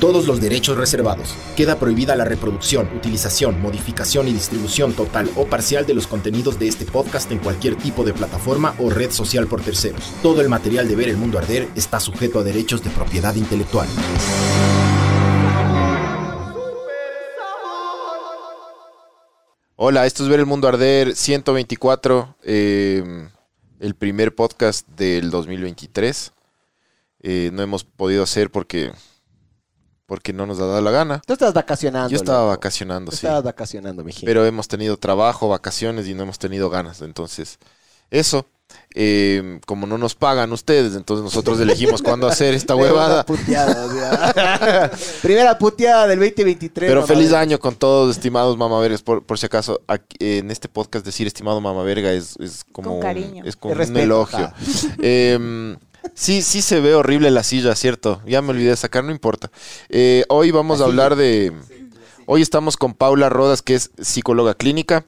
Todos los derechos reservados. Queda prohibida la reproducción, utilización, modificación y distribución total o parcial de los contenidos de este podcast en cualquier tipo de plataforma o red social por terceros. Todo el material de Ver el Mundo Arder está sujeto a derechos de propiedad intelectual. Hola, esto es Ver el Mundo Arder 124, eh, el primer podcast del 2023. Eh, no hemos podido hacer porque, porque no nos ha dado la gana. Tú estás vacacionando. Yo estaba loco. vacacionando, Tú sí. Estabas vacacionando, mijín. Pero hemos tenido trabajo, vacaciones y no hemos tenido ganas. Entonces, eso, eh, como no nos pagan ustedes, entonces nosotros elegimos cuándo hacer esta Primera huevada. puteada, o sea. Primera puteada del 2023. Pero mamá. feliz año con todos, estimados mamavergas. Por, por si acaso, aquí, en este podcast decir estimado mamaverga es, es como Con un- cariño. es como Es un respeto, elogio. Sí, sí se ve horrible la silla, ¿cierto? Ya me olvidé de sacar, no importa. Eh, hoy vamos a hablar de... Hoy estamos con Paula Rodas, que es psicóloga clínica.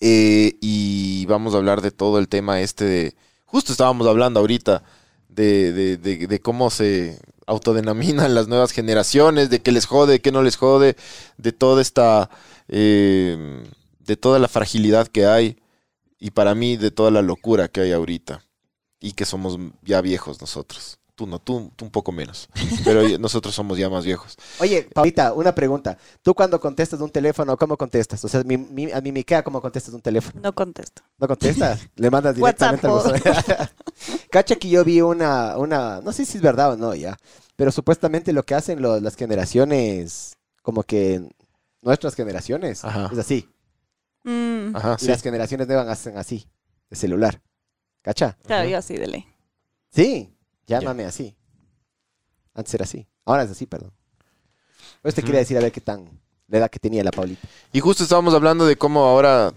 eh, y vamos a hablar de todo el tema este de... Justo estábamos hablando ahorita de, de- de- de cómo se autodenominan las nuevas generaciones, de qué les jode, qué no les jode, de toda esta... eh, de toda la fragilidad que hay y para mí de toda la locura que hay ahorita y que somos ya viejos nosotros. Tú no, tú, tú un poco menos, pero nosotros somos ya más viejos. Oye, Paulita, una pregunta. ¿Tú cuando contestas un teléfono, cómo contestas? O sea, mi- mi- a mí me queda cómo contestas un teléfono. No contesto. ¿No contestas? Le mandas directamente WhatsApp, a. Cacha que yo vi una, una, no sé si es verdad o no ya, pero supuestamente lo que hacen lo- las generaciones, como que nuestras generaciones, Ajá. es así. Mm, Ajá, Y sí. las generaciones nuevas hacen así, de celular. ¿Cacha? claro, yo así de ley. Sí, llámame así. Antes era así. Ahora es así, perdón. Pues te quería decir a ver qué tan la edad que tenía la Paulita. Y justo estábamos hablando de cómo ahora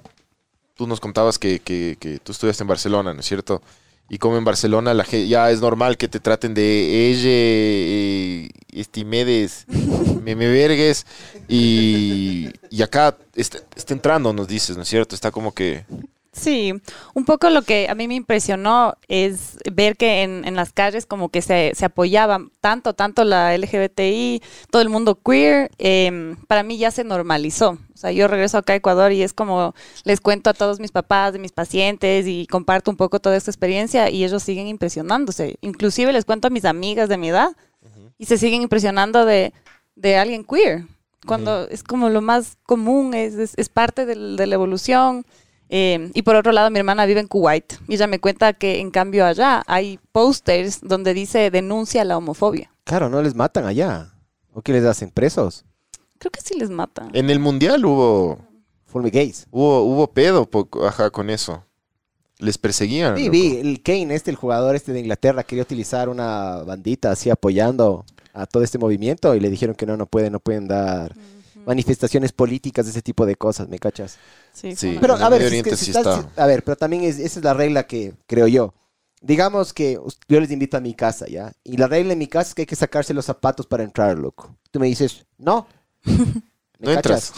tú nos contabas que, que- que tú estudiaste en Barcelona, ¿no es cierto? Y cómo en Barcelona la ge- ya es normal que te traten de ella, eh, estimedes, me, me vergues. Y, y acá está, está entrando, nos dices, ¿no es cierto? Está como que... Sí, un poco lo que a mí me impresionó es ver que en, en las calles como que se, se apoyaba tanto, tanto la LGBTI, todo el mundo queer, em, para mí ya se normalizó. O sea, yo regreso acá a Ecuador y es como les cuento a todos mis papás de mis pacientes y comparto un poco toda esta experiencia y ellos siguen impresionándose. Inclusive les cuento a mis amigas de mi edad y se siguen impresionando de, de alguien queer, cuando es como lo más común, es, es, es parte de la evolución. Eh, y por otro lado, mi hermana vive en Kuwait y ella me cuenta que en cambio allá hay posters donde dice denuncia la homofobia. Claro, no les matan allá. ¿O qué les hacen presos? Creo que sí les matan. En el Mundial hubo, Fulmigates. hubo, hubo pedo po- ajá, con eso. Les perseguían. Sí, loco. vi, el Kane, este, el jugador este de Inglaterra, quería utilizar una bandita así apoyando a todo este movimiento y le dijeron que no, no pueden, no pueden dar manifestaciones políticas, ese tipo de cosas, ¿me cachas? Sí, Sí. Pero a ver, Medio si es que Oriente si sí estás- está. a ver, pero también es, esa es la regla que creo yo. Digamos que yo les invito a mi casa, ¿ya? Y la regla en mi casa es que hay que sacarse los zapatos para entrar, loco. Tú me dices, no. ¿Me No entras.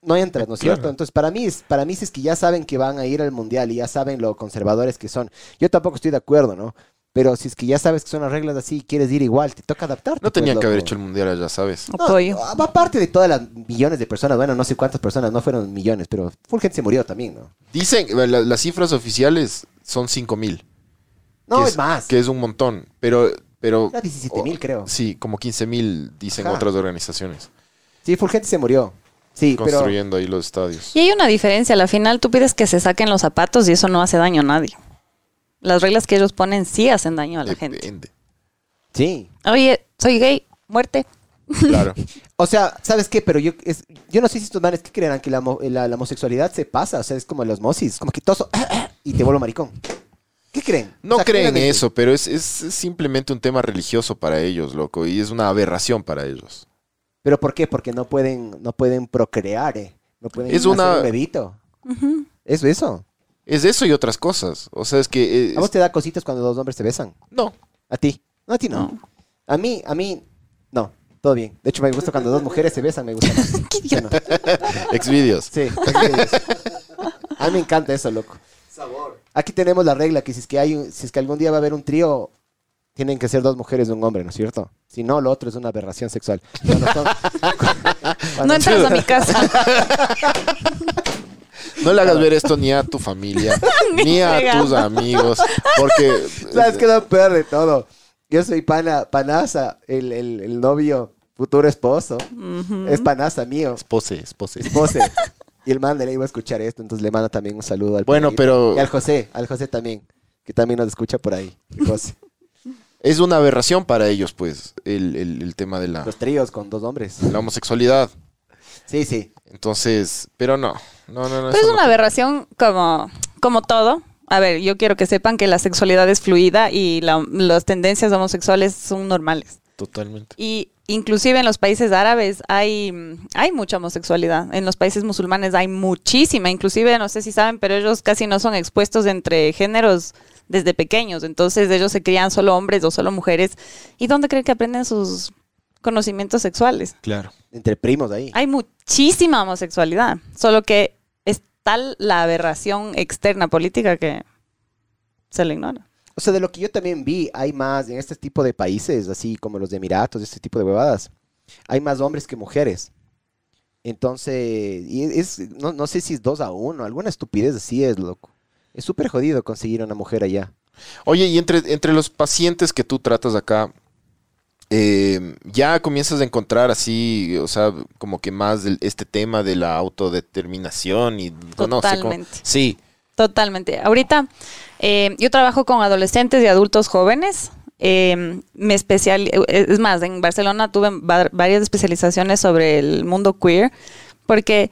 No entras, ¿no es cierto? Claro. Entonces, para mí, es, para mí si es que ya saben que van a ir al mundial y ya saben lo conservadores que son. Yo tampoco estoy de acuerdo, ¿no? Pero si es que ya sabes que son las reglas así y quieres ir igual, te toca adaptarte. No tenían pues, que haber hecho el Mundial allá, ¿sabes? No, apoyo. aparte de todas las millones de personas, bueno, no sé cuántas personas, no fueron millones, pero full gente se murió también, ¿no? Dicen, eh, la- las cifras oficiales son 5 mil. No, es, más. Que es un montón, pero... pero Era 17 mil, creo. Sí, como 15 mil dicen Ajá. otras organizaciones. Sí, full gente se murió. Sí, pero construyendo ahí los estadios. Y hay una diferencia, al final tú pides que se saquen los zapatos y eso no hace daño a nadie. Las reglas que ellos ponen sí hacen daño a la gente. Depende. sí. Oye, soy gay, muerte. Claro. O sea, ¿sabes qué? Pero yo, es, yo no sé si estos manes que creerán que la, la- la homosexualidad se pasa, o sea, es como la osmosis, como que toso y te vuelvo maricón. ¿Qué creen? No O sea, creen eso, pero es, es simplemente un tema religioso para ellos, loco, y es una aberración para ellos. ¿Pero por qué? Porque no pueden, no pueden procrear, ¿eh? No pueden Es hacer una- un bebito. Eso, eso. Es eso y otras cosas. O sea, es que... eh, ¿A vos te da cositas cuando dos hombres se besan? No, ¿A ti? No, a ti no. No. A mí, a mí, no. todo bien. De hecho, me gusta cuando dos mujeres se besan, me gusta más. Qué ¿Sí o no? Exvideos. Sí, a mí me encanta eso, loco. Aquí tenemos la regla que si es que hay, un- si es que algún día va a haber un trío, tienen que ser dos mujeres y un hombre, ¿no es cierto? Si no, lo otro es una aberración sexual. Cuando son- cuando- No entras a mi casa. No le hagas ver esto ni a tu familia, Ni ni a tus amigos, porque ¿Sabes qué es lo peor de todo? Yo soy pana, panaza, el, el, el novio, futuro esposo, es panaza mío, Espose, espose. esposo. Y el man le iba a escuchar esto, entonces le mando también un saludo al Bueno, pero- Y al José, al José también, que también nos escucha por ahí. el José. Es una aberración para ellos, pues, el, el- el tema de la, Los tríos con dos hombres. la homosexualidad. Sí, sí. Entonces, pero no, no, no, no. Pero es una no. aberración como, como todo. A ver, yo quiero que sepan que la sexualidad es fluida y la- las tendencias homosexuales son normales. Totalmente. Y inclusive en los países árabes hay, hay mucha homosexualidad. En los países musulmanes hay muchísima. Inclusive, no sé si saben, pero ellos casi no son expuestos entre géneros desde pequeños. Entonces ellos se crían solo hombres o solo mujeres. ¿Y dónde creen que aprenden sus conocimientos sexuales? Claro. Entre primos ahí. Hay muchísima homosexualidad. Solo que es tal la aberración externa política que se le ignora. O sea, de lo que yo también vi, hay más en este tipo de países, así como los de Emiratos, este tipo de huevadas, hay más hombres que mujeres. Entonces, y es, no, no sé si es dos a uno, alguna estupidez así es, loco. Es súper jodido conseguir una mujer allá. Oye, y entre, entre los pacientes que tú tratas acá, eh, ya comienzas a encontrar así, o sea, como que más del- este tema de la autodeterminación y no sé cómo- Totalmente. Sí, Totalmente. Ahorita eh, yo trabajo con adolescentes y adultos jóvenes. Eh, me especial, es más, en Barcelona tuve va- varias especializaciones sobre el mundo queer, porque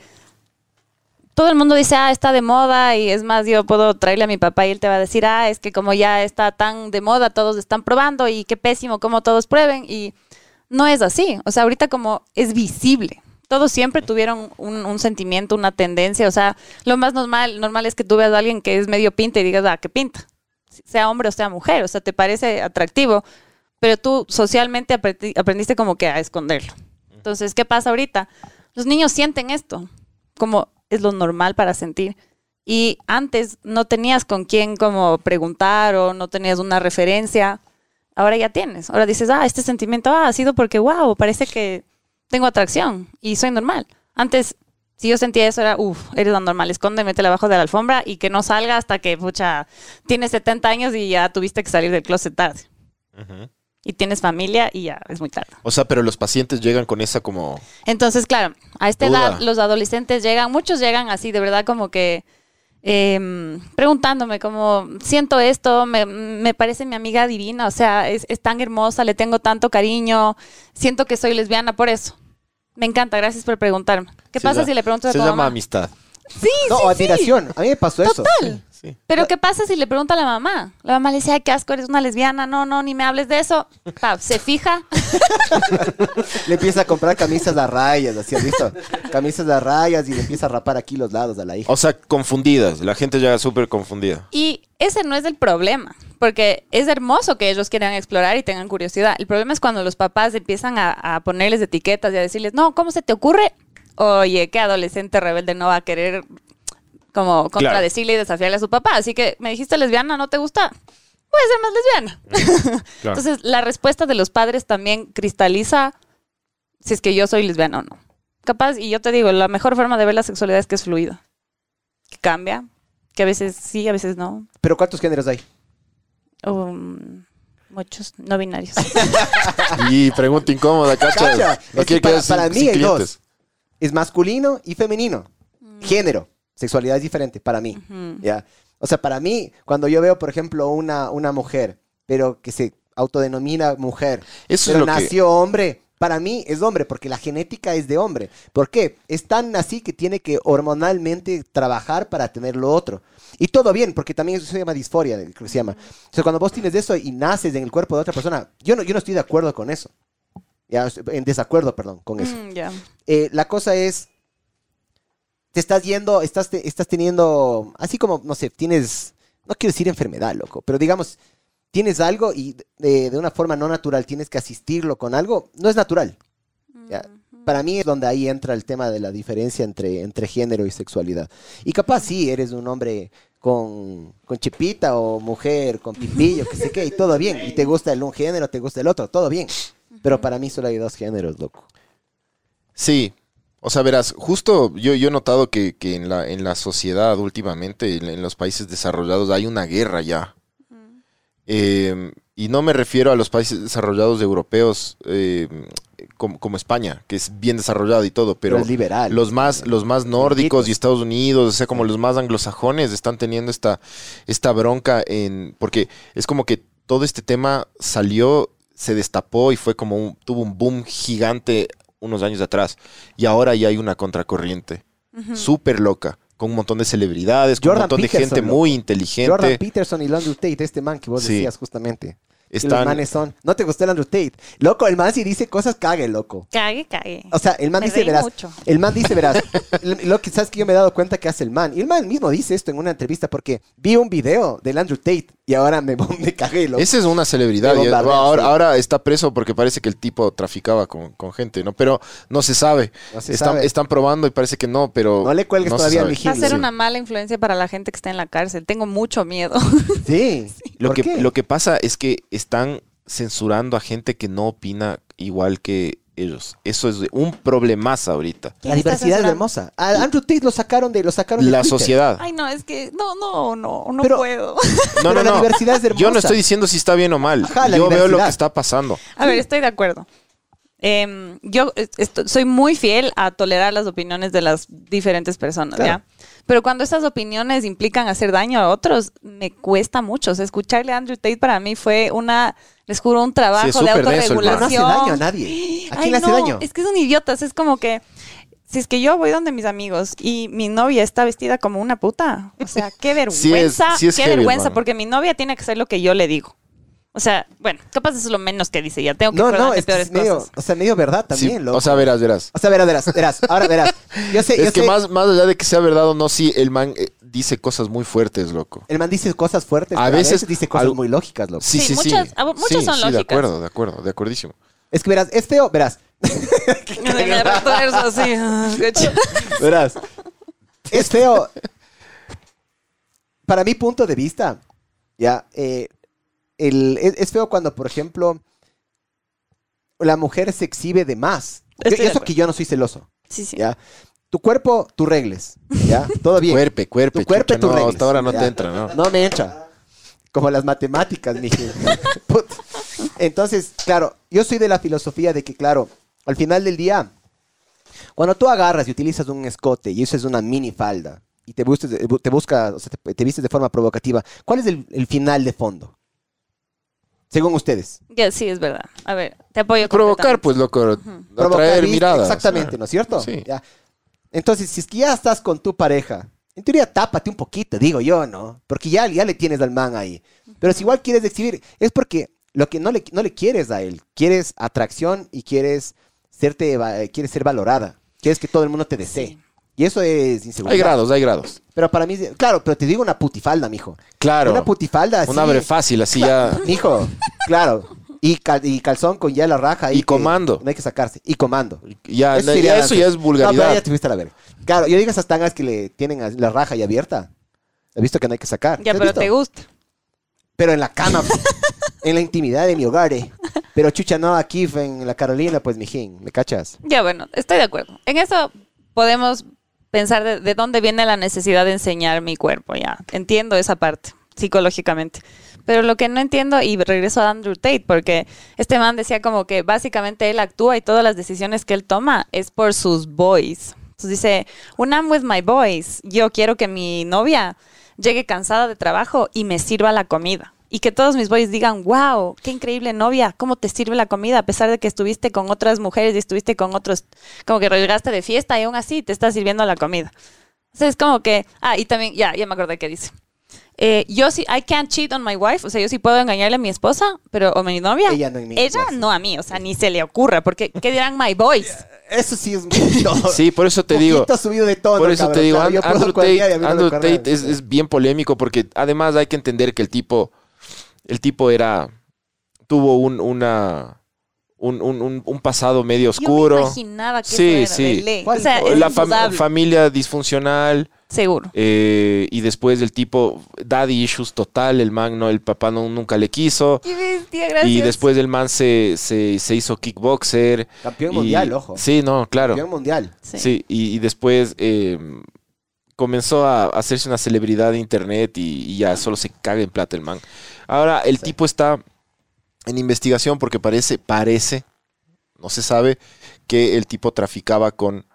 todo el mundo dice, ah, está de moda, y es más, yo puedo traerle a mi papá y él te va a decir, ah, es que como ya está tan de moda, todos están probando y qué pésimo como todos prueben, y no es así. O sea, ahorita como es visible. Todos siempre tuvieron un, un sentimiento, una tendencia. O sea, lo más normal, normal es que tú veas a alguien que es medio pinta y digas, ah, ¿qué pinta? Sea hombre o sea mujer. O sea, te parece atractivo. Pero tú socialmente aprendi- aprendiste como que a esconderlo. Entonces, ¿qué pasa ahorita? Los niños sienten esto, como es lo normal para sentir. Y antes no tenías con quién como preguntar o no tenías una referencia. Ahora ya tienes. Ahora dices, ah, este sentimiento ah, ha sido porque, wow, parece que tengo atracción y soy normal. Antes, si yo sentía eso, era, uff, eres anormal, esconde, métela abajo de la alfombra y que no salga hasta que, pucha, tienes 70 años y ya tuviste que salir del closet tarde. Y tienes familia y ya es muy tarde. o sea, pero los pacientes llegan con esa como... Entonces, claro, a esta Duda. edad los adolescentes llegan, muchos llegan así, de verdad, como que em, preguntándome, como, siento esto, me, me parece mi amiga divina, o sea, es, es tan hermosa, le tengo tanto cariño, siento que soy lesbiana por eso. Me encanta, gracias por preguntarme. ¿Qué se pasa llama- si le preguntas a Se tu llama mamá? amistad. Sí, No, sí, admiración. A mí me pasó eso. Sí. Pero ¿qué pasa si le pregunta a la mamá? La mamá le dice, ay, qué asco, eres una lesbiana, no, no, ni me hables de eso. Pa, se fija, Le empieza a comprar camisas a rayas, así has visto. Camisas a rayas y le empieza a rapar aquí los lados a la hija. O sea, confundidas. La gente llega súper confundida. Y ese no es el problema, porque es hermoso que ellos quieran explorar y tengan curiosidad. El problema es cuando los papás empiezan a, a ponerles etiquetas y a decirles, no, ¿cómo se te ocurre? Oye, qué adolescente rebelde no va a querer como contradecirle y desafiarle a su papá. Así que me dijiste lesbiana, ¿no te gusta? Puede ser más lesbiana. Claro. Entonces, la respuesta de los padres también cristaliza si es que yo soy lesbiana o no. Capaz, y yo te digo, la mejor forma de ver la sexualidad es que es fluida. Que cambia, que a veces sí, a veces no. Pero ¿cuántos géneros hay? Um, muchos no binarios. Y pregunta incómoda, cacha. Cacha, No es quiere que para, para mí sin hay clientes. dos. Es masculino y femenino. Mm. Género. Sexualidad es diferente para mí. ¿ya? O sea, para mí, cuando yo veo, por ejemplo, una, una mujer, pero que se autodenomina mujer, Eso es pero lo que... nació hombre, para mí es hombre, porque la genética es de hombre. ¿Por qué? Es tan así que tiene que hormonalmente trabajar para tener lo otro. Y todo bien, porque también eso se llama disforia, creo que se llama. O sea, cuando vos tienes eso y naces en el cuerpo de otra persona, yo no, yo no estoy de acuerdo con eso. Ya, en desacuerdo, perdón, con eso. Mm, ya. Eh, la cosa es, te estás yendo, estás, te- estás teniendo, así como, no sé, tienes, no quiero decir enfermedad, loco, pero digamos, tienes algo y de, de una forma no natural tienes que asistirlo con algo, no es natural. Ya, Para mí es donde ahí entra el tema de la diferencia entre, entre género y sexualidad. Y capaz sí, eres un hombre con, con chipita o mujer con pipillo, que sé qué, y todo bien. Y te gusta el un género, te gusta el otro, todo bien. Pero para mí solo hay dos géneros, loco. Sí. O sea, verás, justo yo, yo he notado que, que en, la, en la sociedad últimamente, en, en los países desarrollados, hay una guerra ya. Eh, y no me refiero a los países desarrollados europeos eh, como, como España, que es bien desarrollado y todo, pero liberal. los más, los más nórdicos y Estados Unidos, o sea, como los más anglosajones, están teniendo esta, esta bronca en. Porque es como que todo este tema salió, se destapó y fue como un, tuvo un boom gigante unos años atrás. Y ahora ya hay una contracorriente. Súper loca. Con un montón de celebridades, con Jordan un montón de gente loco. muy inteligente. Jordan Peterson y Andrew Tate, este man que vos Sí. decías justamente. Que Los Están- manes son. ¿No te gustó el Andrew Tate? Loco, el man si dice cosas, cague, loco. Cague, cague. O sea, el man Me dice, verás. mucho. El man dice, verás. lo que sabes que yo me he dado cuenta que hace el man. Y el man mismo dice esto en una entrevista porque vi un video del Andrew Tate y ahora me, me cagué, loco. Ese es una celebridad. Y ahora, sí. ahora está preso porque parece que el tipo traficaba con, con gente, ¿no? Pero no se sabe. No se están, sabe. están probando y parece que no, pero. No le cuelgues se todavía al. Va a ser una mala influencia para la gente que está en la cárcel. Tengo mucho miedo. Sí. Lo ¿Por que, qué? lo que pasa es que están censurando a gente que no opina igual que ellos. Eso es un problemazo ahorita. La ¿Quién está diversidad es hermosa. A Andrew Tate lo sacaron de, lo sacaron de La Twitter. sociedad. Ay, no, es que no, no, no, no Pero- puedo. No, Pero no, la no. diversidad es hermosa. Yo no estoy diciendo si está bien o mal. Ajá, la Yo veo lo diversidad. que está pasando. A ver, estoy de acuerdo. Em, yo eh, soy muy fiel a tolerar las opiniones de las diferentes personas, Claro. ¿ya? Pero cuando esas opiniones implican hacer daño a otros, me cuesta mucho. O sea, escucharle a Andrew Tate para mí fue una, les juro, un trabajo Sí, de súper denso no hace autorregulación. daño a nadie. ¿A Ay, quién le hace no, daño? Es que es un idiota. o sea, Es como que si es que yo voy donde mis amigos y mi novia está vestida como una puta, o sea, qué vergüenza, sí es qué heavy, vergüenza, hermano. porque mi novia tiene que hacer lo que yo le digo. O sea, bueno, capaz eso es lo menos que dice ya. Tengo que No, no, es, que peores es medio, cosas. o sea, medio verdad Sí, también, loco. o sea, verás, verás. O sea, verás, verás, verás. Ahora verás. Yo sé, yo Es que sé, más, más allá de que sea verdad o no, sí, el man eh, dice cosas muy fuertes, loco. el man dice cosas fuertes, A pero veces dice cosas muy lógicas, loco. Sí, Sí, sí, sí. muchas- ah, muchas Sí, son sí, de lógicas. acuerdo, de acuerdo, de acuerdísimo. Es que verás, es feo, verás. Me así. ah. Verás. Es feo. Para mi punto de vista, ya, eh, el, es, es feo cuando, por ejemplo, la mujer se exhibe de más. Yo- eso que yo no soy celoso, Sí, sí. ya. Tu cuerpo, tú regles, ya. Todo bien. Cuerpe, cuerpe. Tu cuerpo, tú no, regles. hasta ahora no Ya. te entra, ¿no? No me entra. Como las matemáticas, mije. Entonces, claro, yo soy de la filosofía de que, claro, al final del día, cuando tú agarras y utilizas un escote y usas una mini falda y te, busques, te busca, o sea, te, te vistes de forma provocativa, ¿cuál es el, el final de fondo? Según ustedes. Ya, sí, es verdad. A ver, te apoyo. Provocar, pues, loco. Provocar Atraer vista, miradas. Exactamente, ¿no es cierto? Sí. Ya. Entonces, si es que ya estás con tu pareja, en teoría tápate un poquito, digo yo, ¿no? Porque ya, ya le tienes al man ahí. Pero si igual quieres exhibir, es porque lo que no le, no le quieres a él, quieres atracción y quieres, serte, va- quieres ser valorada. Quieres que todo el mundo te desee. Sí. Y eso es inseguridad. Hay grados, hay grados. Pero para mí, claro, pero te digo una putifalda, mijo. Claro. Una putifalda así. Un abre fácil, así ya. Mijo, claro. Y, cal- y calzón con ya la raja. Y comando. No hay que sacarse. Y comando. Ya, Eso ya sería- eso ya es No, pero vulgaridad. ya te fuiste a la verga. Claro, yo digo esas tangas que le tienen la raja ya abierta. He visto que no hay que sacar. Ya, ¿Has pero visto? te gusta. Pero en la cama, en la intimidad de mi hogar. eh. Pero chucha, no aquí en la Carolina, pues mijín, ¿me cachas? Ya, bueno, estoy de acuerdo. En eso podemos pensar de, de dónde viene la necesidad de enseñar mi cuerpo, ya. Entiendo esa parte, psicológicamente. Pero lo que no entiendo, y regreso a Andrew Tate, porque este man decía como que básicamente él actúa y todas las decisiones que él toma es por sus boys. Entonces dice, when I'm with my boys, yo quiero que mi novia llegue cansada de trabajo y me sirva la comida. Y que todos mis boys digan, wow, qué increíble novia, cómo te sirve la comida, a pesar de que estuviste con otras mujeres y estuviste con otros, como que llegaste de fiesta y aún así te está sirviendo la comida. O sea, es como que, ah, y también, ya, ya me acordé que dice. Eh, yo sí, I can't cheat on my wife, o sea, yo sí puedo engañarle a mi esposa, pero o a mi novia. Ella no en mí, Ella no a mí, o sea, ni se le ocurra, porque ¿qué dirán my boys? Eso sí es mucho. Sí, por eso te digo. Poquito subido de tono, Por eso cabrón. te digo, Claro, And- Andrew Tate, Andrew. Tate es, es bien polémico porque además hay que entender que el tipo, el tipo era, tuvo un, una, un, un- pasado medio Yo me oscuro. imaginaba que Sí, sí. de. O sea, es la fam- familia disfuncional. seguro. eh, y después el tipo, daddy issues total, el man no, el papá no, nunca le quiso. Qué bestia, gracias. Y después el man se, se, se hizo kickboxer. Campeón y- mundial, ojo. Sí, no, claro. Campeón mundial. Sí. Sí, y, y después eh, comenzó a hacerse una celebridad de internet y, y ya solo se caga en plata el man. Ahora, el Sí. tipo está en investigación porque parece, parece, no se sabe, que el tipo traficaba con,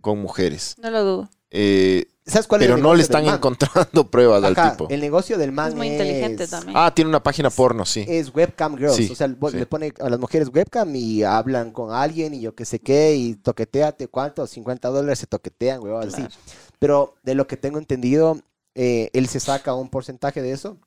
con mujeres. No lo dudo. Eh, ¿Sabes cuál pero es el no le están encontrando pruebas Ajá, al tipo. El negocio del man Es muy inteligente también. Ah, tiene una página porno, sí. Es webcam girls. Sí, o sea, sí. le pone a las mujeres webcam y hablan con alguien y yo qué sé qué, y toqueteate, ¿cuánto? 50 dólares se toquetean, huevón, así. Pero de lo que tengo entendido, eh, él se saca un porcentaje de eso.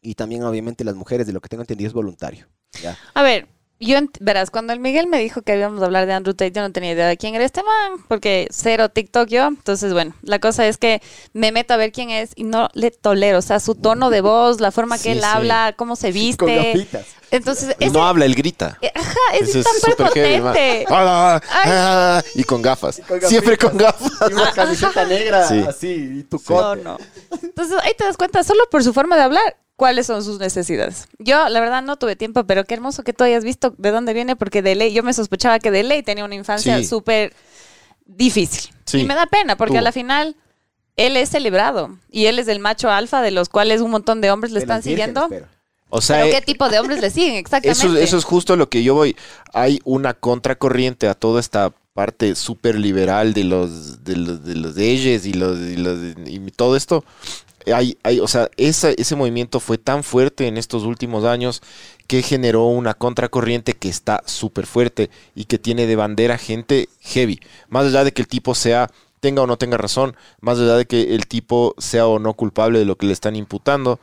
Y también, obviamente, las mujeres, de lo que tengo entendido, es voluntario. ¿ya? A ver, yo, verás, cuando el Miguel me dijo que íbamos a hablar de Andrew Tate, yo no tenía idea de quién era este man, porque cero TikTok yo. Entonces, bueno, la cosa es que me meto a ver quién es y no le tolero. O sea, su tono de voz, la forma que Sí, él sí. habla, cómo se Con viste. gafitas. Entonces, ese- no habla, él grita. eh, ajá, es Ese súper súper heavy, man. potente. Ah, Ay. ah, y con gafas. con gafitas. Siempre con gafas. Y una camiseta negra, Sí. así, y tu Sí. No, cote. no. Entonces ahí te das cuenta, solo por su forma de hablar, cuáles son sus necesidades. Yo, la verdad, no tuve tiempo, pero qué hermoso que tú hayas visto de dónde viene, porque de ley, yo me sospechaba que de ley tenía una infancia Sí. súper difícil. Sí. Y me da pena, porque Tuvo. a la final él es celebrado y él es el macho alfa de los cuales un montón de hombres le De están siguiendo. pero. O sea, Pero eh, qué tipo de hombres le siguen, exactamente. Eso, eso es justo lo que yo voy. Hay una contracorriente a toda esta parte súper liberal de los de los de los de ellos y los, y los- y todo esto. Hay, hay, o sea, esa- ese movimiento fue tan fuerte en estos últimos años que generó una contracorriente que está súper fuerte y que tiene de bandera gente heavy. Más allá de que el tipo sea, tenga o no tenga razón, más allá de que el tipo sea o no culpable de lo que le están imputando,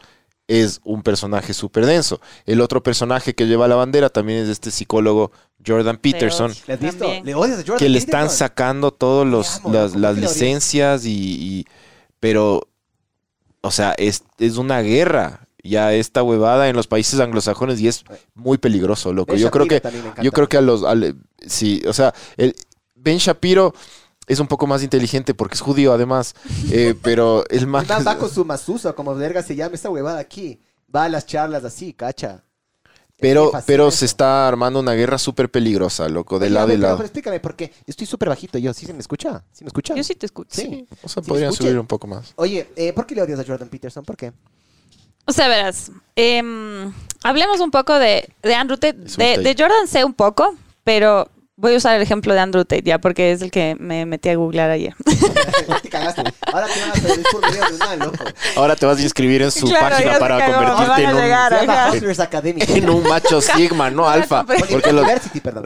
es un personaje súper denso. El otro personaje que lleva la bandera también es este psicólogo Jordan Peterson, ¿Le has visto? ¿Le odias a Jordan que le están Peterson? sacando todos Te los amo, las, loco, ¿por las licencias y, y- pero o sea, es, es una guerra ya esta huevada en los países anglosajones y es muy peligroso, loco. Ben Yo creo que yo creo que a los sí, o sea, el Ben Shapiro es un poco más inteligente porque es judío además, eh, pero el man va con su masusa, como verga se llama esta huevada aquí. Va a las charlas así, cacha. Pero pero eso. se está armando una guerra súper peligrosa, loco, de Oye, a lado y lado. pero explícame, porque estoy súper bajito yo. ¿Sí se me escucha? ¿Sí me escucha? Yo sí te escucho. Sí. O sea, Sí, podrían subir un poco más. Oye, eh, ¿por qué le odias a Jordan Peterson? ¿Por qué? O sea, verás, em, hablemos un poco de, de Andrew Tate. De Jordan sé un poco, pero voy a usar el ejemplo de Andrew Tate ya, porque es el que me metí a googlear ayer. te cagaste. Ahora te van a pedir por medio de un man, loco. Ahora te vas a inscribir en su Claro, página para cagó, convertirte en un, llegar. En un macho sigma, no alfa. Porque los,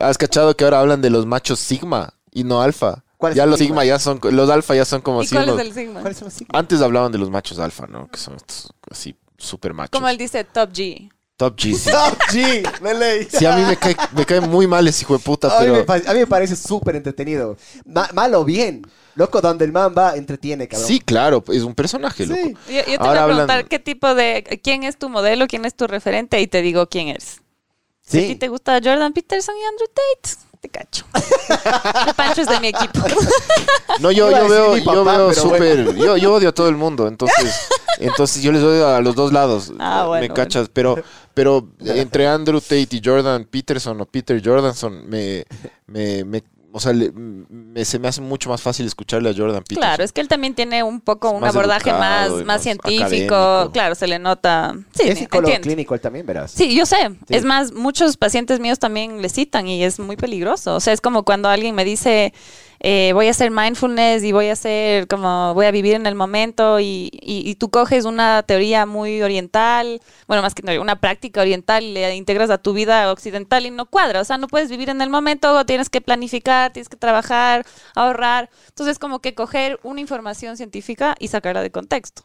has cachado que ahora hablan de los machos sigma y no alfa. ¿Cuál es Ya el los sigma? sigma ya son, los alfa ya son como ¿Y así cuál es el sigma? ¿Cuáles son los signos? Antes hablaban de los machos alfa, ¿no? Que son estos así super machos. Como él dice, Top G. Top G. Sí, Top G, me leí. Sí, a mí me cae, me cae muy mal ese hijo de puta, A mí, me, pero a mí me parece súper entretenido. Ma- mal o bien. Loco, donde el man va, entretiene, cabrón. sí, claro, es un personaje, Sí. loco. Yo, yo te voy Ahora a hablan- preguntar qué tipo de, quién es tu modelo, quién es tu referente y te digo quién eres. Si a ti Sí. te gusta Jordan Peterson y Andrew Tate, te cacho. El Pancho es de mi equipo. No, yo, a yo veo, yo veo pero súper, yo, yo odio a todo el mundo, entonces, entonces yo les odio a los dos lados, Ah, bueno, me cachas, pero, pero entre Andrew Tate y Jordan Peterson o Peter Jordanson, me, me, me o sea, le- me- se me hace mucho más fácil escucharle a Jordan Peterson. Claro, es que él también tiene un poco Es un más abordaje educado más, más más científico. académico. Claro, se le nota. Sí, es psicólogo clínico él también, verás. Sí, yo sé. Sí. Es más, muchos pacientes míos también le citan y es muy peligroso. O sea, es como cuando alguien me dice, eh, voy a hacer mindfulness y voy a hacer como, voy a vivir en el momento y, y- tú coges una teoría muy oriental, bueno, más que una práctica oriental y le integras a tu vida occidental y no cuadra. O sea, no puedes vivir en el momento, tienes que planificar, tienes que trabajar, ahorrar. Entonces, como que coger una información científica y sacarla de contexto.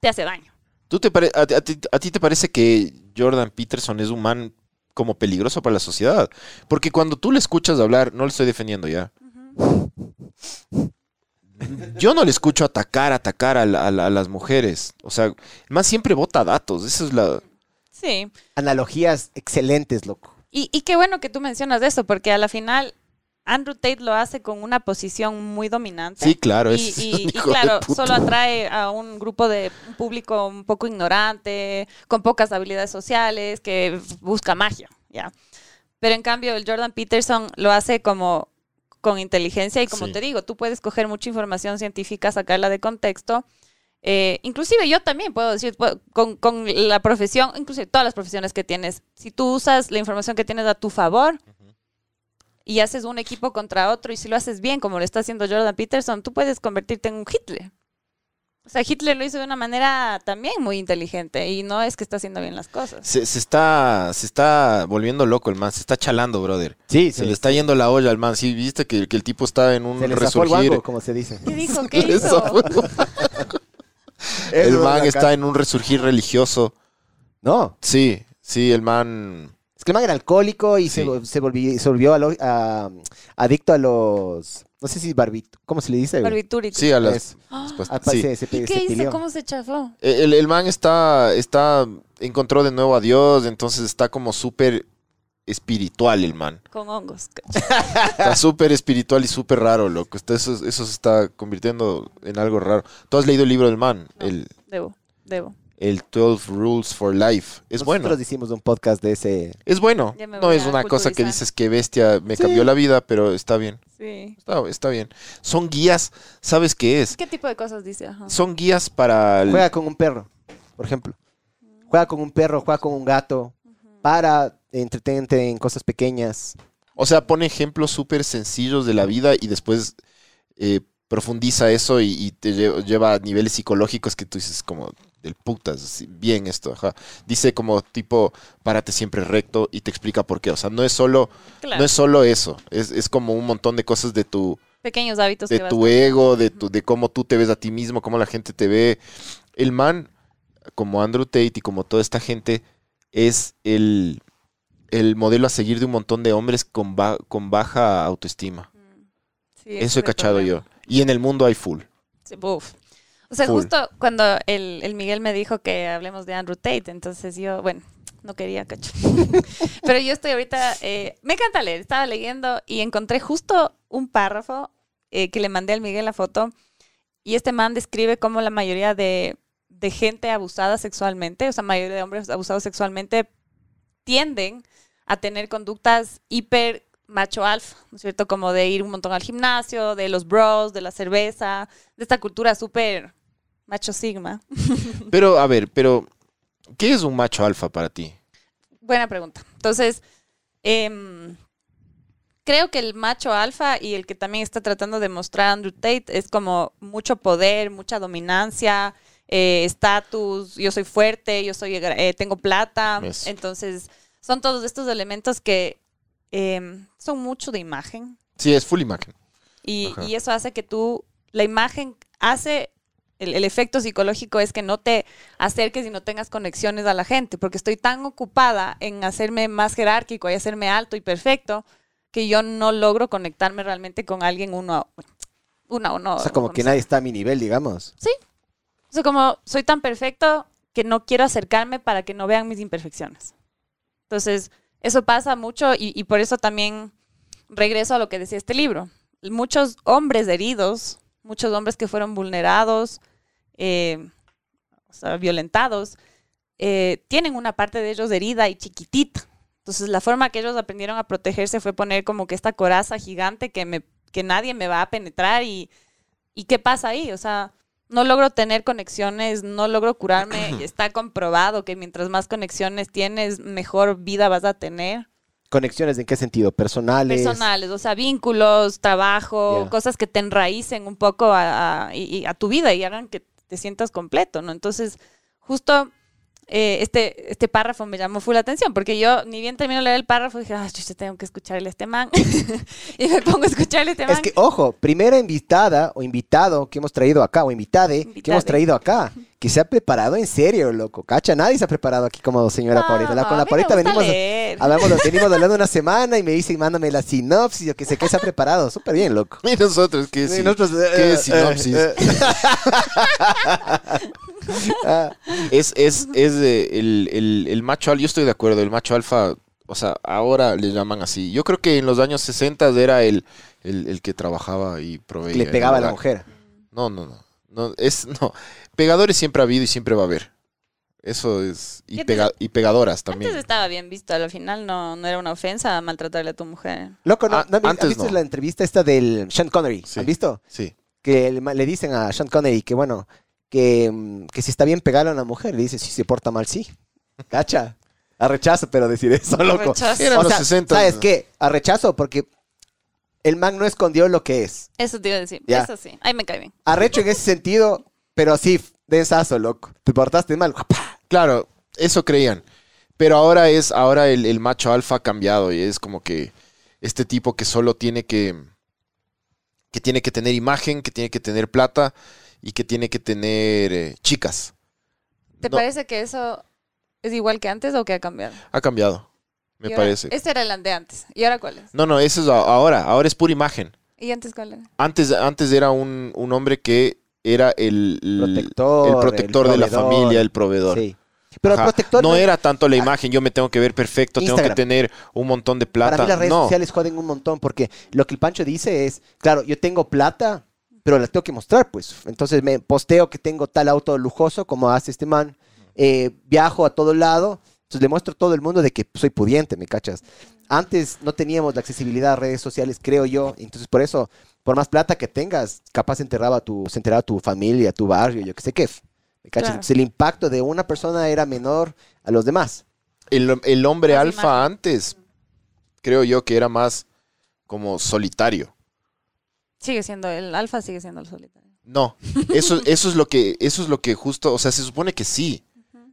Te hace daño. ¿Tú te pare- a, ti- a ti, a ti te parece que Jordan Peterson es un man como peligroso para la sociedad? Porque cuando tú le escuchas hablar, no le estoy defendiendo ya. Yo no le escucho atacar, atacar a, la- a la- a las mujeres. O sea, man siempre bota datos. Eso es la. Sí. Analogías excelentes, loco. Y, y qué bueno que tú mencionas eso, porque a la final Andrew Tate lo hace con una posición muy dominante. Sí, claro, Y, es y- y claro, solo atrae a un grupo de un público un poco ignorante, con pocas habilidades sociales, que busca magia, ¿ya? Pero en cambio, el Jordan Peterson lo hace como con inteligencia y como Sí. te digo, tú puedes coger mucha información científica, sacarla de contexto. Eh, inclusive yo también puedo decir, pu- con, con la profesión, inclusive todas las profesiones que tienes, si tú usas la información que tienes a tu favor y haces un equipo contra otro y si lo haces bien, como lo está haciendo Jordan Peterson, tú puedes convertirte en un Hitler. O sea, Hitler lo hizo de una manera también muy inteligente y no es que está haciendo bien las cosas. Se, se está, se está volviendo loco el man, se está chalando, brother. Sí, Se le está yendo la olla al man. Sí, viste que, que el tipo está en un Se le zafó el resurgir. guango, como se dice. ¿Qué dijo? ¿Qué hizo? el. El man es está en un resurgir religioso. No, Sí, sí, el man. Es que el man era alcohólico y se, Sí. vol- se volvió, se volvió a lo- a- adicto a los... No sé si barbito... ¿Cómo se le dice? güey? Barbitúrico. Sí, a las. Ah, pa- sí. se- se pe- ¿Y qué hizo? pilió. ¿Cómo se chafó? El, el man está, está, encontró de nuevo a Dios, entonces está como súper espiritual el man. Con hongos. Está súper espiritual y súper raro, loco. Está- eso, eso se está convirtiendo en algo raro. ¿Tú has leído el libro del man? No. El, Debo, debo. El 12 Rules for Life. Es Nosotros bueno. hicimos un podcast de ese... Es bueno. No es a una cosa que dices que bestia, me Sí. cambió la vida, pero está bien. Sí. Está, está bien. Son guías, ¿sabes qué es? ¿Qué tipo de cosas dice? Ajá. Son guías para... el- Juega con un perro, por ejemplo. Juega con un perro, juega con un gato. Para, entretenerte en cosas pequeñas. O sea, pone ejemplos súper sencillos de la vida y después eh, profundiza eso y, y te lle- lleva a niveles psicológicos que tú dices como del putas, bien esto, ajá. Dice como tipo, párate siempre recto y te explica por qué. O sea, no es solo, Claro. no es solo eso, es, es como un montón de cosas de tu, Pequeños hábitos de que tu ego, de, tu, de cómo tú te ves a ti mismo, cómo la gente te ve. El man, como Andrew Tate y como toda esta gente, es el, el modelo a seguir de un montón de hombres con, ba- con baja autoestima. Sí, ese Eso es he cachado problema. yo. Y en el mundo hay full. Sí. O sea, Full. justo cuando el, el Miguel me dijo que hablemos de Andrew Tate, entonces yo, bueno, no quería, cacho. Pero yo estoy ahorita, eh, me encanta leer, estaba leyendo y encontré justo un párrafo eh, que le mandé al Miguel la foto y este man describe cómo la mayoría de, de gente abusada sexualmente, o sea, mayoría de hombres abusados sexualmente, tienden a tener conductas hiper macho alfa, ¿no es cierto? Como de ir un montón al gimnasio, de los bros, de la cerveza, de esta cultura súper macho sigma. Pero, a ver, pero, ¿qué es un macho alfa para ti? Buena pregunta. Entonces, em, creo que el macho alfa y el que también está tratando de mostrar Andrew Tate es como mucho poder, mucha dominancia, eh, estatus, yo soy fuerte, yo soy, eh, tengo plata. Entonces, son todos estos elementos que em, son mucho de imagen. Sí, es full imagen. Y, y eso hace que tú, la imagen hace, el, el efecto psicológico es que no te acerques y no tengas conexiones a la gente, porque estoy tan ocupada en hacerme más jerárquico y hacerme alto y perfecto, que yo no logro conectarme realmente con alguien uno a uno. a uno O sea, como que nadie está a mi nivel, digamos. O sea, como soy tan perfecto que no quiero acercarme para que no vean mis imperfecciones. Entonces, eso pasa mucho y, por eso también regreso a lo que decía este libro. Muchos hombres heridos, muchos hombres que fueron vulnerados, eh, o sea, violentados, eh, tienen una parte de ellos herida y chiquitita. Entonces, la forma que ellos aprendieron a protegerse fue poner como que esta coraza gigante que, me, que nadie me va a penetrar y, ¿y qué pasa ahí? O sea, no logro tener conexiones, no logro curarme. Está comprobado que mientras más conexiones tienes, mejor vida vas a tener. ¿Conexiones en qué sentido? ¿Personales? Personales, o sea, vínculos, trabajo, cosas que te enraícen un poco a, a- y- y a tu vida y hagan que te sientas completo, ¿no? Entonces, justo eh, este, este párrafo me llamó full la atención, porque yo ni bien termino de leer el párrafo, dije, ah, yo tengo que escucharle a este man. y me pongo a escucharle a este man. Es que, ojo, primera invitada o invitado que hemos traído acá, o invitade, que Invitade. hemos traído acá, que se ha preparado en serio, loco. Cacha, nadie se ha preparado aquí como señora No, Paulita. La- con la Paulita venimos, leer. hablamos, venimos hablando una semana y me dice, mándame la sinopsis, yo que sé que se ha preparado. Súper bien, loco. Y nosotros, ¿qué, Y sí- nosotros, eh, qué eh, sinopsis? eh. Ah, Es, es, es el, el- el macho alfa, yo estoy de acuerdo, el macho alfa o sea, ahora le llaman así. Yo creo que en los años 60 era el, el, el que trabajaba y proveía. Le pegaba a la mujer. No, no, no. no es, no. Pegadores siempre ha habido y siempre va a haber. Eso es. Y, ¿Qué pega- y pegadoras Antes también. estaba bien visto, al final no, no era una ofensa maltratarle a tu mujer. Loco, ¿no, Ah, ¿no antes visto no. la entrevista esta del Sean Connery? Sí. ¿Han visto? Sí. Que le, le dicen a Sean Connery que, bueno, que, mm, que si está bien pegarle a una mujer, le dice, si se porta mal, sí. ¿Cacha? A rechazo, pero decir eso, loco. O los sea, 60. ¿sabes qué? A rechazo porque el man no escondió lo que es. Eso te iba a decir. Ya. Eso sí. Ahí me cae bien. Arrecho en ese sentido, pero sí, densazo, loco. Te portaste mal. Claro, eso creían. Pero ahora es, ahora el, el macho alfa ha cambiado y es como que este tipo que solo tiene que, que tiene que tener imagen, que tiene que tener plata y que tiene que tener eh, chicas. ¿Te No, parece que eso es igual que antes o que ha cambiado? Ha cambiado, me ahora- parece. Este era el de antes. ¿Y ahora cuál es? No, no, eso es ahora, ahora es pura imagen. ¿Y antes cuál era? Antes, antes era un, un hombre que era el, el- Protector, el protector el de la familia, el proveedor. Sí. Pero Ajá. protector no no- era tanto la imagen, yo me tengo que ver perfecto, tengo que tener un montón de plata. Para mí las redes no, sociales joden un montón porque lo que el Pancho dice es, claro, yo tengo plata, pero la tengo que mostrar, pues. Entonces me posteo que tengo tal auto lujoso como hace este man, eh, viajo a todo lado, entonces le muestro a todo el mundo de que soy pudiente, ¿me cachas? Antes no teníamos la accesibilidad a redes sociales, creo yo, entonces por eso, por más plata que tengas, capaz enterraba tu, se enterraba tu familia, tu barrio, yo qué sé qué. ¿Me cachas? Claro. Entonces el impacto de una persona era menor a los demás. el, el hombre Más alfa imagen. antes, creo yo que era más como solitario. Sigue siendo el alfa, sigue siendo el solitario. No, eso, eso es lo que, eso es lo que justo, o sea, se supone que sí,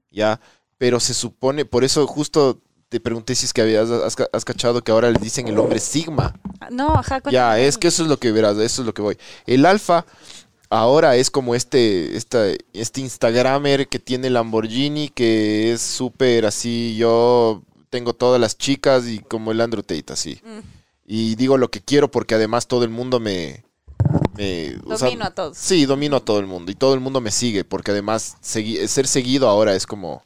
ya, pero se supone, por eso justo te pregunté si es que habías has, has cachado que ahora le dicen el hombre sigma. Ah, No, ajá. Ya, es que eso es lo que verás, eso es lo que voy. El alfa ahora es como este, esta, este Instagramer que tiene Lamborghini, que es súper así, yo tengo todas las chicas y como el Andrew Tate, así. Mm, Y digo lo que quiero porque además todo el mundo me... me o sea, domino a todos. Sí, domino a todo el mundo y todo el mundo me sigue porque además segui- ser seguido ahora es como...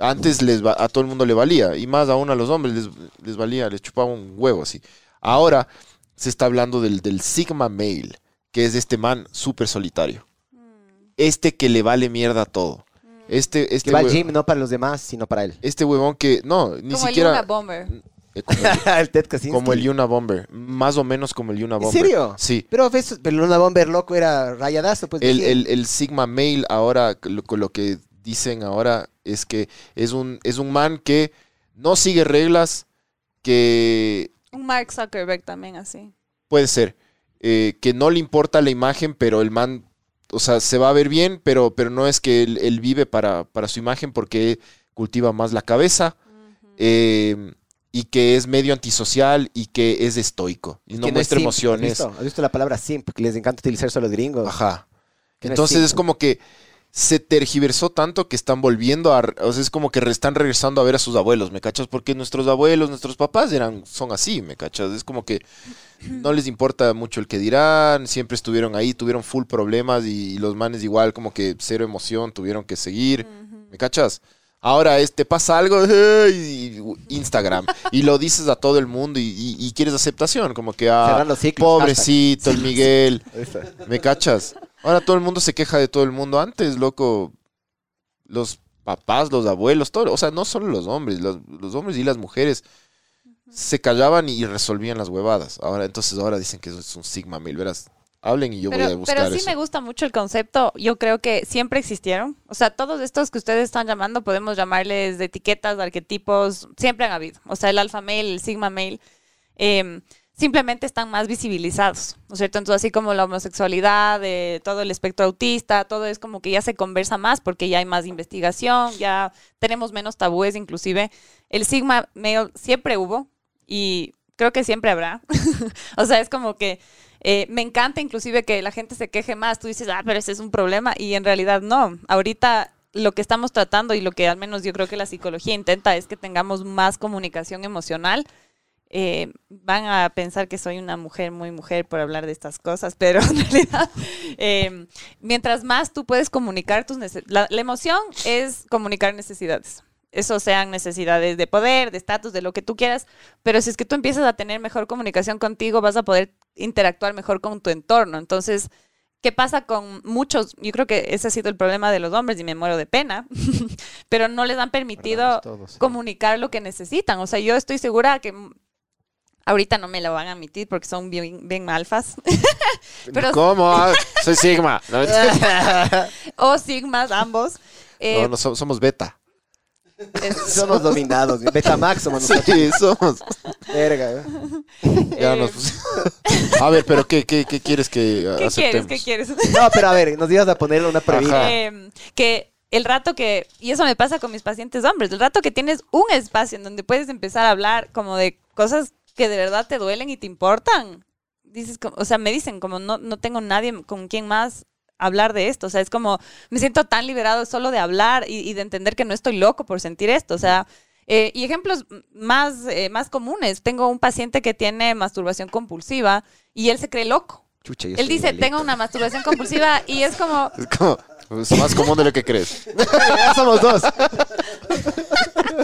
Mm. Antes les va- a todo el mundo le valía y más aún a los hombres les, les valía, les chupaba un huevo así. Ahora se está hablando del, del Sigma Male, que es este man súper solitario. Este que le vale mierda a todo. Este, Que este, va al gym no para los demás, sino para él. este huevón que, no, ni Como el siquiera... Luna Bomber. eh, como, el, el Ted Kaczynski. como el Yuna Bomber, más o menos como el Yuna ¿En Bomber. serio? Sí. Pero, ves, pero Luna Bomber loco era rayadazo, pues. El, el- el Sigma Male ahora, lo, lo que dicen ahora es que es un, es un man que no sigue reglas, que Un Mark Zuckerberg también así. puede ser, eh, que no le importa la imagen, pero el man, o sea, se va a ver bien, pero, pero no es que él, él vive para, para su imagen porque cultiva más la cabeza. eh, y que es medio antisocial y que es estoico y no muestra simp, emociones. ¿Has visto? ¿Has visto la palabra simp? Que les encanta utilizar solo gringos. Ajá. Que no es Entonces es como que se tergiversó tanto que están volviendo a... O sea, es como que están regresando a ver a sus abuelos, ¿me cachas? Porque nuestros abuelos, nuestros papás eran, son así, ¿me cachas? Es como que no les importa mucho el que dirán, siempre estuvieron ahí, tuvieron full problemas y, los manes igual como que cero emoción, tuvieron que seguir, ¿me cachas? Ahora es, te pasa algo. Instagram, y lo dices a todo el mundo y, y- y quieres aceptación, como que, ah, Cerrar los ciclos, pobrecito, el Miguel. ¿Me cachas? Ahora todo el mundo se queja de todo el mundo. Antes, loco, los papás, los abuelos, todo, o sea, no solo los hombres, los, los hombres y las mujeres se callaban y resolvían las huevadas. Ahora, entonces ahora dicen que eso es un sigma mil, verás. Hablen y yo voy a Pero, buscar pero sí eso. me gusta mucho el concepto. Yo creo que siempre existieron. O sea, todos estos que ustedes están llamando, podemos llamarles de etiquetas, de arquetipos, siempre han habido. O sea, el alfa male, el sigma male, eh, simplemente están más visibilizados, ¿no es cierto? Entonces, así como la homosexualidad, eh, todo el espectro autista, todo es como que ya se conversa más porque ya hay más investigación, ya tenemos menos tabúes inclusive. El sigma male siempre hubo y creo que siempre habrá. o sea, es como que eh, me encanta inclusive que la gente se queje más. Tú dices, ah, pero ese es un problema. Y en realidad no. Ahorita lo que estamos tratando y lo que al menos yo creo que la psicología intenta es que tengamos más comunicación emocional. Eh, van a pensar que soy una mujer muy mujer por hablar de estas cosas, pero en realidad, eh, mientras más tú puedes comunicar tus necesidades, la, la emoción es comunicar necesidades. eso sean necesidades de poder, de estatus, de lo que tú quieras, pero si es que tú empiezas a tener mejor comunicación contigo, vas a poder interactuar mejor con tu entorno. Entonces, ¿qué pasa con muchos? Yo creo que ese ha sido el problema de los hombres y me muero de pena, pero no les han permitido todos, comunicar lo que necesitan. O sea, yo estoy segura que ahorita no me lo van a admitir porque son bien, bien alfas. Pero- ¿Cómo? Soy Sigma. No, o sigmas, ambos. Eh, no, no, so- somos beta. es- Somos dominados. Betamax somos nosotros. Sí, somos. Verga. ¿eh? Ya eh, nos A ver, pero ¿qué, qué, qué quieres que ¿Qué quieres? aceptemos? ¿Qué quieres? No, pero a ver, nos ibas a poner una previa. Eh, que el rato que, y eso me pasa con mis pacientes hombres, el rato que tienes un espacio en donde puedes empezar a hablar como de cosas que de verdad te duelen y te importan, dices, o sea, me dicen como no, no tengo nadie con quien más hablar de esto, o sea, es como, me siento tan liberado solo de hablar y, y de entender que no estoy loco por sentir esto, o sea, eh, y ejemplos más, eh, más comunes, tengo un paciente que tiene masturbación compulsiva y él se cree loco. Chucha, Él dice, igualito. tengo una masturbación compulsiva y es como, Es como, es más común de lo que crees. Ya somos dos.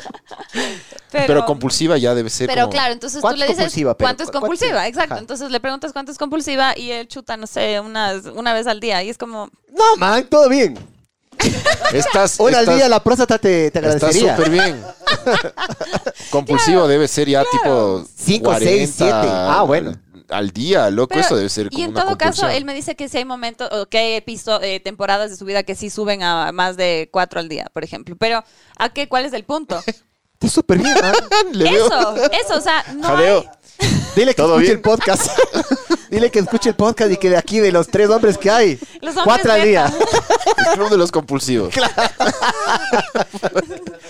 pero, Pero, compulsiva ya debe ser Pero como- claro, entonces tú ¿Cuánto le es dices compulsiva, pero cuánto es cuánto compulsiva, exacto. Ajá. Entonces le preguntas cuánto es compulsiva y él chuta, no sé, unas, una vez al día. Y es como, No, man, todo bien. Estás, Una al estás- día la próstata te, te Está agradecería. súper bien. Compulsivo debe ser ya tipo Cinco, seis, 40 siete. Ah, bueno. Al día, loco, Pero- eso debe ser como y en una todo caso, él me dice que si hay momentos o que hay episo- eh, temporadas de su vida que sí suben a más de cuatro al día, por ejemplo. Pero, ¿a qué? ¿Cuál es el punto? Está súper bien, man. Le veo- Eso, eso, o sea, no hay... Dile que ¿Todo escuche bien? el podcast. Dile que escuche el podcast y que de aquí, de los tres hombres que hay, Los hombres cuatro al día. El club de los compulsivos.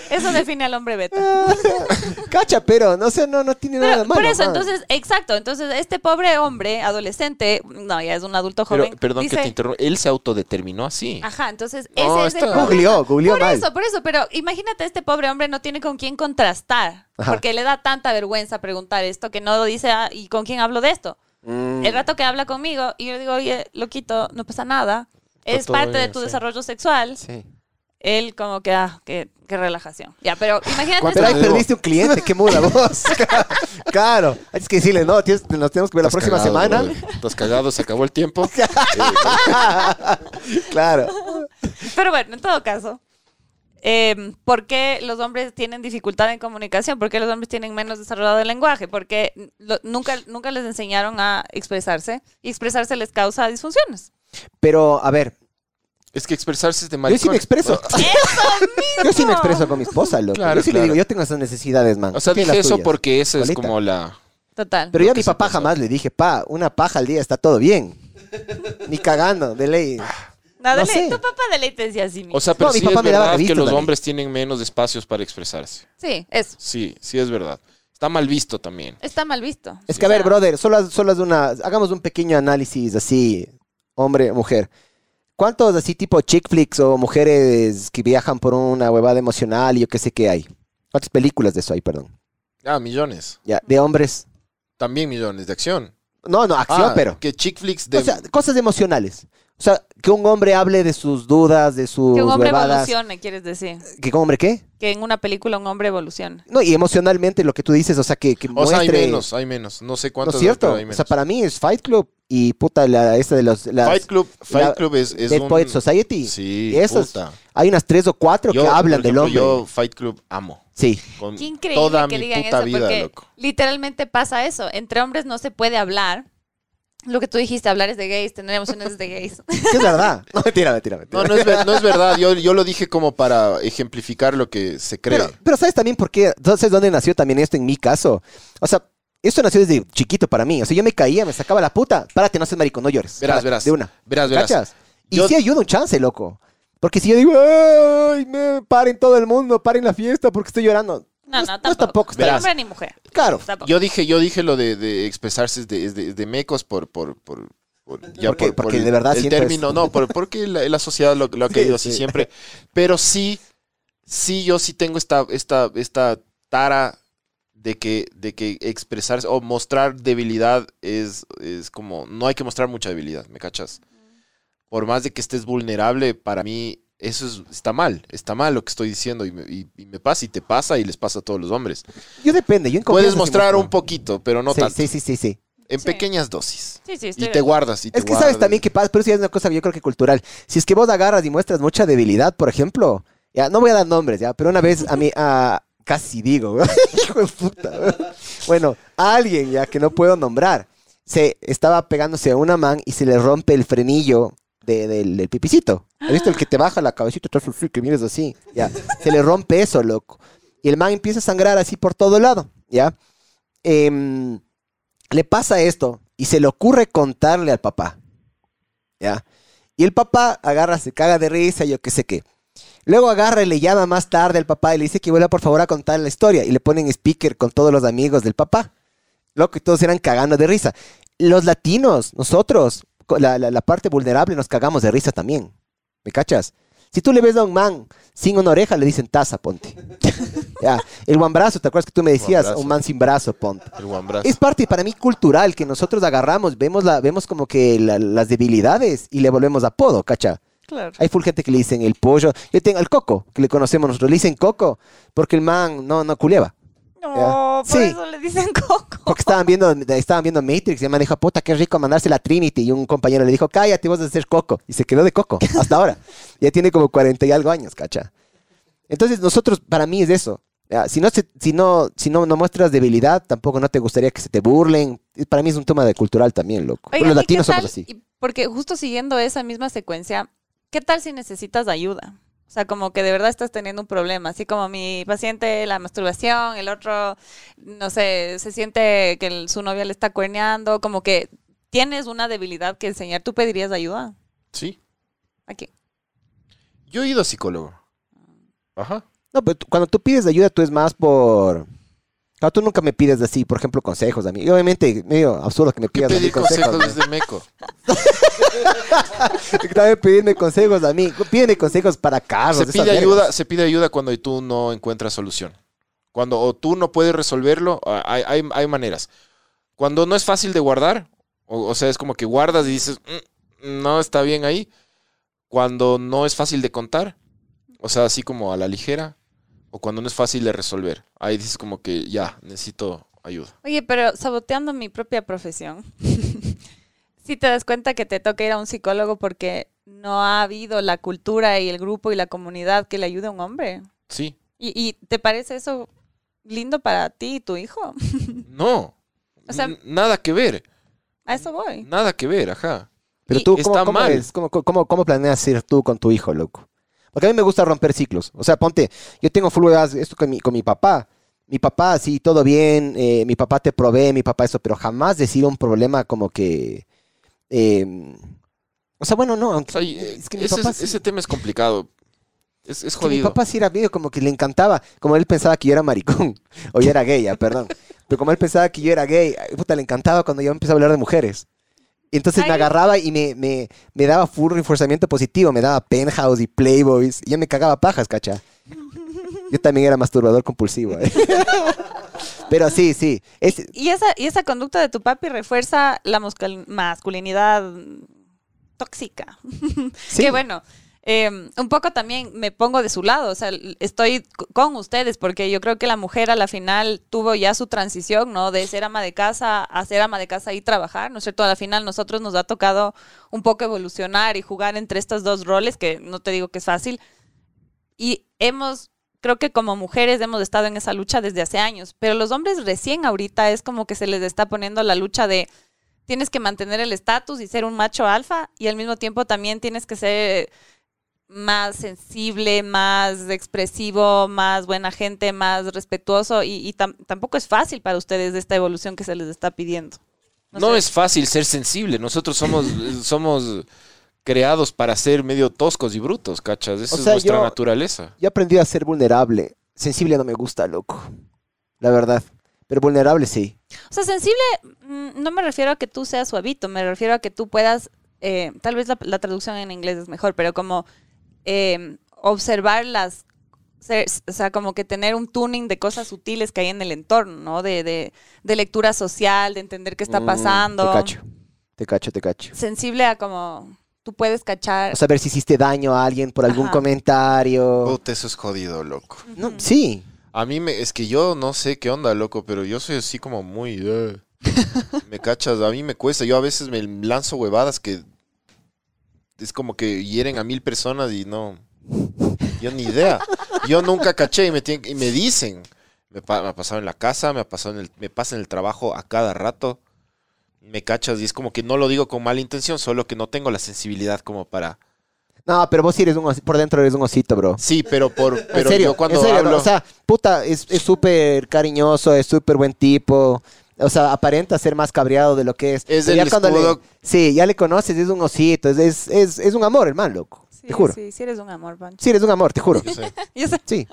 Eso define al hombre beta. Cacha, pero no sé, no, no tiene nada Pero, de malo. por eso, man. entonces, exacto. Entonces, este pobre hombre, adolescente, no, ya es un adulto Pero, joven. perdón que te interrumpa. Él se autodeterminó así. Ajá, entonces No, ese es el. Googleó, googleó Por mal. eso, por eso, pero imagínate, este pobre hombre no tiene con quién contrastar, Ajá. porque le da tanta vergüenza preguntar esto que no dice, "Ah, ¿y con quién hablo de esto? Mm. El rato que habla conmigo y yo digo, oye, loquito, no pasa nada, es todo parte de bien, tu sí. desarrollo sexual, Sí. él como que, ah, qué, qué relajación. Ya, pero imagínate ¿Cuánto Pero ahí perdiste un cliente, qué muda vos. claro, hay que decirle, no, tienes- nos tenemos que ver la Estás próxima cagado, semana. brother. Estás cagado, se acabó el tiempo. claro. Pero bueno, en todo caso, eh, ¿por qué los hombres tienen dificultad en comunicación? ¿Por qué los hombres tienen menos desarrollado el lenguaje? Porque lo- nunca, nunca les enseñaron a expresarse y expresarse les causa disfunciones. Pero, a ver, Es que expresarse es de yo maricón. sí me expreso. Yo sí me expreso con mi esposa, loco. Claro, yo sí le claro. digo, yo tengo esas necesidades, man. O sea, dije eso tuyas. porque esa es como la... Total. Pero yo a mi papá jamás le dije, pa, una paja al día está todo bien. Ni cagando, de ley. Nada, no de sé. tu papá de ley te decía así mismo. O sea, pero No, mi sí papá es me verdad que los hombres tienen menos espacios para expresarse. sí, eso. Sí, sí es verdad. Está mal visto también. Está mal visto. Es que, a ver, brother, solo, solo es una. Hagamos un pequeño análisis así, hombre, mujer. ¿Cuántos así tipo chick flicks o mujeres que viajan por una huevada emocional y yo qué sé qué hay? ¿Cuántas películas de eso hay, perdón? Ah, millones. Ya, de hombres. También millones de acción. No, no, acción, Ah, pero. Que chick flicks de... O sea, cosas emocionales. O sea, que un hombre hable de sus dudas, de sus Que un hombre huevadas. evolucione, quieres decir. ¿Que un hombre qué? Que en una película un hombre evolucione. No, y emocionalmente lo que tú dices, o sea, que, que o sea, hay muestre- menos, hay menos. No sé ¿No cuántos es cierto? O sea, para mí es Fight Club y puta, la, esta de los... las- Fight Club, Fight la- Club es, es Dead un... Poet Society. Sí, Esos- puta. Hay unas tres o cuatro Yo, que hablan por del ejemplo, hombre. Yo Fight Club amo. Sí. Con Qué increíble toda que mi digan puta eso, vida, porque loco. literalmente pasa eso. Entre hombres no se puede hablar. Lo que tú dijiste, hablar es de gays, tener emociones es de gays. Sí, es verdad. No, mentira, mentira, mentira. No, no es, ver- no es verdad. Yo, yo lo dije como para ejemplificar lo que se cree. Pero, pero ¿sabes también por qué? ¿Sabes dónde nació también esto en mi caso? O sea, esto nació desde chiquito para mí. O sea, yo me caía, me sacaba la puta. Párate, no seas maricón, no llores. Verás, Párate, verás. De una. Verás, verás. ¿Cachas? Y Yo- sí ayuda un chance, loco. Porque si yo digo, ¡ay! me- paren todo el mundo, paren la fiesta porque estoy llorando. No, no, es- tampoco. es tampoco Ni está- Verás. hombre ni mujer. Claro. Tampoco. Yo dije, yo dije lo de, de expresarse es de, de- de mecos por, por, por, por- ya Porque- por- por porque el- de verdad el término, no, por- porque la, la sociedad lo, lo ha Sí, querido así sí. siempre. Pero sí, sí, yo sí tengo esta, esta, esta tara de que, de que expresarse o mostrar debilidad es, es como, no hay que mostrar mucha debilidad, ¿me cachas? Por más de que estés vulnerable, para mí Eso es- está mal, está mal lo que estoy diciendo y me, y- y me pasa y te pasa y les pasa a todos los hombres. Yo depende, yo en Puedes mostrar un poquito, pero no sí, tanto. Sí, sí, sí, sí. En Sí. pequeñas dosis. Sí, sí, Y te guardas. Y te Es que sabes también que pasa, pero eso ya es una cosa yo creo que cultural. Si es que vos agarras y muestras mucha debilidad, por ejemplo, ya no voy a dar nombres, ya, pero una vez a mí, a, casi digo, hijo de puta. Bueno, a alguien ya que no puedo nombrar, se estaba pegándose a una man y se le rompe el frenillo de- del, del pipicito. ¿Has visto el que te baja la cabecita que vienes así? Ya, se le rompe eso, loco. Y el man empieza a sangrar así por todo lado, ¿ya? Em, le pasa esto y se le ocurre contarle al papá. ¿Ya? Y el papá agarra, se caga de risa, yo qué sé qué. Luego agarra y le llama más tarde al papá y le dice que vuelva por favor a contar la historia. Y le ponen speaker con todos los amigos del papá. Loco, y todos eran cagando de risa. Los latinos, nosotros, la, la- la parte vulnerable, nos cagamos de risa también. ¿Me cachas? Si tú le ves a un man sin una oreja, le dicen taza, ponte. ya. El guambrazo, ¿te acuerdas que tú me decías? Guambrazo. Un man sin brazo, ponte. El guambrazo. Es parte para mí cultural que nosotros agarramos, vemos, la, vemos como que la- las debilidades y le volvemos apodo, ¿cacha? Claro. Hay full gente que le dicen el pollo. Yo tengo al coco, que le conocemos nosotros, le dicen coco porque el man no, no culeaba. No, por Sí. eso le dicen coco. Porque estaban viendo, estaban viendo Matrix y el man dijo, puta, qué rico mandarse la Trinity. Y un compañero le dijo, cállate, vos de ser coco. Y se quedó de coco hasta ahora. Ya tiene como 40 y algo años, ¿cacha? Entonces, nosotros, para mí es eso. Si no, se- si no, si no, no muestras debilidad, tampoco no te gustaría que se te burlen. Para mí es un tema de cultural también, loco. Oigan, Los ¿y qué latinos somos así. Porque justo siguiendo esa misma secuencia, ¿qué tal si necesitas ayuda? O sea, como que de verdad estás teniendo un problema, así como mi paciente, la masturbación, el otro, no sé, se siente que el- su novia le está cuerneando, como que tienes una debilidad que enseñar, ¿tú pedirías ayuda? Sí. Aquí. Yo he ido a psicólogo. Ajá. No, pero tú- cuando tú pides ayuda, tú es más por... Claro, tú nunca me pides así, por ejemplo, consejos a mí. Y obviamente, medio absurdo que me ¿Qué pidas a mí consejos. consejos desde Meco? También pedirme consejos a mí. Pídeme consejos para carros. Se pide ayuda, se pide ayuda cuando tú no encuentras solución. Cuando o tú no puedes resolverlo, hay, hay, hay maneras. Cuando no es fácil de guardar, o, o sea, es como que guardas y dices, "Mm, no está bien ahí. Cuando no es fácil de contar, o sea, así como a la ligera, o cuando no es fácil de resolver. Ahí dices como que ya, necesito ayuda. Oye, pero saboteando mi propia profesión, si te das cuenta que te toca ir a un psicólogo porque no ha habido la cultura y el grupo y la comunidad que le ayude a un hombre. Sí. ¿Y, y te parece eso lindo para ti y tu hijo? No. O sea- nada que ver. A eso voy. Nada que ver, ajá. Pero Y- tú, Está ¿cómo, cómo mal. es? ¿Cómo, cómo, cómo planeas ir tú con tu hijo, loco? Porque a mí me gusta romper ciclos. O sea, ponte, yo tengo full esto con mi, con mi papá. Mi papá, sí, todo bien, eh, mi papá te provee, mi papá eso, pero jamás decir un problema como que... eh, o sea, bueno, no, aunque... O sea, y- es que mi ese, papá es- sí- ese tema es complicado. Es, es que mi jodido. papá sí era medio como que le encantaba, como él pensaba que yo era maricón, o yo era gay, perdón. Pero como él pensaba que yo era gay, ay, puta, le encantaba cuando yo empecé a hablar de mujeres. Y entonces me agarraba y me, me, me daba full reforzamiento positivo, me daba penthouse y playboys, y yo me cagaba pajas, cacha. Yo también era masturbador compulsivo. ¿eh? Pero sí, sí. es- Y esa, y esa conducta de tu papi refuerza la masculinidad tóxica. sí. Que bueno, eh, un poco también me pongo de su lado, o sea, estoy con ustedes porque yo creo que la mujer a la final tuvo ya su transición, ¿no? De ser ama de casa a ser ama de casa y trabajar, ¿no es cierto? A la final nosotros nos ha tocado un poco evolucionar y jugar entre estos dos roles, que no te digo que es fácil. Y hemos, creo que como mujeres hemos estado en esa lucha desde hace años, pero los hombres recién ahorita es como que se les está poniendo la lucha de tienes que mantener el estatus y ser un macho alfa y al mismo tiempo también tienes que ser más sensible, más expresivo, más buena gente, más respetuoso y, y tam- tampoco es fácil para ustedes esta evolución que se les está pidiendo. No, sé. es fácil ser sensible. Nosotros somos, somos creados para ser medio toscos y brutos, ¿cachas? Esa O es nuestra yo- naturaleza. Yo aprendí a ser vulnerable. Sensible no me gusta, loco. La verdad. Pero vulnerable sí. O sea, sensible, mm, no me refiero a que tú seas suavito, me refiero a que tú puedas, eh, tal vez la, la traducción en inglés es mejor, pero como eh, observar las, ser- o sea, como que tener un tuning de cosas sutiles que hay en el entorno, ¿no? De, de, de lectura social, de entender qué está Mm, pasando. Te cacho. Te cacho, te cacho. Sensible a como tú puedes cachar. O saber si hiciste daño a alguien por algún Ajá. comentario. Puta, eso es jodido, loco. No, sí. A mí me, es que yo no sé qué onda, loco, pero yo soy así como muy... eh. me cachas, a mí me cuesta. Yo a veces me lanzo huevadas que es como que hieren a mil personas y no... Yo ni idea. Yo nunca caché y me, tienen- y me dicen. Me, pa- me ha pasado en la casa, me ha pasado en el, me pasa en el trabajo a cada rato. Me cachas y es como que no lo digo con mala intención, solo que no tengo la sensibilidad como para... No, pero vos sí eres un osito, por dentro eres un osito, bro. Sí, pero por... Pero en serio, yo cuando en serio, bro. O sea, puta, es es súper cariñoso, es súper buen tipo. O sea, aparenta ser más cabreado de lo que es. Es el le- Sí, ya le conoces, es un osito, es, es, es, es un amor, hermano, loco. Sí, te juro. Sí, sí eres un amor, Pancho. Sí, eres un amor, te juro. Yo sé. Yo sé. Sí.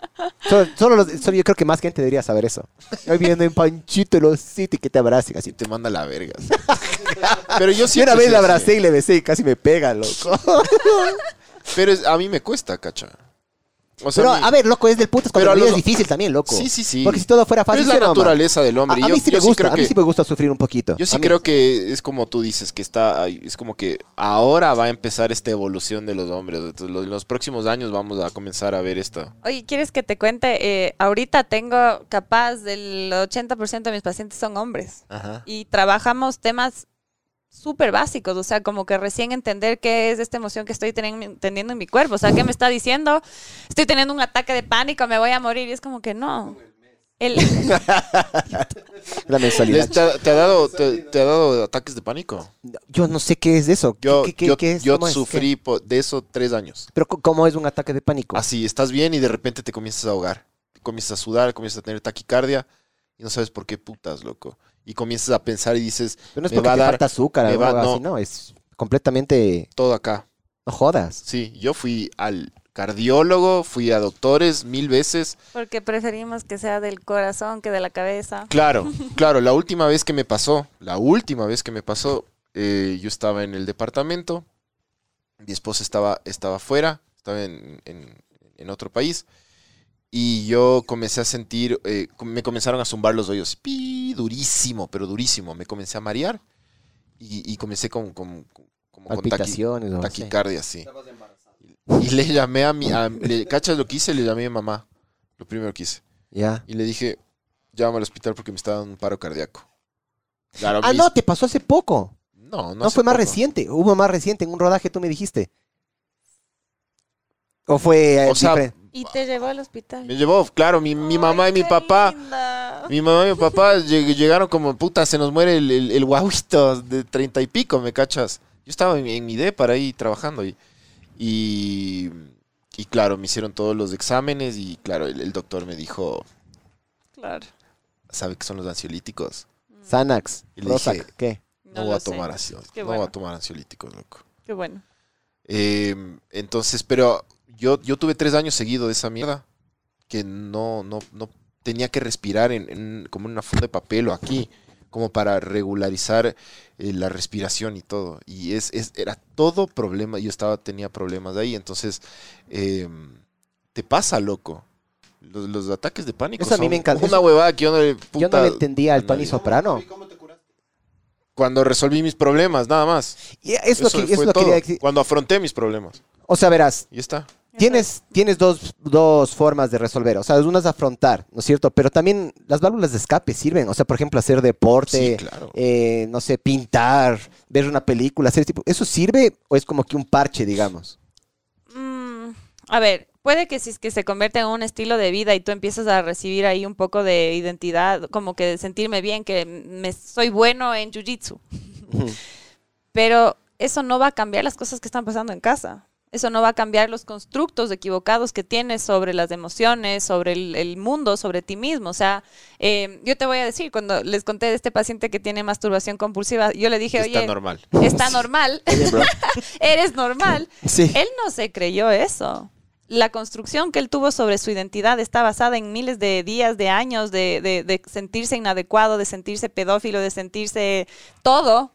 Solo, solo los- solo yo creo que más gente debería saber eso. Ahí viene en Panchito el osito y que te abracen así. Y te manda la verga. sí. Pero yo Yo siempre una vez así. abracé y le besé y casi me pega, loco. Pero es- a mí me cuesta, cacha. O sea, Pero, a ver, loco, es del putas Pero cuando a la vida es los- difícil también, loco. Sí, sí, sí. Porque si todo fuera pero fácil, es la naturaleza del hombre. A, a Yo- mí sí yo me gusta, creo a mí que- sí me gusta sufrir un poquito. Yo sí A mí- creo que es como tú dices, que está es como que ahora va a empezar esta evolución de los hombres. Entonces, lo- en los próximos años vamos a comenzar a ver esto. Oye, ¿quieres que te cuente? Eh, ahorita tengo capaz del 80% de mis pacientes son hombres Ajá. y trabajamos temas súper básicos, o sea, como que recién entender qué es esta emoción que estoy teni- teniendo en mi cuerpo, o sea, ¿qué me está diciendo? Estoy teniendo un ataque de pánico, me voy a morir, y es como que no. El, La mensualidad. ¿Les- ¿Te, ha- te ha dado, te, te ha dado ataques de pánico? Yo no sé qué es eso. ¿Qué- Yo, qué, qué- yo, qué es? yo ¿Cómo es? sufrí de eso tres años. Pero ¿cómo es un ataque de pánico? Así, estás bien y de repente te comienzas a ahogar. Comienzas a sudar, comienzas a tener taquicardia y no sabes por qué putas, loco. Y comienzas a pensar y dices, Pero no es me porque va a te dar- falta azúcar me o va- algo no. así, no. Es completamente... todo acá. No jodas. Sí, yo fui al cardiólogo, fui a doctores mil veces. porque preferimos que sea del corazón que de la cabeza. Claro, claro, la última vez que me pasó, la última vez que me pasó, eh, yo estaba en el departamento, mi esposa estaba, estaba fuera, estaba en, en- en otro país, y yo comencé a sentir, eh, me comenzaron a zumbar los oídos, pi, durísimo, pero durísimo, me comencé a marear y, y comencé con, con- con- como con taqui- o taquicardia, sí. Y le llamé a mi, a- le- ¿cachas lo que hice? Le llamé a mi mamá, lo primero que hice. Ya. Y le dije, llámame al hospital porque me está dando un paro cardíaco. Claro, Ah, mis- no, te pasó hace poco. no, no No, hace fue más poco. reciente. Hubo más reciente en un rodaje, tú me dijiste. ¿O fue eh, O sea, diferente? Y te llevó al hospital. Me llevó, claro, mi, mi Ay, mamá y mi qué papá. linda. Mi mamá y mi papá lleg- llegaron como, puta, se nos muere el, el, el guauito de treinta y pico, ¿me cachas? Yo estaba en, en mi D para ahí trabajando y, y, y claro, me hicieron todos los exámenes y claro, el, el doctor me dijo, Claro. ¿sabe qué son los ansiolíticos? Xanax, Y le Prozac, dije, ¿qué? No, lo voy a tomar ansio- Qué no bueno. voy a tomar ansiolíticos, loco. Qué bueno. Eh, entonces, pero yo, yo tuve tres años seguido de esa mierda. Que no, no, no tenía que respirar en, en- como en una funda de papel o aquí, como para regularizar eh, la respiración y todo. Y es, es- era todo problema. Yo estaba, tenía problemas ahí. Entonces, eh, te pasa, loco. Los, los ataques de pánico. Eso a mí son me encanta. Una huevada que yo no le. Yo no puta, le entendía al Tony. Soprano. Cuando resolví mis problemas, nada más. Y es lo Eso que, es lo decir. Cuando afronté mis problemas. O sea, verás, Y está. Tienes, tienes dos, dos formas de resolver. O sea, una es afrontar, ¿no es cierto? Pero también las válvulas de escape sirven. O sea, por ejemplo, hacer deporte, Sí, claro. eh, no sé, pintar, ver una película, hacer tipo. ¿Eso sirve o es como que un parche, digamos? Mm, a ver, puede que si es que se convierte en un estilo de vida y tú empiezas a recibir ahí un poco de identidad, como que sentirme bien, que me soy bueno en jiu-jitsu. Pero eso no va a cambiar las cosas que están pasando en casa. Eso no va a cambiar los constructos equivocados que tienes sobre las emociones, sobre el, el mundo, sobre ti mismo. O sea, eh, yo te voy a decir, cuando les conté de este paciente que tiene masturbación compulsiva, yo le dije, Está oye, normal. está normal, eres normal. Sí. Él no se creyó eso. La construcción que él tuvo sobre su identidad está basada en miles de días, de años, de, de- de sentirse inadecuado, de sentirse pedófilo, de sentirse todo,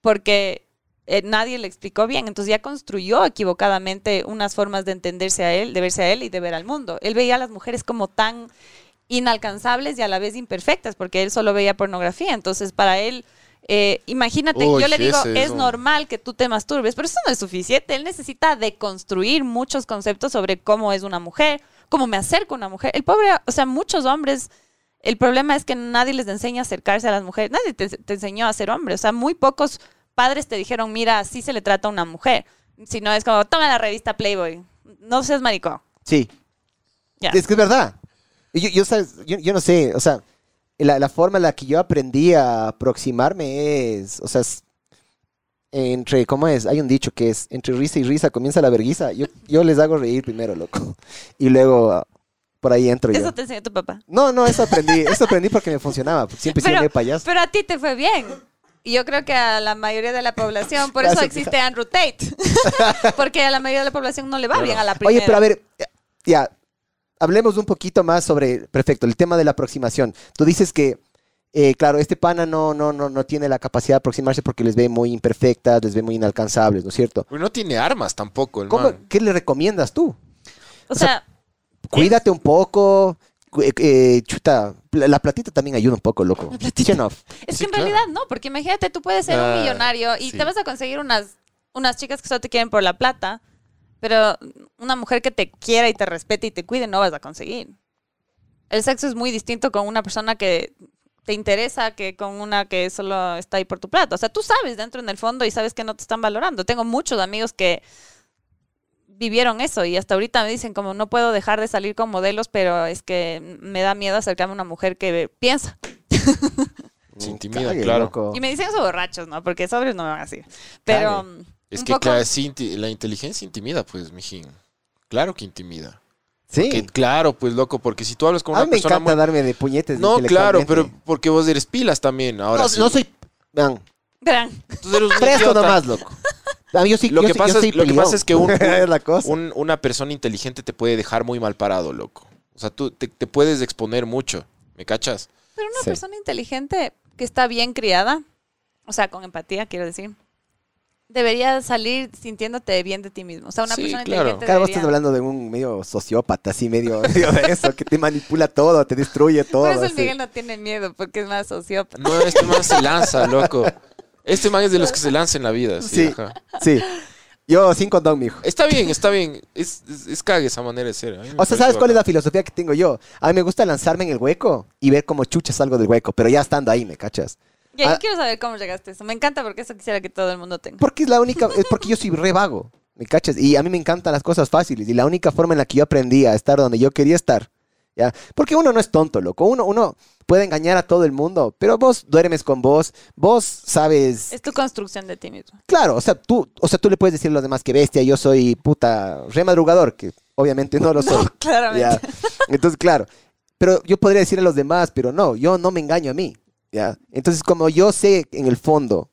porque eh, nadie le explicó bien. Entonces ya construyó equivocadamente unas formas de entenderse a él, de verse a él y de ver al mundo. Él veía a las mujeres como tan inalcanzables y a la vez imperfectas, porque él solo veía pornografía. Entonces para él Eh, imagínate, Uy, yo le digo, es normal que tú te masturbes, pero eso no es suficiente. Él necesita deconstruir muchos conceptos sobre cómo es una mujer, cómo me acerco a una mujer. El pobre, o sea, muchos hombres, el problema es que nadie les enseña a acercarse a las mujeres, nadie te, te enseñó a ser hombre. O sea, muy pocos padres te dijeron, mira, así se le trata a una mujer. Si no, es como, toma la revista Playboy. No seas maricón. Sí. Ya. Es que es verdad. Yo, yo, ¿sabes? yo, yo no sé, o sea, la, la forma en la que yo aprendí a aproximarme es, o sea, es entre, ¿cómo es? Hay un dicho que es, entre risa y risa comienza la verguiza. Yo, yo les hago reír primero, loco. Y luego por ahí entro yo. Eso te enseñó tu papá. No, no, eso aprendí. Eso aprendí porque me funcionaba. porque Siempre Pero- medio payaso. Pero a ti te fue bien. Yo creo que a la mayoría de la población, por eso existe Andrew Tate. Porque a la mayoría de la población no le va bien a la primera. Oye, pero a ver, ya, hablemos un poquito más sobre, perfecto, el tema de la aproximación. Tú dices que, eh, claro, este pana no, no, no, no tiene la capacidad de aproximarse porque les ve muy imperfectas, les ve muy inalcanzables, ¿no es cierto? Pues no tiene armas tampoco, el ¿Cómo, man. ¿Qué le recomiendas tú? O sea, Cuídate un poco, eh, eh, chuta, la, la platita también ayuda un poco, loco. La platita. Es Sí, que en claro. realidad no, porque imagínate, tú puedes ser Ah, un millonario y sí. te vas a conseguir unas, unas chicas que solo te quieren por la plata, pero una mujer que te quiera y te respete y te cuide no vas a conseguir. El sexo es muy distinto con una persona que te interesa que con una que solo está ahí por tu plata. O sea, tú sabes dentro en el fondo y sabes que no te están valorando. Tengo muchos amigos que vivieron eso y hasta ahorita me dicen como no puedo dejar de salir con modelos, pero es que me da miedo acercarme a una mujer que piensa. Se intimida, Cague, claro. loco. Y me dicen eso borrachos, ¿no? Porque sobrios no me van así. Pero Cague. mm, Es un que poco- claro, sí, inti- la inteligencia intimida, pues, mijín. Claro que intimida. Sí. Claro, pues, loco, porque si tú hablas con A una mí me persona encanta muy... darme de puñetes. No, claro, pero porque vos eres pilas también, ahora No, sí. no soy... vean, Verán, Tú eres un idiota. nomás, loco. A mí yo sí, Lo yo que sí- pasa yo es- lo que pasa es que un- es la cosa. Un- una persona inteligente te puede dejar muy mal parado, loco. O sea, tú te, te puedes exponer mucho, ¿me cachas? pero una Sí. persona inteligente que está bien criada, o sea, con empatía, quiero decir, debería salir sintiéndote bien de ti mismo. O sea, una Sí, persona claro. inteligente Claro, vos debería... estás hablando de un medio sociópata, así medio, medio de eso, que te manipula todo, te destruye todo. Por eso el así. Miguel no tiene miedo, porque es más sociópata. No, este man se lanza, loco. Este man es de los que se lanza en la vida. Sí, Sí. ajá. Sí. Yo sin condón, mijo. Está bien, está bien. Es, es, es cague esa manera de ser. O sea, ¿sabes cuál es la filosofía que tengo yo? A mí me gusta lanzarme en el hueco y ver cómo chucha salgo del hueco, pero ya estando ahí, ¿me cachas? Y ahí Ah. quiero saber cómo llegaste a eso. Me encanta porque eso quisiera que todo el mundo tenga. Porque es la única, es porque yo soy re vago, ¿me cachas? Y a mí me encantan las cosas fáciles y la única forma en la que yo aprendí a estar donde yo quería estar, ¿ya? Porque uno no es tonto, loco. Uno, uno puede engañar a todo el mundo, pero vos duermes con vos, vos sabes... Es tu construcción de ti mismo. Claro, o sea, tú, o sea, tú le puedes decir a los demás que bestia, yo soy puta remadrugador, que obviamente no lo soy. Claramente. ¿ya? Entonces, claro. Pero yo podría decir a los demás, pero no, yo no me engaño a mí. ¿ya? Entonces, como yo sé en el fondo,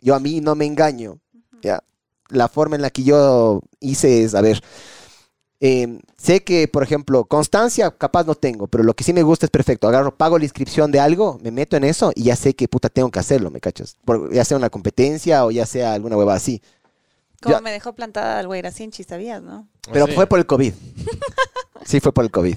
yo a mí no me engaño, ¿ya? La forma en la que yo hice es, a ver, eh, sé que, por ejemplo, constancia capaz no tengo, pero lo que sí me gusta es perfecto. Agarro, pago la inscripción de algo, me meto en eso y ya sé que puta tengo que hacerlo, ¿me cachas? Por- ya sea una competencia o ya sea alguna hueva así. Como Ya. me dejó plantada al güey Sinchi, sabías, ¿no? Pero Ah, sí. fue por el COVID. Sí, fue por el COVID.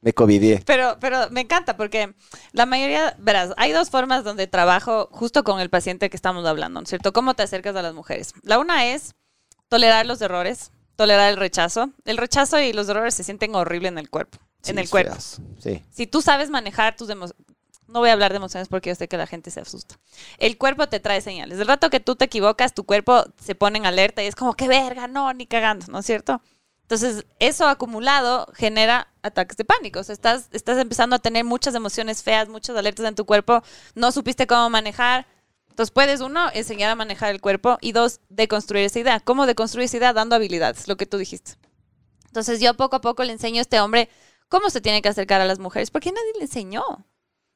Me covidié. Pero, pero me encanta porque la mayoría, verás, hay dos formas donde trabajo justo con el paciente que estamos hablando, ¿no es cierto? ¿Cómo te acercas a las mujeres? La una es tolerar los errores, tolerar el rechazo. El rechazo y los errores se sienten horrible en el cuerpo, en el cuerpo. feas. Sí. Si tú sabes manejar tus emociones, no voy a hablar de emociones porque yo sé que la gente se asusta. El cuerpo te trae señales. Del rato que tú te equivocas, tu cuerpo se pone en alerta y es como, qué verga, no, ni cagando, ¿no es cierto? Entonces, eso acumulado genera ataques de pánico. O sea, estás, estás empezando a tener muchas emociones feas, muchas alertas en tu cuerpo, no supiste cómo manejar. Entonces, puedes, uno, enseñar a manejar el cuerpo y dos, deconstruir esa idea. ¿Cómo deconstruir esa idea? Dando habilidades, lo que tú dijiste. Entonces, yo poco a poco le enseño a este hombre cómo se tiene que acercar a las mujeres, porque nadie le enseñó.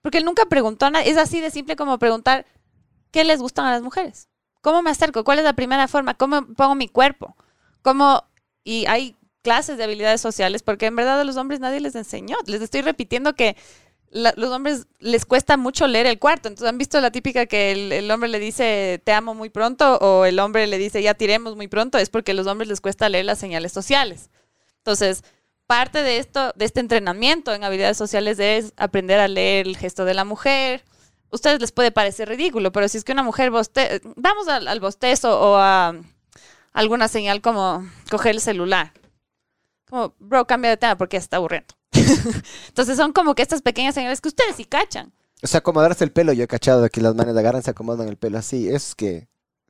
Porque él nunca preguntó a nadie. Es así de simple como preguntar qué les gustan a las mujeres. ¿Cómo me acerco? ¿Cuál es la primera forma? ¿Cómo pongo mi cuerpo? ¿Cómo? Y hay clases de habilidades sociales, porque en verdad a los hombres nadie les enseñó. Les estoy repitiendo que los hombres les cuesta mucho leer el cuarto. Entonces, ¿han visto la típica que el, el hombre le dice te amo muy pronto o el hombre le dice ya tiremos muy pronto? Es porque a los hombres les cuesta leer las señales sociales. Entonces, parte de esto, de este entrenamiento en habilidades sociales es aprender a leer el gesto de la mujer, ustedes les puede parecer ridículo, pero si es que una mujer boste vamos al, al bostezo o a alguna señal como coger el celular. Como, bro, cambia de tema porque está aburriendo. Entonces son como que estas pequeñas señales que ustedes sí cachan. O sea, acomodarse el pelo, yo he cachado que las manes agarran, se acomodan el pelo así. Es que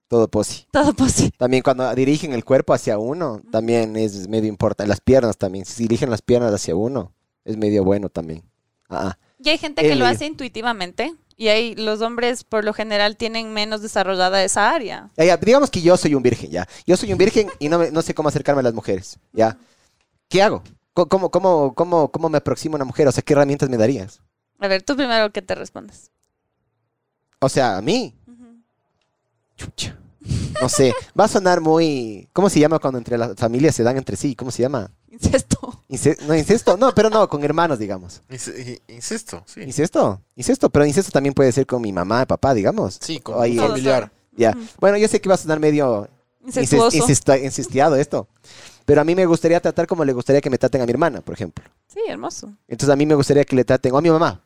todo posi. Todo posible. También cuando dirigen el cuerpo hacia uno, también es medio importante. Las piernas también. Si dirigen las piernas hacia uno, es medio bueno también. Ah, ah. Y hay gente que lo hace intuitivamente. Y ahí los hombres por lo general tienen menos desarrollada esa área. Ya, ya, digamos que yo soy un virgen, ya. Yo soy un virgen y no, me- no sé cómo acercarme a las mujeres, ya. ¿Qué hago? ¿Cómo, cómo, cómo, cómo me aproximo a una mujer? O sea, ¿qué herramientas me darías? A ver, tú primero que te respondes. O sea, a mí. Chucha. No sé. Va a sonar muy. ¿Cómo se llama cuando entre las familias se dan entre sí? ¿Cómo se llama? Incesto. Ince- no, incesto. No, pero no, con hermanos, digamos. Ince- Incesto, sí. ¿Incesto? Incesto, pero incesto también puede ser con mi mamá, papá, digamos. Sí, con un el- familiar. Ya. Bueno, yo sé que va a sonar medio Incestuoso. incestuado esto. Pero a mí me gustaría tratar como le gustaría que me traten a mi hermana, por ejemplo. Sí, hermoso. Entonces a mí me gustaría que le traten, o a mi mamá.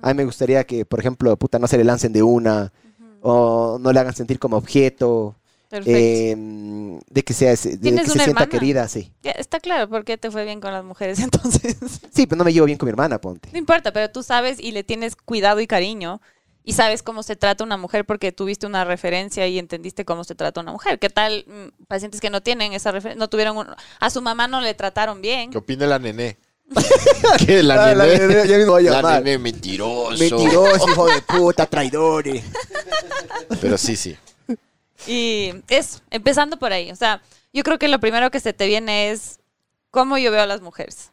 A mí me gustaría que, por ejemplo, puta, no se le lancen de una, o no le hagan sentir como objeto, eh, de que, sea, de que ¿Tienes se sienta querida, sí. Ya, está claro por qué te fue bien con las mujeres entonces. Sí, pero no me llevo bien con mi hermana, ponte. No importa, pero tú sabes y le tienes cuidado y cariño y sabes cómo se trata una mujer porque tuviste una referencia y entendiste cómo se trata una mujer. ¿Qué tal mm, pacientes que no tienen esa referencia? No tuvieron un- a su mamá no le trataron bien. ¿Qué opina la nené? ¿Qué? La Ah, la nené. nené, ya mismo voy a La llamar. nené mentiroso. Mentiroso, hijo de puta, traidores. Pero sí, sí. Y eso, empezando por ahí. O sea, yo creo que lo primero que se te viene es cómo yo veo a las mujeres.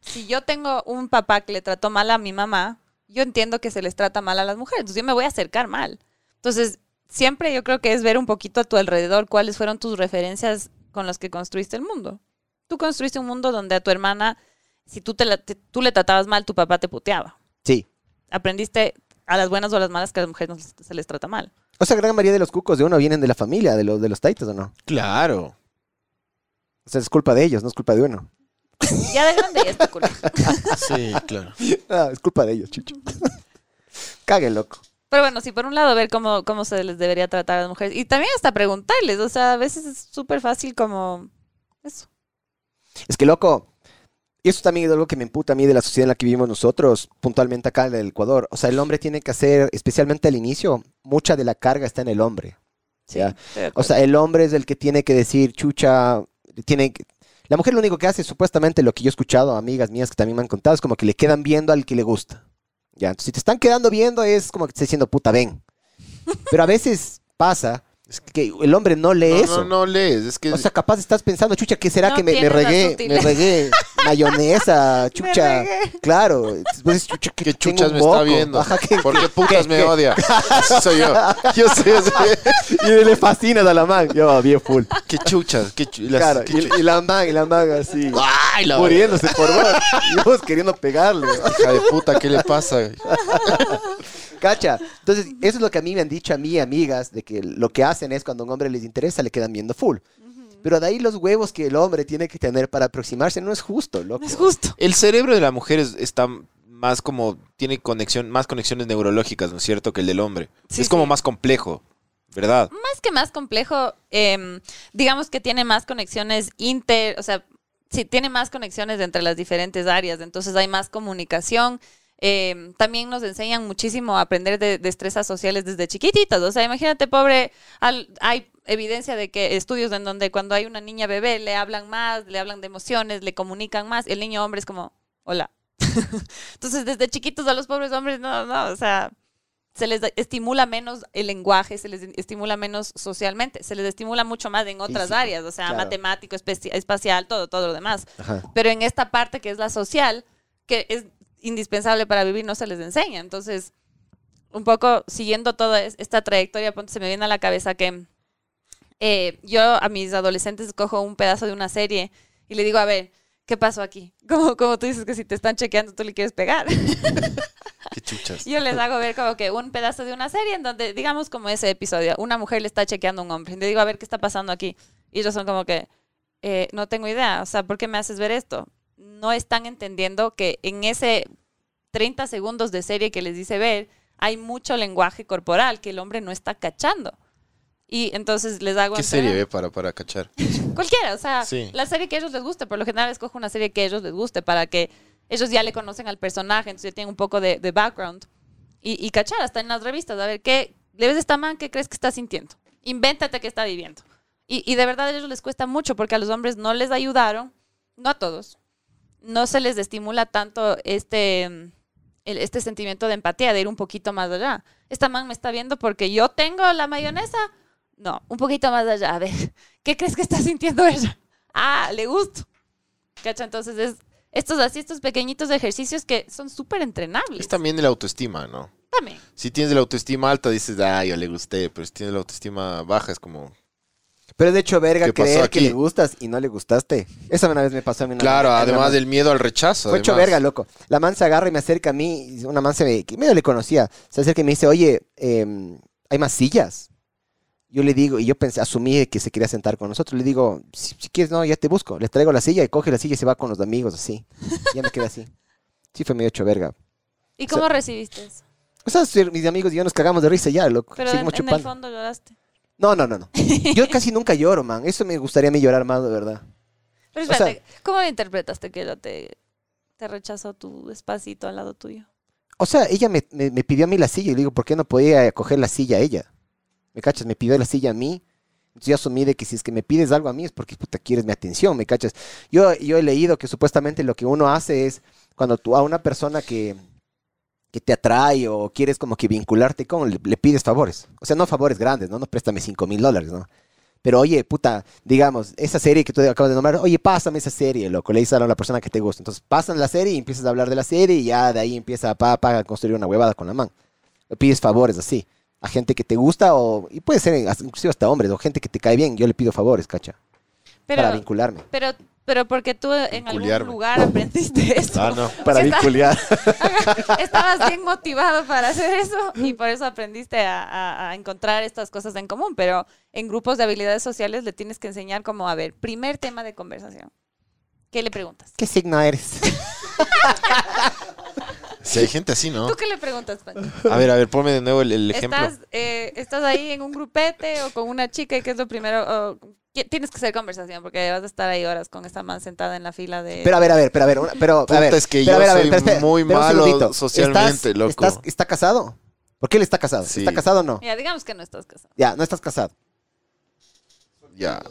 Si yo tengo un papá que le trató mal a mi mamá, yo entiendo que se les trata mal a las mujeres. Entonces yo me voy a acercar mal. Entonces, siempre yo creo que es ver un poquito a tu alrededor cuáles fueron tus referencias con las que construiste el mundo. Tú construiste un mundo donde a tu hermana, si tú, te la- te- tú le tratabas mal, tu papá te puteaba. Sí. Aprendiste a las buenas o a las malas que a las mujeres no se- se les trata mal. O sea, gran mayoría de los cucos de uno vienen de la familia, de los, de los taitos, ¿o no? Claro. O sea, es culpa de ellos, no es culpa de uno. Ya de grande ya es tu culpa. Sí, claro. Ah, es culpa de ellos, chucho. Cague, loco. Pero bueno, sí, por un lado, ver cómo, cómo se les debería tratar a las mujeres. Y también hasta preguntarles. O sea, a veces es súper fácil como eso. Es que, loco, y eso también es algo que me imputa a mí de la sociedad en la que vivimos nosotros, puntualmente acá en el Ecuador. O sea, el hombre tiene que hacer, especialmente al inicio, mucha de la carga está en el hombre. Sí, O sea, el hombre es el que tiene que decir, chucha, tiene que- La mujer lo único que hace, supuestamente, lo que yo he escuchado, amigas mías que también me han contado, es como que le quedan viendo al que le gusta. Ya, entonces si te están quedando viendo es como que te está diciendo, puta, ven. Pero a veces pasa que el hombre no lee No, eso. no, no lees. Es que O sea, capaz estás pensando, chucha, ¿qué será No que me, regué? Me regué mayonesa, chucha. regué. Claro. Después, chucha, que ¿Qué chuchas me está viendo? Ajá, que- ¿Por qué putas que- me odia? Soy yo. Yo sé, yo sé. Y le fascinas a la man. Yo, bien full. ¿Qué chuchas? ¿Qué chu- las- Claro, qué y, y la man, y la man así. ¡Ay, la muriéndose por vos. Y vos queriendo pegarle. hija de puta! ¿Qué le pasa? Cacha. Entonces, eso es lo que a mí me han dicho a mí, amigas, de que lo que hacen es cuando a un hombre les interesa, le quedan viendo full. Pero de ahí los huevos que el hombre tiene que tener para aproximarse no es justo, loco. No es justo. El cerebro de la mujer es- está más como... Tiene conexión, más conexiones neurológicas, ¿no es cierto? Que el del hombre. Sí, es como sí. más complejo, ¿verdad? Más que más complejo, em, digamos que tiene más conexiones inter, o sea, sí, tiene más conexiones entre las diferentes áreas, entonces hay más comunicación. Em, también nos enseñan muchísimo a aprender de destrezas sociales desde chiquititos. O sea, imagínate, pobre, al- hay evidencia de que estudios en donde cuando hay una niña bebé le hablan más, le hablan de emociones, le comunican más. El niño hombre es como, hola. Entonces, desde chiquitos a los pobres hombres, no, no, o sea, se les estimula menos el lenguaje, se les estimula menos socialmente, se les estimula mucho más en otras áreas, o sea, claro. matemático, espacial, todo, todo lo demás. Ajá. Pero en esta parte que es la social, que es indispensable para vivir, no se les enseña. Entonces, un poco siguiendo toda es- esta trayectoria, se me viene a la cabeza que eh, yo a mis adolescentes cojo un pedazo de una serie y le digo, a ver, ¿qué pasó aquí? Como, como tú dices que si te están chequeando, tú le quieres pegar. ¿Qué chuchas? Yo les hago ver como que un pedazo de una serie en donde, digamos como ese episodio, una mujer le está chequeando a un hombre. Y le digo, a ver, ¿qué está pasando aquí? Y ellos son como que, "Eh, no tengo idea, o sea, ¿por qué me haces ver esto? No están entendiendo que en ese 30 segundos de serie que les dice ver, hay mucho lenguaje corporal que el hombre no está cachando. Y entonces les hago ¿Qué serie ve para, para cachar? Cualquiera, o sea, Sí. la serie que a ellos les guste. Por lo general escojo una serie que a ellos les guste para que ellos ya le conocen al personaje, entonces ya tienen un poco de, de background. Y, y cachar hasta en las revistas, a ver, ¿qué le ves a esta man? ¿Qué crees que está sintiendo? Invéntate qué está viviendo. Y, y de verdad a ellos les cuesta mucho porque a los hombres no les ayudaron, no a todos, no se les estimula tanto este, este sentimiento de empatía, de ir un poquito más allá. Esta man me está viendo porque yo tengo la mayonesa. No, un poquito más allá. A ver, ¿qué crees que está sintiendo ella? Ah, le gusto. ¿Cacha? Entonces es estos así, estos pequeñitos ejercicios que son súper entrenables. Es también el autoestima, ¿no? También. Si tienes la autoestima alta, dices, ah, yo le gusté, pero si tienes la autoestima baja, es como... Pero de hecho, verga, ¿Qué pasó creer que le gustas y no le gustaste. Esa una vez me pasó a mí. una- Claro, una- además una- del miedo al rechazo. Fue hecho verga, loco. La man se agarra y me acerca a mí. y Una man se me, que medio le conocía. Se acerca y me dice, oye, em, ¿hay más sillas? Yo le digo, y yo pensé, asumí que se quería sentar con nosotros. Le digo, si, si quieres, no, ya te busco. Les traigo la silla y coge la silla y se va con los amigos, así. Ya me quedé así. Sí, fue medio hecho verga. ¿Y cómo recibiste eso? O sea, sí, mis amigos y yo nos cagamos de risa ya, loco. Pero en, en el chupando. fondo lloraste. No, no, no, no. Yo casi nunca lloro, man. Eso me gustaría a mí llorar más, de verdad. Pero O sea- espérate, ¿cómo interpretaste que ella te, te rechazó tu despacito al lado tuyo? O sea, ella me, me- me pidió a mí la silla y le digo, ¿por qué no podía coger la silla a ella? ¿Me cachas? Me pidió la silla a mí. Entonces yo asumí de que si es que me pides algo a mí es porque puta, quieres mi atención, ¿me cachas? Yo, yo he leído que supuestamente lo que uno hace es cuando tú a una persona que, que te atrae o quieres como que vincularte con, le, le pides favores. O sea, no favores grandes, ¿no? No préstame 5 mil dólares, ¿no? Pero oye, puta, digamos, esa serie que tú acabas de nombrar, oye, pásame esa serie, loco, le dices a la persona que te gusta. Entonces pasan la serie y empiezas a hablar de la serie y ya de ahí empieza pa, pa, a construir una huevada con la man. Le pides favores así, a gente que te gusta o, y puede ser inclusive hasta hombres o gente que te cae bien, yo le pido favores, cacha, Pero, para vincularme. pero, pero porque tú en algún lugar aprendiste eso. Ah, no. Para vincular. Estabas bien motivado para hacer eso y por eso aprendiste a, a- a encontrar estas cosas en común, pero en grupos de habilidades sociales le tienes que enseñar como, a ver, primer tema de conversación. ¿Qué le preguntas? ¿Qué signo eres? Si hay gente así, ¿no? ¿Tú qué le preguntas, Pancho? A ver, a ver, ponme de nuevo el, el ejemplo. ¿Estás, eh, estás ahí en un grupete o con una chica y qué es lo primero? O, ¿qué- tienes que hacer conversación porque vas a estar ahí horas con esta man sentada en la fila de... Pero a ver, a ver, pero a ver, una- pero Puta, a ver. es que pero, yo a ver, soy pero muy malo socialmente, ¿Estás- loco. estás- ¿Está casado? ¿Por qué él está casado? Sí. ¿Está casado o no? Ya, digamos que no estás casado. Ya, no estás casado. Ya.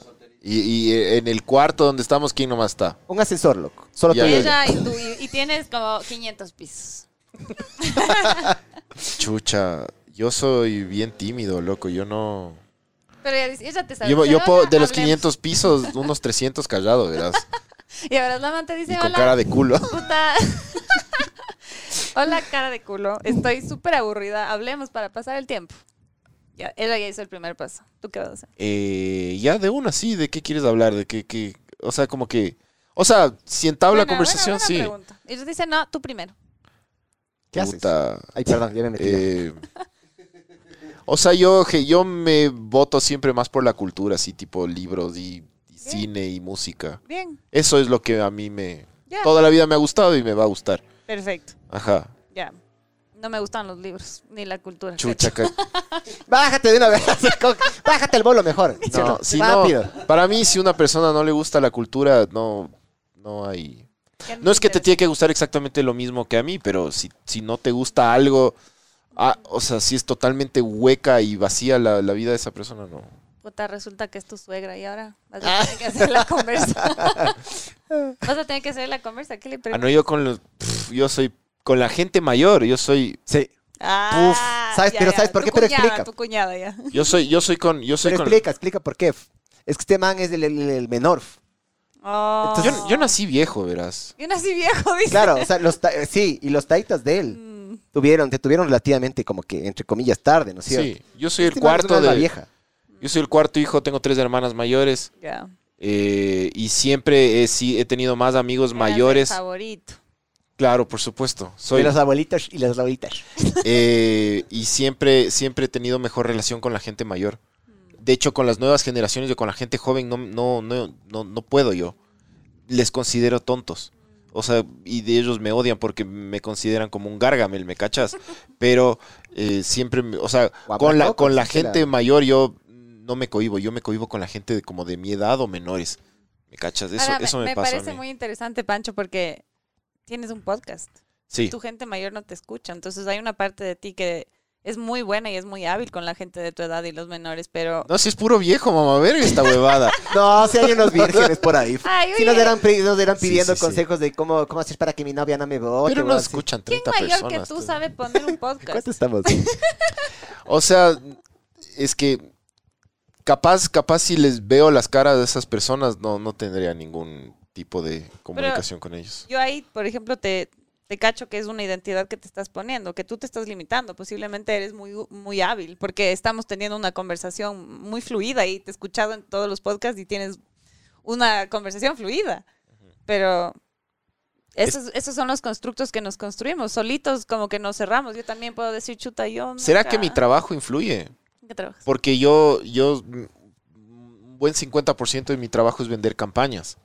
Y, y, eh, en el cuarto donde estamos, ¿quién nomás está? Un ascensor, loco. Solo Ya, tú y ella. Y tú, y, y tienes como 500 pisos. Chucha, yo soy bien tímido, loco. Yo no. Pero ella, te sabe. Yo, puedo, "Hola, de los hablemos". 500 pisos, unos 300 callados, verás. Y ahora la man te dice, Y con hola, cara de culo. puta. hola, cara de culo. Estoy súper aburrida. Hablemos para pasar el tiempo. Ya, ella ya hizo el primer paso. ¿Tú qué vas a hacer? Eh, ya de una, sí. ¿De qué quieres hablar? De qué, qué- O sea, como que. O sea, si entabla Buena, conversación, buena, buena sí. pregunta. Y ellos dicen, no, tú primero. ¿Qué haces? Puta, Ay, perdón, ya me metí. eh, o sea, yo, que yo me voto siempre más por la cultura, así tipo libros y, y cine y música. Bien, Eso es lo que a mí me... ya. Toda la vida me ha gustado y me va a gustar. Perfecto, Ajá. ya. No me gustan los libros, ni la cultura. Chucha, ca- Bájate de una vez. Bájate el bolo mejor. ¿sí o No, si no, Rápido. para mí, si una persona no le gusta la cultura, no, no hay... ¿Qué No es que te tiene que gustar exactamente lo mismo que a mí, pero si, si no te gusta algo, ah, o sea, si es totalmente hueca y vacía la, la vida de esa persona, no. Puta, resulta que es tu suegra y ahora vas a tener que hacer la conversa. vas a tener que hacer la conversa. ¿Qué le Ah, preguntas? no, yo con los, yo soy con la gente mayor, yo soy, Sí. Ah, ¿sabes? ya, Pero ya. ¿sabes por Tu qué? Pero cuñada, explica. Tu cuñada ya. yo soy, yo soy con, yo soy Pero con. explica, explica por qué. Es que este man es el, el- el menor. Oh. Entonces- Yo, yo nací viejo, verás. Yo nací viejo, dice. Claro, o sea, los ta- eh, sí, y los taitas de él Mm, tuvieron, te tuvieron relativamente como que, entre comillas, tarde, ¿no es cierto? Sí, yo soy el Este cuarto de, vieja. yo soy el cuarto hijo, tengo tres hermanas mayores ya. eh, y siempre he, sí, he tenido más amigos mayores. favorito. Claro, por supuesto. De Soy, los abuelitos y las abuelitas. eh, y siempre, siempre he tenido mejor relación con la gente mayor. De hecho, con las nuevas generaciones y con la gente joven no, no, no, no, no puedo yo. Les considero tontos. O sea, y de ellos me odian porque me consideran como un gargamel, ¿me cachas? Pero eh, siempre, me- o sea, con la, con la gente la- mayor yo no me cohibo, yo me cohibo con la gente de, como de mi edad o menores. ¿Me cachas? Eso, Ahora, me- eso me, me, pasa a parece mí. muy interesante, Pancho, porque tienes un podcast. Sí, Tu gente mayor no te escucha. Entonces hay una parte de ti que es muy buena y es muy hábil con la gente de tu edad y los menores, pero... no, si es puro viejo, mamá, ver esta huevada. No, si hay unos vírgenes por ahí. Ay, Si nos eran, pri- nos eran Sí, pidiendo sí, sí. consejos de cómo, cómo hacer para que mi novia no me vote. Pero no escuchan ¿quién 30 mayor personas. que tú tú. sabe poner un podcast? ¿Cuánto estamos? O sea, es que capaz, capaz si les veo las caras de esas personas, no, no tendría ningún tipo de comunicación con ellos. Yo ahí, por ejemplo, te, te cacho que es una identidad que te estás poniendo, que tú te estás limitando. Posiblemente eres muy, muy hábil, porque estamos teniendo una conversación muy fluida y te he escuchado en todos los podcasts y tienes una conversación fluida. Pero esos, esos son los constructos que nos construimos. Solitos como que nos cerramos. Yo también puedo decir, chuta, yo... ¿Será nunca- que mi trabajo influye? ¿En qué trabajas? Porque yo, yo, un buen 50% de mi trabajo es vender campañas.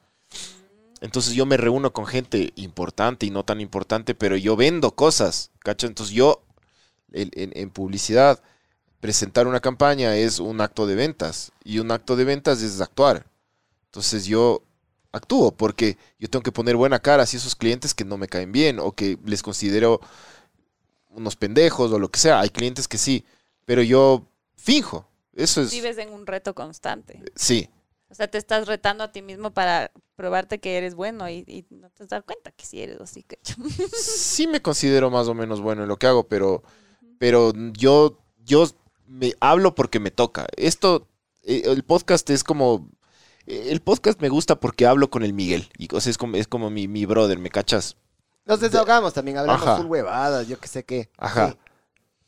Entonces yo me reúno con gente importante y no tan importante, pero yo vendo cosas, ¿cacho? Entonces yo, en, en- en publicidad, presentar una campaña es un acto de ventas y un acto de ventas es actuar. Entonces yo actúo porque yo tengo que poner buena cara hacia esos clientes que no me caen bien o que les considero unos pendejos o lo que sea. Hay clientes que sí, pero yo finjo. Eso es... Vives en un reto constante. Sí, O sea, te estás retando a ti mismo para probarte que eres bueno y, y no te das cuenta que sí eres así que sí me considero más o menos bueno en lo que hago, pero, pero yo, yo me hablo porque me toca. Esto, eh, el podcast es como, eh, el podcast me gusta porque hablo con el Miguel. Y o sea, es como, es como mi, mi brother, ¿me cachas? Nos desahogamos también, hablamos Ajá. full huevadas, yo qué sé qué. Ajá. Sí,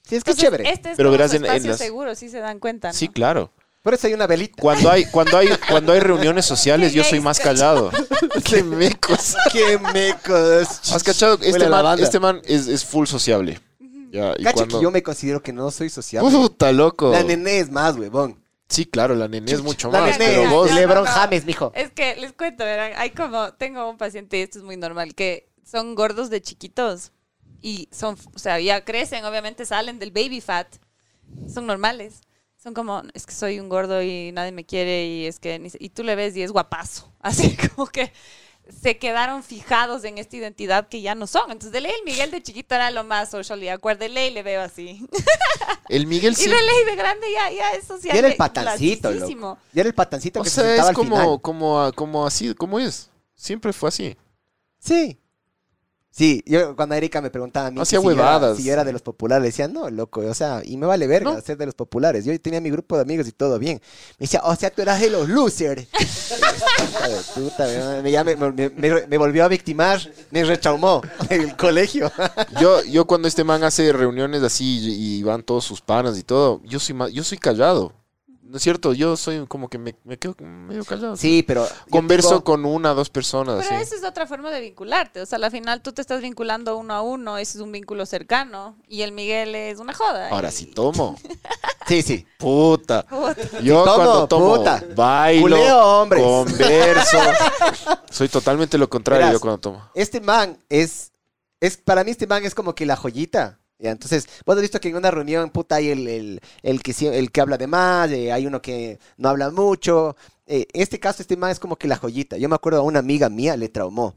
Sí, es que es chévere. Este es Pero verás en- en espacio las- seguro, sí se dan cuenta, ¿no? Sí, claro. Por eso hay una velita. Cuando hay, cuando hay, cuando hay reuniones sociales, yo soy más callado. ¡Qué mecos! ¡Qué mecos! ¿Has cachado? Este Huele a man, lavanda. este man es, es full sociable. Ya, y Cacha cuando... que yo me considero que no soy sociable. Puta, loco. La nené es más, huevón. Sí, claro, la nene es mucho La más, nené pero vos... No, Lebron no. James, mijo. Es que les cuento, verán, hay como, tengo un paciente, y esto es muy normal, que son gordos de chiquitos y son, o sea, ya crecen, obviamente salen del baby fat, son normales. Son como, es que soy un gordo y nadie me quiere y es que, ni se- y tú le ves y es guapazo. Así como que se quedaron fijados en esta identidad que ya no son. Entonces, de ley, el Miguel de chiquito era lo más socially awkward. De ley le veo así. El Miguel Y sí. de ley de grande ya, ya es social. Y era el patancito, loco. Y era el patancito O que se sea, sentaba es al como, final. como, como así, como es. Siempre fue así. Sí. Sí, yo cuando Erika me preguntaba a mí Hacía si, yo era, si yo era de los populares, le decía, no, loco, o sea, y me vale verga No. ser de los populares. Yo tenía mi grupo de amigos y todo bien. Me decía, o sea, tú eras de los losers. Puta, me, me- ya me- me- me- me volvió a victimar, me retraumó el colegio. Yo, yo cuando este man hace reuniones así y, y van todos sus panas y todo, yo soy más, yo soy callado. ¿No es cierto? Yo soy como que me, me quedo medio callado. Sí, pero... Converso con una o dos personas. Pero así. esa es otra forma de vincularte. O sea, al final tú te estás vinculando uno a uno, ese es un vínculo cercano. Y el Miguel es una joda. Ahora y- sí tomo. Sí, sí. Puta. Puta. Yo tomo, cuando tomo puta. bailo, Culeo hombres. converso. Soy totalmente lo contrario Verás. yo cuando tomo. Este man es, es, para mí este man es como que la joyita. Ya, entonces, vos has visto que en una reunión, puta, hay el, el, el que, el que habla de más, eh, hay uno que no habla mucho. Eh, en este caso, este man es como que la joyita. Yo me acuerdo a una amiga mía le traumó.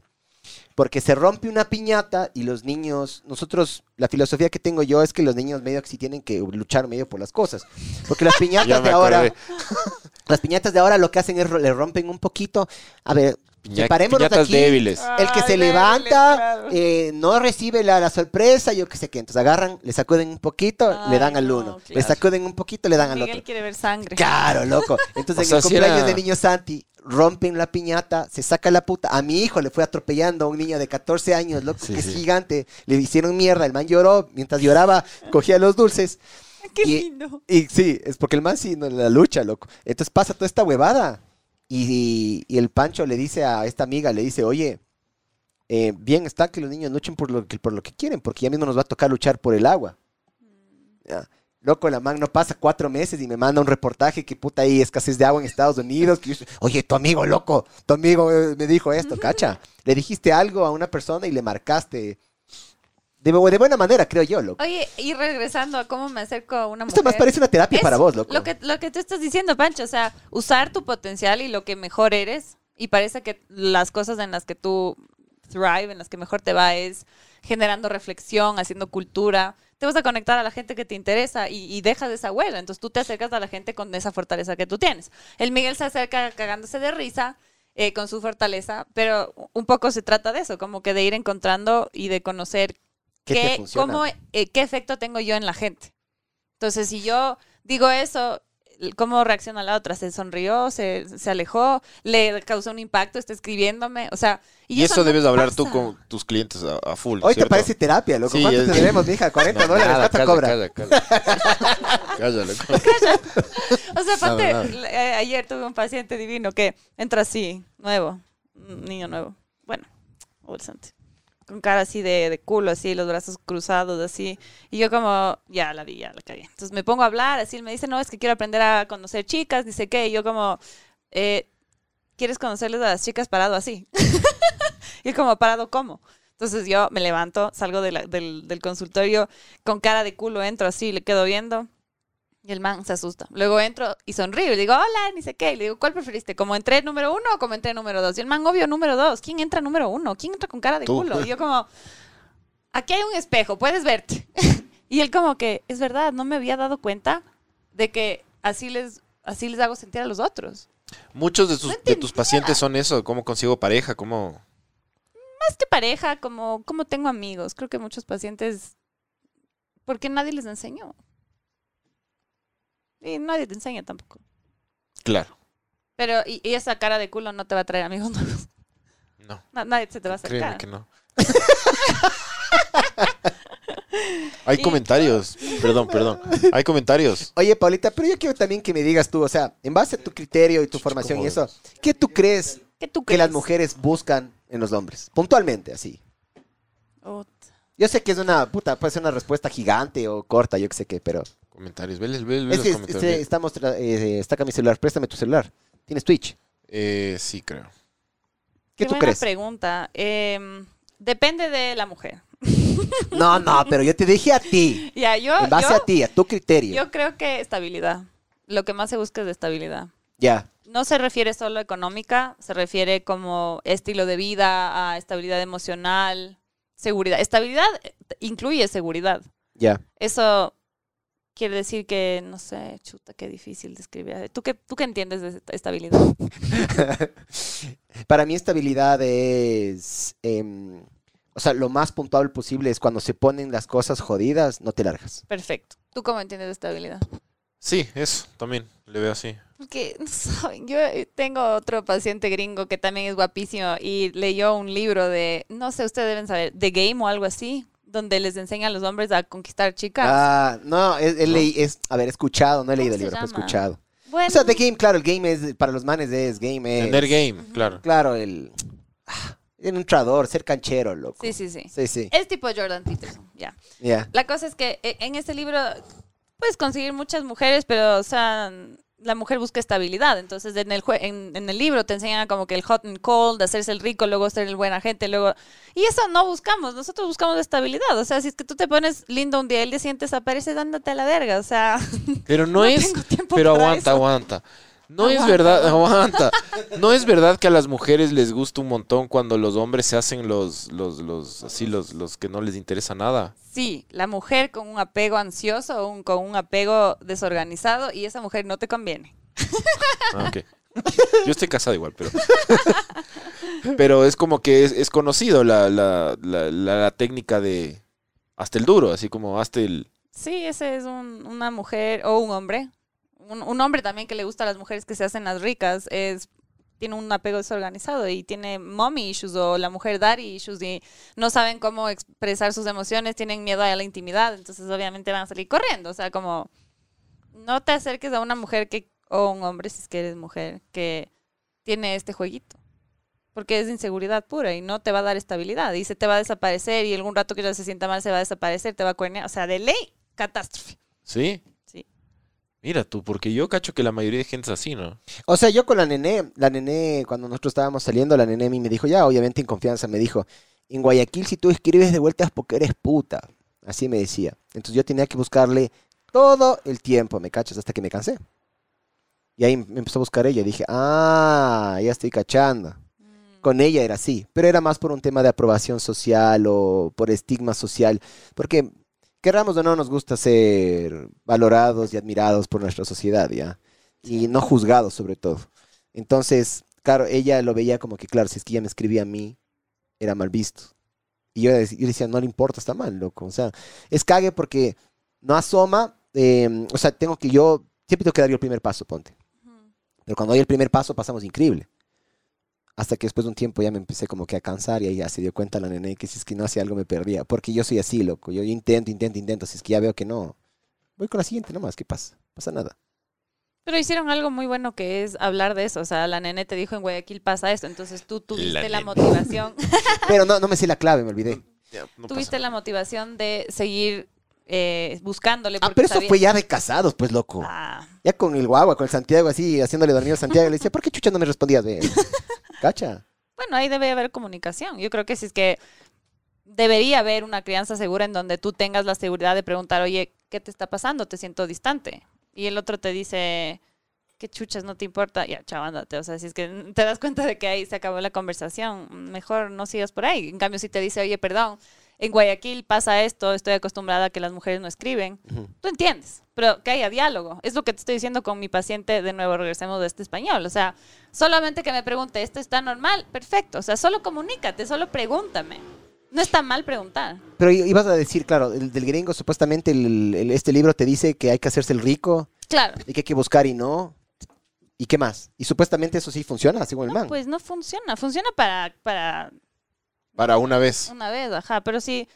Porque se rompe una piñata y los niños, nosotros, la filosofía que tengo yo es que los niños medio que sí tienen que luchar medio por las cosas. Porque las piñatas de ahora, las piñatas de ahora lo que hacen es le rompen un poquito. A ver, Piña- separémonos piñatas aquí. débiles. El que Ay, se débiles, levanta, claro. eh, no recibe la, la sorpresa, yo qué sé qué. Entonces agarran, le sacuden un poquito, le dan al no, uno. Le claro. sacuden un poquito, le dan al Miguel otro. quiere ver sangre. Claro, loco. Entonces O sea, en el si cumpleaños era- de niño Santi, rompen la piñata, se saca la puta. A mi hijo le fue atropellando a un niño de 14 años, loco, Sí, que es gigante. Le hicieron mierda, el man lloró. Mientras lloraba, cogía los dulces. Qué Y- lindo. Y sí, es porque el man sí, no, la lucha, loco. Entonces pasa toda esta huevada. Y, y el Pancho le dice a esta amiga, le dice, oye, eh, bien está que los niños luchen por lo que, por lo que quieren, porque ya mismo nos va a tocar luchar por el agua. Loco, la man no pasa cuatro meses y me manda un reportaje que puta hay escasez de agua en Estados Unidos. que yo- Oye, tu amigo, loco, tu amigo eh, me dijo esto, cacha. Le dijiste algo a una persona y le marcaste. De, de buena manera, creo yo, loco. Oye, y regresando a cómo me acerco a una mujer. Esto más parece una terapia Es para vos, loco. Lo que, lo que tú estás diciendo, Pancho, o sea, usar tu potencial y lo que mejor eres. Y parece que las cosas en las que tú thrive, en las que mejor te va, es generando reflexión, haciendo cultura. Te vas a conectar a la gente que te interesa y, y dejas esa huella. Entonces tú te acercas a la gente con esa fortaleza que tú tienes. El Miguel se acerca cagándose de risa. eh, con su fortaleza, pero un poco se trata de eso, como que de ir encontrando y de conocer ¿Qué te qué, funciona? cómo, eh, qué efecto tengo yo en la gente. Entonces, si yo digo eso, ¿cómo reacciona la otra? ¿Se sonrió? ¿Se, se alejó? ¿Le causó un impacto? ¿Está escribiéndome? O sea, Y, eso no debes hablar tú con tus clientes a, a full. Hoy te parece terapia, loco. Sí, ¿Cuánto es- te debemos, mija? 40 No, dólares. nada, ¿Cuánto cobra? Calla, calla. Calla, loco. O sea, aparte, Nada, eh, ayer tuve un paciente divino que entra así, nuevo, niño nuevo. Bueno, adolescente. Con cara así de, de culo, así, los brazos cruzados, así. Y yo como, ya la vi, ya la cagué. Entonces me pongo a hablar, así, él me dice, no, es que quiero aprender a conocer chicas, dice qué. Y yo como, eh, ¿quieres conocerles a las chicas parado así? y como, ¿parado cómo? Entonces yo me levanto, salgo de la- del, del consultorio con cara de culo, entro así, le quedo viendo. Y el man se asusta. Luego entro y sonrío. Y digo, hola, ni sé qué. Y le digo, ¿cuál preferiste? ¿Como entré número uno o como entré número dos? Y el man, obvio, número dos. ¿Quién entra número uno? ¿Quién entra con cara de Tú. culo? Y yo como, aquí hay un espejo, puedes verte. y él como que, es verdad, no me había dado cuenta de que así les, así les hago sentir a los otros. Muchos de, tus- No de tus pacientes son eso. ¿Cómo consigo pareja? ¿Cómo...? Más que pareja, como, como tengo amigos. Creo que muchos pacientes, porque nadie les enseñó. Y nadie te enseña tampoco. Claro. Pero, y, y esa cara de culo no te va a traer amigos nuevos. No. Na- nadie se te va a Créeme acercar. que no. Hay Y- comentarios. Perdón, perdón. Hay comentarios. Oye, Paulita, pero yo quiero también que me digas tú, o sea, en base a tu criterio y tu formación y eso, ¿qué tú crees ¿Qué tú que crees? las mujeres buscan en los hombres? Puntualmente, así. Ot. Yo sé que es una puta, puede ser una respuesta gigante o corta, yo qué sé qué, pero. Comentarios. Ve, ve- ve Es los que, comentarios. este, estamos, tra- eh, está acá mi celular, préstame tu celular. Tienes Twitch. Eh, sí, creo. ¿Qué Qué tú buena crees? pregunta. Em, depende de la mujer. No, no, pero yo te dije a ti. Ya, yo, En base yo, a ti, a tu criterio. yo creo que estabilidad. Lo que más se busca es de estabilidad. Ya. No se refiere solo a económica, se refiere como estilo de vida, a estabilidad emocional, seguridad. Estabilidad eh, incluye seguridad. Ya. Eso quiere decir que, no sé, chuta, qué difícil describir. ¿Tú qué, tú qué entiendes de esta- estabilidad? Para mí estabilidad es... em, o sea, lo más puntual posible es cuando se ponen las cosas jodidas, no te largas. Perfecto. ¿Tú cómo entiendes de estabilidad? Sí, eso también. Le veo así. Porque, no saben, yo tengo otro paciente gringo que también es guapísimo y leyó un libro de, no sé, ustedes deben saber, The Game o algo así, donde les enseña a los hombres a conquistar chicas. Ah, no, es, es leí- es- a ver, escuchado, no he leído el libro, pero he escuchado. bueno, O sea, The Game, claro, el game es, para los manes es game, es... Tener game, claro. Claro, el... ah, El entrador, ser canchero, loco. sí, sí, sí. Sí, sí. Es tipo Jordan Peterson, ya. Ya. La cosa es que eh, en este libro puedes conseguir muchas mujeres, pero, o sea, la mujer busca estabilidad. Entonces, en el, en, en el libro te enseñan como que el hot and cold, hacerse el rico, luego ser el buena gente, luego... Y eso no buscamos, nosotros buscamos estabilidad. O sea, si es que tú te pones lindo un día y el día siguiente desapareces, ándate a la verga. O sea, Pero no, No es. Pero aguanta, eso. aguanta. No es verdad, aguanta. No es verdad que a las mujeres les gusta un montón cuando los hombres se hacen los, los, los, así, los, los que no les interesa nada. Sí, la mujer con un apego ansioso, un, con un apego desorganizado, y esa mujer no te conviene. Ah. Yo estoy casado igual, pero. Pero es como que es, es conocido la, la, la, la- la técnica de. Hasta el duro, así como hasta el. Sí, ese es un- una mujer o un hombre. Un, un hombre también que le gusta a las mujeres que se hacen las ricas es tiene un apego desorganizado y tiene mommy issues o la mujer daddy issues y no saben cómo expresar sus emociones, tienen miedo a la intimidad, entonces obviamente van a salir corriendo, o sea, como no te acerques a una mujer que o un hombre si es que eres mujer que tiene este jueguito. Porque es inseguridad pura y no te va a dar estabilidad. Y se te va a desaparecer y algún rato que ya se sienta mal se va a desaparecer, te va a cuernear. O sea, de ley, catástrofe. ¿Sí? Mira tú, porque yo cacho que la mayoría de gente es así, ¿no? O sea, yo con la nené, la nené, cuando nosotros estábamos saliendo, la nené a mí me dijo, ya, obviamente en confianza, me dijo, en Guayaquil si tú escribes de vuelta es porque eres puta. Así me decía. Entonces yo tenía que buscarle todo el tiempo, ¿me cachas? Hasta que me cansé. Y ahí me empezó a buscar ella. Dije, ah, ya estoy cachando. Con ella era así, pero era más por un tema de aprobación social o por estigma social. Porque, querramos o no, nos gusta ser valorados y admirados por nuestra sociedad, ¿ya? Y no juzgados, sobre todo. Entonces, claro, ella lo veía como que, claro, si es que ella me escribía a mí, era mal visto. Y yo, dec- yo decía, no le importa, está mal, loco. O sea, es cague porque no asoma. eh, o sea, tengo que yo, siempre tengo que dar yo el primer paso, ponte. Pero cuando doy el primer paso pasamos increíble. Hasta que después de un tiempo ya me empecé como que a cansar y ahí ya se dio cuenta la nene que si es que no hacía algo me perdía. Porque yo soy así, loco. Yo intento, intento, intento. Si es que ya veo que no, voy con la siguiente nomás. ¿Qué pasa? Pasa nada. Pero hicieron algo muy bueno que es hablar de eso. O sea, la nene te dijo en Guayaquil pasa esto. Entonces tú tuviste la, motivación. Pero no, no me sé la clave, me olvidé. Ya, no tuviste pasa la motivación de seguir eh, buscándole. Ah, pero eso sabía- fue ya de casados, pues, loco. Ah, Ya con el guagua, con el Santiago así, haciéndole dormir al Santiago. Le decía, ¿por qué chucha no me respondías? Ve? ¿Cacha? bueno, ahí debe haber comunicación. Yo creo que si es que debería haber una crianza segura en donde tú tengas la seguridad de preguntar, oye, ¿qué te está pasando? Te siento distante. Y el otro te dice, ¿qué chuchas? No te importa. Ya, chao, ándate. O sea, si es que te das cuenta de que ahí se acabó la conversación, mejor no sigas por ahí. En cambio, si te dice, oye, perdón, en Guayaquil pasa esto, estoy acostumbrada a que las mujeres no escriben. Tú entiendes, pero que haya diálogo. Es lo que te estoy diciendo con mi paciente. De nuevo, regresemos de este español. O sea, solamente que me pregunte, ¿esto está normal? Perfecto. O sea, solo comunícate, solo pregúntame. No está mal preguntar. Pero ibas a decir, claro, el del gringo, supuestamente el- el- este libro te dice que hay que hacerse el rico Claro. y que hay que buscar y no. ¿Y qué más? Y supuestamente eso sí funciona, según el No, man. pues no funciona. Funciona para, para Para una vez. una vez, ajá. Pero sí.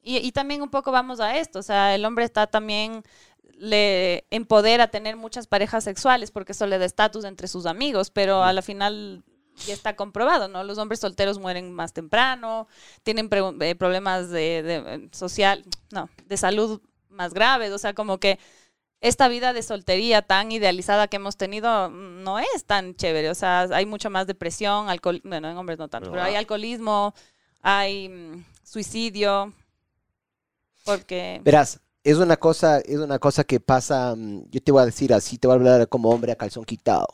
Y, y también un poco vamos a esto. O sea, el hombre está también. Le empodera tener muchas parejas sexuales porque eso le da estatus entre sus amigos, pero a la final ya está comprobado, ¿no? Los hombres solteros mueren más temprano, tienen eh, problemas de, de, eh, social, no, de salud más graves, o sea, como que esta vida de soltería tan idealizada que hemos tenido no es tan chévere, o sea, hay mucho más depresión, alcohol, bueno, en hombres no tanto, pero hay alcoholismo, hay mm, suicidio, porque... Verás, es una cosa, es una cosa que pasa, mm, yo te voy a decir así, te voy a hablar como hombre a calzón quitado.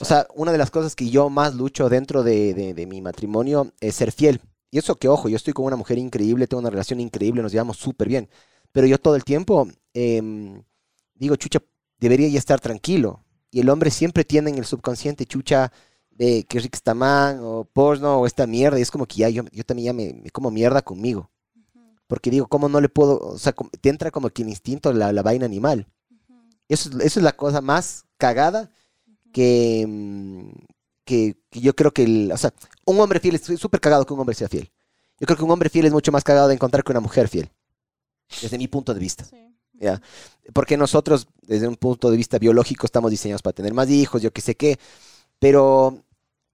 O sea, una de las cosas que yo más lucho dentro de, de- de mi matrimonio es ser fiel. Y eso que, ojo, yo estoy con una mujer increíble, tengo una relación increíble, nos llevamos súper bien. Pero yo todo el tiempo em, digo, chucha, debería ya estar tranquilo. Y el hombre siempre tiene en el subconsciente, chucha, de que Rick está man, o porno, o esta mierda. Y es como que ya, yo, yo también ya me, me como mierda conmigo. Porque digo, ¿cómo no le puedo? O sea, te entra como que el instinto, la, la vaina animal. Eso, es- eso es la cosa más cagada que, mm, que, que yo creo que, el, o sea, un hombre fiel es súper cagado que un hombre sea fiel. Yo creo que un hombre fiel es mucho más cagado de encontrar que una mujer fiel, desde mi punto de vista. Sí. ¿Ya? Porque nosotros, desde un punto de vista biológico, estamos diseñados para tener más hijos, yo qué sé qué. Pero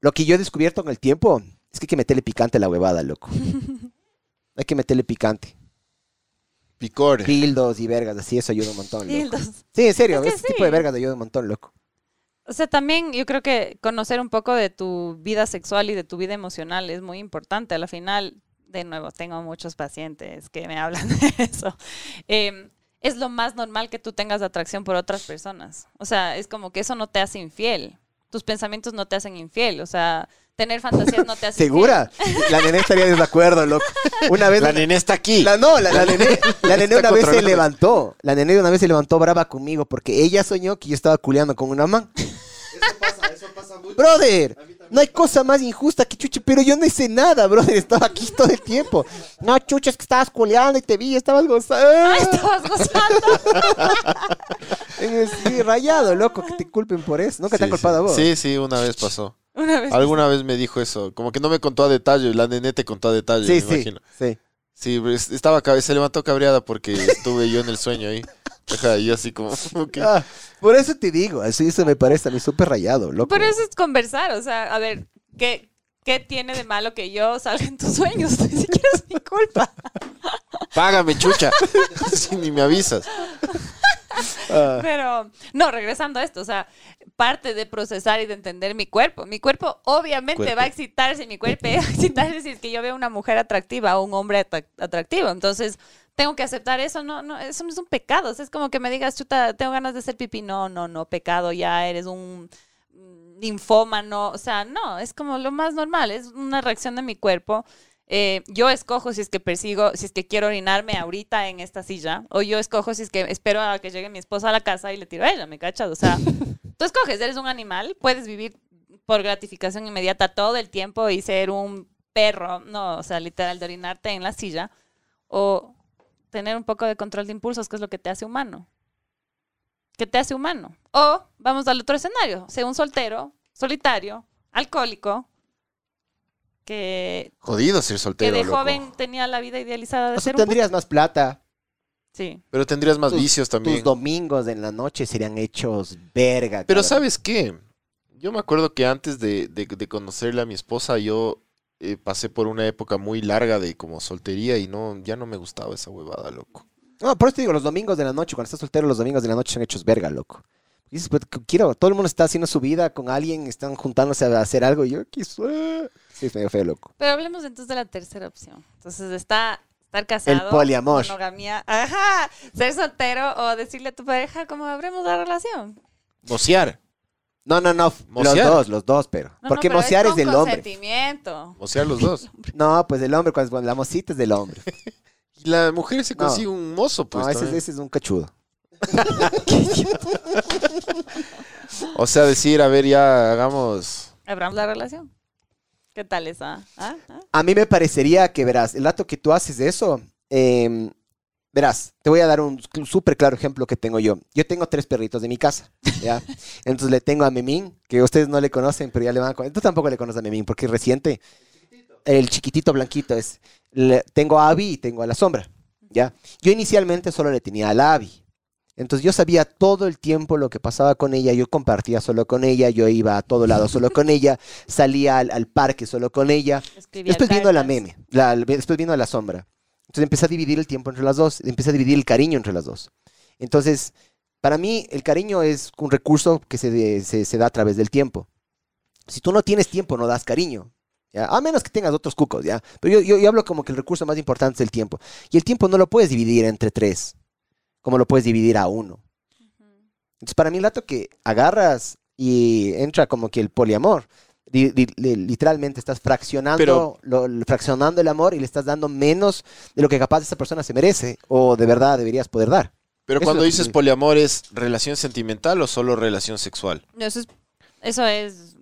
lo que yo he descubierto con el tiempo es que hay que meterle picante a la huevada, loco. hay que meterle picante. Picor. Dildos y vergas, así, eso ayuda un montón, loco. Sí, en serio, Es que ese tipo de vergas ayuda un montón, loco. O sea, también yo creo que conocer un poco de tu vida sexual y de tu vida emocional es muy importante. A la final, de nuevo, tengo muchos pacientes que me hablan de eso. Eh, es lo más normal que tú tengas atracción por otras personas. O sea, es como que eso no te hace infiel. Tus pensamientos no te hacen infiel. O sea, tener fantasías no te hace ¿Segura? La nené estaría de acuerdo, loco. Una vez La nene está aquí. La, no, la, la nené, la nené una vez se levantó. La nené una vez se levantó brava conmigo porque ella soñó que yo estaba culeando con una man. Eso pasa, eso pasa mucho. Brother, no hay cosa más injusta que chuche, pero yo no hice nada, brother. Estaba aquí todo el tiempo. No, chucha, es que estabas culeando y te vi, estabas gozando. Ay, estabas gozando. Sí, rayado, loco, que te culpen por eso. Nunca te han Sí, culpado sí. a vos. Sí, sí, una vez pasó. Una vez. Alguna vez me dijo eso. Como que no me contó a detalle. La nene te contó a detalle, sí, me sí, imagino. sí. Sí, estaba se levantó cabreada porque estuve yo en el sueño ahí. Ajá, y yo así como, ok. Ah, por eso te digo, así eso me parece a mí súper rayado, loco. Pero eso es conversar. O sea, a ver, ¿qué, ¿qué tiene de malo que yo salga en tus sueños? Ni siquiera es mi culpa. Págame, chucha. Sí, ni me avisas. Ah. Pero, no, regresando a esto, o sea, parte de procesar y de entender mi cuerpo. Mi cuerpo obviamente Cuerpo. va a excitarse, mi cuerpo va a excitarse si es que yo veo una mujer atractiva o un hombre atra- atractivo. Entonces, tengo que aceptar eso, no, no, eso no es un pecado. O sea, es como que me digas, chuta, tengo ganas de hacer pipí. No, no, no, pecado, ya eres un ninfómano. O sea, no, es como lo más normal, es una reacción de mi cuerpo. Eh, yo escojo si es que persigo, si es que quiero orinarme ahorita en esta silla, o yo escojo si es que espero a que llegue mi esposa a la casa y le tiro a ella, ¿me cachas? O sea, tú escoges, eres un animal, puedes vivir por gratificación inmediata todo el tiempo y ser un perro, no, o sea, literal, de orinarte en la silla, o tener un poco de control de impulsos, que es lo que te hace humano. Que te hace humano. O vamos al otro escenario, sea un soltero, solitario, alcohólico, que Jodido ser que soltero, de loco. joven tenía la vida idealizada de O sea, ser un tendrías más plata. Sí. Pero tendrías más Tus- vicios también. Tus domingos en la noche serían hechos verga. Pero cabrón. ¿sabes qué? Yo me acuerdo que antes de, de- de conocerle a mi esposa, yo eh, pasé por una época muy larga de como soltería y no, ya no me gustaba esa huevada, loco. No, por eso te digo, los domingos de la noche, cuando estás soltero, los domingos de la noche son hechos verga, loco. Dices, pues, quiero, todo el mundo está haciendo su vida con alguien, están juntándose a hacer algo y yo quise. Sí, es medio feo, loco. Pero hablemos entonces de la tercera opción. Entonces está estar casado. El poliamor. Monogamía. Ajá. Ser soltero o decirle a tu pareja cómo abremos la relación. Mocear. No, no, no, los dos, los dos, pero. No, Porque no, pero mocear es, del hombre. Mocear los dos. No, pues el hombre, cuando, cuando la mocita es del hombre. Y la mujer se No. consigue un mozo, pues. no, ese, ese es un cachudo. O sea, decir, a ver, ya hagamos. Abramos la relación. ¿Qué tal esa? ¿Ah? ¿Ah? A mí me parecería que, verás, el dato que tú haces de eso, eh, verás, te voy a dar un súper claro ejemplo que tengo yo. Yo tengo tres perritos de mi casa, ¿ya? Entonces le tengo a Memín, que ustedes no le conocen, pero ya le van a conocer. Tú tampoco le conoces a Memín, porque es reciente. El chiquitito blanquito es. le- tengo a Abby y tengo a la sombra, ¿ya? Yo inicialmente solo le tenía a la Abby. Entonces yo sabía todo el tiempo lo que pasaba con ella, yo compartía solo con ella, yo iba a todo lado solo con ella, salía al, al parque solo con ella. Escribía Después viendo la cartas. meme, la- después viendo la sombra. Entonces empecé a dividir el tiempo entre las dos, empecé a dividir el cariño entre las dos. Entonces, para mí, el cariño es un recurso que se, se, se da a través del tiempo. Si tú no tienes tiempo, no das cariño. ¿ya? A menos que tengas otros cucos, ¿ya? Pero yo, yo, yo hablo como que el recurso más importante es el tiempo. Y el tiempo no lo puedes dividir entre tres, como lo puedes dividir a uno. Entonces, para mí, el dato que agarras y entra como que el poliamor, li- li- li- literalmente estás fraccionando, Pero- lo- lo- fraccionando el amor y le estás dando menos de lo que capaz esa persona se merece o de verdad deberías poder dar. Pero Eso cuando es- dices poliamor, ¿es relación sentimental o solo relación sexual? No, eso es. Eso es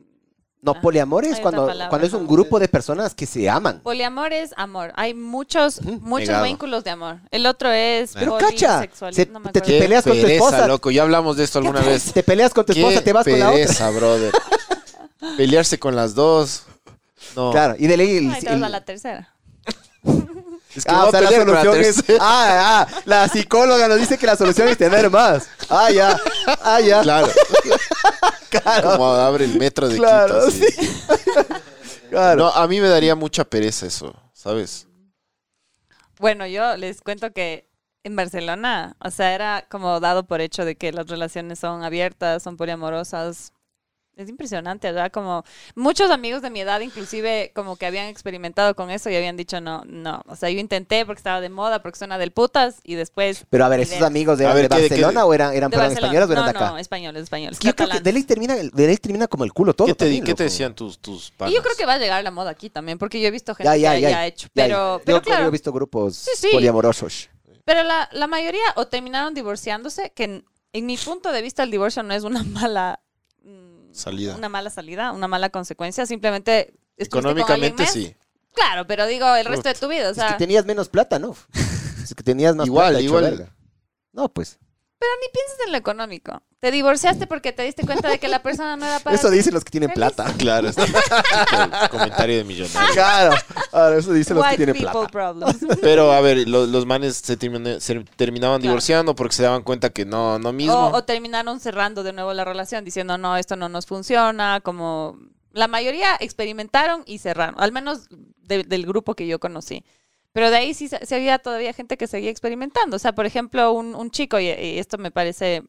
No, Ah, poliamor es cuando, palabra, cuando es un grupo de personas que se aman. Poliamor es amor. Hay muchos, muchos Negado. vínculos de amor. El otro es Pero cacha, se- no me te- acuerdo. te peleas con tu pereza, esposa. loco. Ya hablamos de esto alguna vez. Te peleas con tu esposa, te vas con la otra. pereza, brother. Pelearse con las dos. No. Claro, y de ley el- Ay, te vas el- a la tercera. Es que Ah, o a sea, la pelear con la solución es... tercera. Ah, ah, la psicóloga nos dice que la solución es tener más. Ah, ya. Ah, ya. Claro. Claro. Como abre el metro de Claro, Quito. así. Claro. No, a mí me daría mucha pereza eso, ¿sabes? Bueno, yo les cuento que en Barcelona, o sea, era como dado por hecho de que las relaciones son abiertas, son poliamorosas. Es impresionante, ¿verdad? Como muchos amigos de mi edad, inclusive, como que habían experimentado con eso y habían dicho no, no. O sea, yo intenté porque estaba de moda, porque suena del putas y después. Pero a ver, ¿esos amigos eran A ver, de ¿qué- qué- Barcelona o eran, eran españoles o eran no, de acá? no, españoles, españoles. Yo creo que de ley, termina, de ley termina como el culo todo. ¿Qué te, di- también, qué te loco. decían tus, tus panas? Y yo creo que va a llegar la moda aquí también, porque yo he visto gente Ya, ya, que ya. ya ha hecho. Ya, Pero, yo, pero yo claro, he visto grupos Sí, sí. poliamorosos. Pero la, la mayoría o terminaron divorciándose, que en, en mi punto de vista el divorcio no es una mala mm, Salida. una mala salida, una mala consecuencia, simplemente Económicamente sí. Claro, pero digo el resto de tu vida, o Es sea, que tenías menos plata, ¿no? Es que tenías más Igual, plata. igual. No, pues. Pero ni pienses en lo económico. Te divorciaste porque te diste cuenta de que la persona no era para Eso ti. dicen los que tienen Feliz. plata. Claro. es- el comentario de millonario. Claro. Ahora, eso dicen los que White tienen people plata. problems. Pero a ver, lo- los manes se, se terminaban Claro. divorciando porque se daban cuenta que no, no mismo. O, o terminaron cerrando de nuevo la relación diciendo, no, esto no nos funciona, como la mayoría experimentaron y cerraron, al menos de- del grupo que yo conocí. Pero de ahí sí, se- había todavía gente que seguía experimentando. O sea, por ejemplo, un, un chico, y, y esto me parece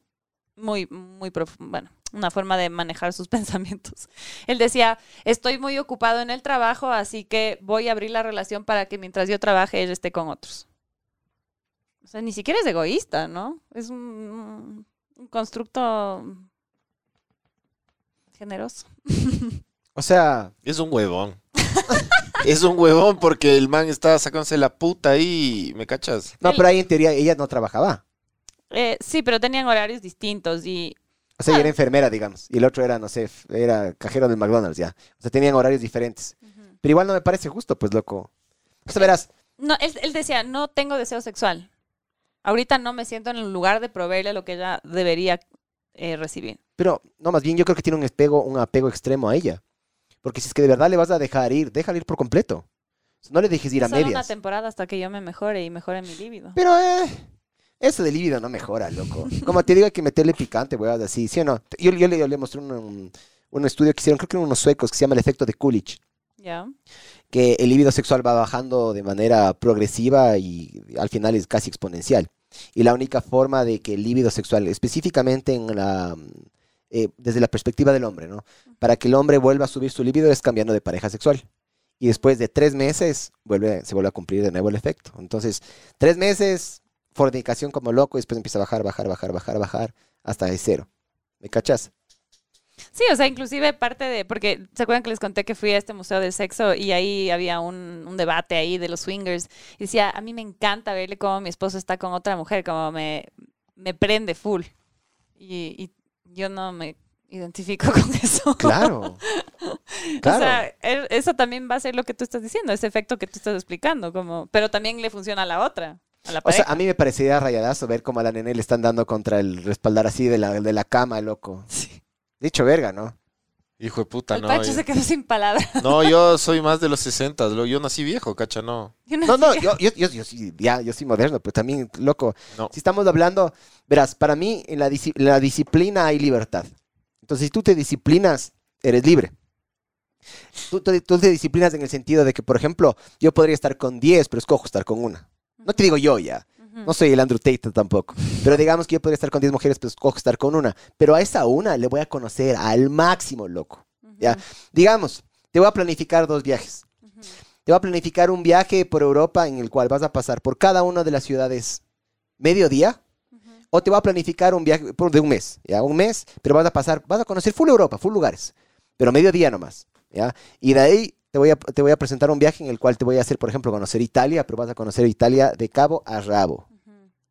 muy, muy prof- bueno, una forma de manejar sus pensamientos. Él decía, estoy muy ocupado en el trabajo, así que voy a abrir la relación para que mientras yo trabaje, él esté con otros. O sea, ni siquiera es egoísta, ¿no? Es un, un constructo generoso. O sea, Es un huevón. es un huevón porque el man está sacándose la puta ahí, ¿me cachas? no, pero ahí en teoría ella no trabajaba. Eh, sí, pero tenían horarios distintos y O sea, ella Ah. era enfermera, digamos. Y el otro era, no sé, era cajero del McDonald's ya. O sea, tenían horarios diferentes. Pero igual no me parece justo, pues, loco. O sea, verás, No, él, él decía, no tengo deseo sexual. Ahorita no me siento en el lugar de proveerle lo que ella debería eh, recibir. pero no, más bien yo creo que tiene un apego, un apego extremo a ella. Porque si es que de verdad le vas a dejar ir, déjale ir por completo. No le dejes ir a Solo una medias. temporada hasta que yo me mejore y mejore mi líbido. Pero, eh, eso de líbido no mejora, loco. Como te digo, hay que meterle picante, weón, así, ¿sí o no? Yo, yo, le, yo le mostré un, un- un estudio que hicieron, creo que eran unos suecos, que se llama el efecto de Coolidge. Ya. que el libido sexual va bajando de manera progresiva y al final es casi exponencial. Y la única forma de que el libido sexual, específicamente en la, eh, desde la perspectiva del hombre, ¿no? Para que el hombre vuelva a subir su libido es cambiando de pareja sexual. Y después de tres meses vuelve, se vuelve a cumplir de nuevo el efecto. Entonces, tres meses, fornicación como loco, y después empieza a bajar, bajar, bajar, bajar, bajar, hasta de cero. ¿Me cachas? Sí, o sea, inclusive parte de, porque se acuerdan que les conté que fui a este museo del sexo y ahí había un, debate ahí de los swingers. Y decía, a mí me encanta verle cómo mi esposo está con otra mujer, como me, me prende full. Y, y yo no me identifico con eso. Claro. O claro. sea, e- eso también va a ser lo que tú estás diciendo, ese efecto que tú estás explicando, como, pero también le funciona a la otra, a la O sea, a mí me parecería rayadazo ver cómo a la nene le están dando contra el respaldar así de la, de la cama, loco. Sí. Dicho verga, ¿no? Hijo de puta, El no. Pancho yo- se quedó sin palabras. No, yo soy más de los 60, lo- yo nací viejo, cacha, no. Yo No, no, yo, yo, yo, yo sí, ya, yo soy moderno, pero también, loco, No. si estamos hablando, verás, para mí en la, la disciplina hay libertad. Entonces, si tú te disciplinas, eres libre. Tú, te- tú te disciplinas en el sentido de que, por ejemplo, yo podría estar con 10, pero escojo estar con una. No te digo yo ya. No soy el Andrew Tate tampoco. Pero digamos que yo podría estar con 10 mujeres, pero escojo estar con una. Pero a esa una le voy a conocer al máximo, loco. Ya. Digamos, te voy a planificar dos viajes. Te voy a planificar un viaje por Europa en el cual vas a pasar por cada una de las ciudades mediodía. Ujú. O te voy a planificar un viaje por- de un mes, ¿ya? Un mes, pero vas a pasar, vas a conocer full Europa, full lugares. Pero mediodía nomás, ¿ya? Y de ahí te voy, a, te voy a presentar un viaje en el cual te voy a hacer, por ejemplo, conocer Italia, pero vas a conocer Italia de cabo a rabo.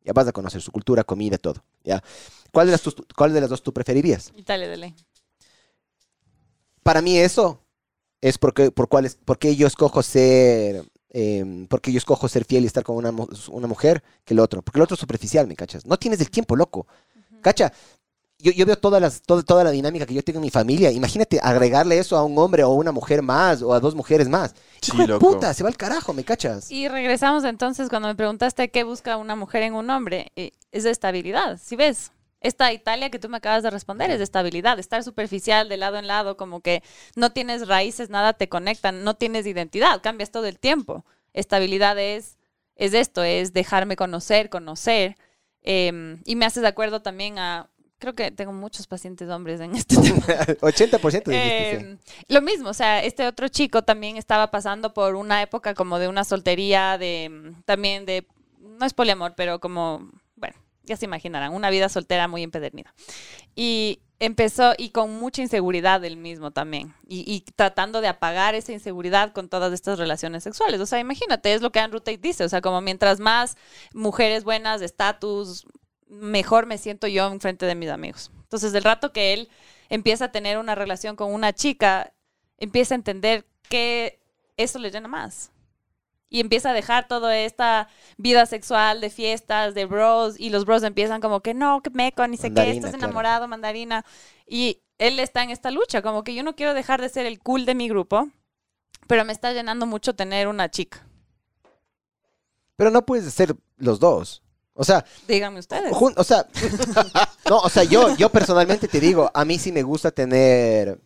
Ya vas a conocer su cultura, comida, todo, ¿ya? ¿Cuál de las, tus- cuál de las dos tú preferirías? Italia de ley. para mí eso es porque, por cuál es, porque yo escojo ser, eh, porque yo escojo ser fiel y estar con una, una mujer que el otro. Porque el otro es superficial, ¿me cachas? No tienes el tiempo, loco. Cacha, yo, yo veo todas las, todo- toda la dinámica que yo tengo en mi familia. Imagínate agregarle eso a un hombre o una mujer más o a dos mujeres más. Sí, Hijo de loco. puta, se va al carajo, ¿me cachas? Y regresamos entonces cuando me preguntaste qué busca una mujer en un hombre, eh, es de estabilidad, si ves? Esta Italia que tú me acabas de responder es de estabilidad, estar superficial de lado en lado, como que no tienes raíces, nada te conectan, no tienes identidad, cambias todo el tiempo. Estabilidad es, es esto, es dejarme conocer, conocer. em, y me haces de acuerdo también a, creo que tengo muchos pacientes hombres en este tema. 80% dijiste, sí. Eh, Lo mismo, o sea, este otro chico también estaba pasando por una época como de una soltería, de también de, no es poliamor, pero como, bueno, ya se imaginarán, una vida soltera muy empedernida. Y empezó, y con mucha inseguridad del mismo también, y, y tratando de apagar esa inseguridad con todas estas relaciones sexuales. O sea, imagínate, es lo que Andrew Tate dice, o sea, como mientras más mujeres buenas, de estatus, mejor me siento yo en frente de mis amigos. Entonces, del rato que él empieza a tener una relación con una chica, empieza a entender que eso le llena más. Y empieza a dejar toda esta vida sexual de fiestas, de bros, y los bros empiezan como que no, que meco, ni sé qué, estás claro. enamorado, mandarina. Y él está en esta lucha, como que yo no quiero dejar de ser el cool de mi grupo, pero me está llenando mucho tener una chica. Pero no puedes ser los dos. O sea, Díganme ustedes. Jun- o sea, no, o sea, yo, yo personalmente te digo, a mí sí me gusta tener,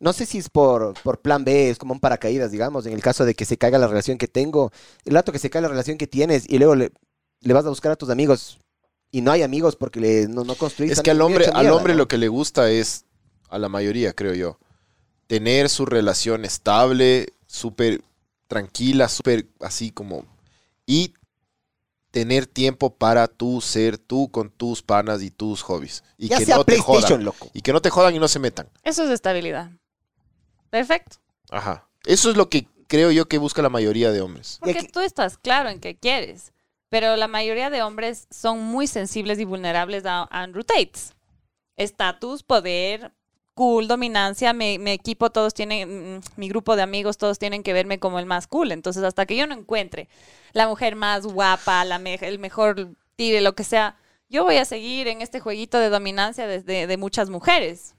no sé si es por, por plan B, es como un paracaídas, digamos, en el caso de que se caiga la relación que tengo, el rato que se cae la relación que tienes y luego le, le vas a buscar a tus amigos, Y no hay amigos porque le, no, no construís. Es que al hombre, al hombre ¿no? lo que le gusta es, a la mayoría creo yo, tener su relación estable, súper tranquila, súper así como... Y tener tiempo para tú ser tú con tus panas y tus hobbies. Y Ya que sea no te jodan. loco. Y que no te jodan y no se metan. Eso es estabilidad. Perfecto. Ajá. Eso es lo que creo yo que busca la mayoría de hombres. Porque tú estás claro en qué quieres. Pero la mayoría de hombres son muy sensibles y vulnerables a Andrew Tates. Estatus, poder, cool, dominancia, mi, equipo, todos tienen, mm, mi grupo de amigos, todos tienen que verme como el más cool. Entonces, hasta que yo no encuentre la mujer más guapa, la me- el mejor tire, lo que sea, yo voy a seguir en este jueguito de dominancia de muchas mujeres.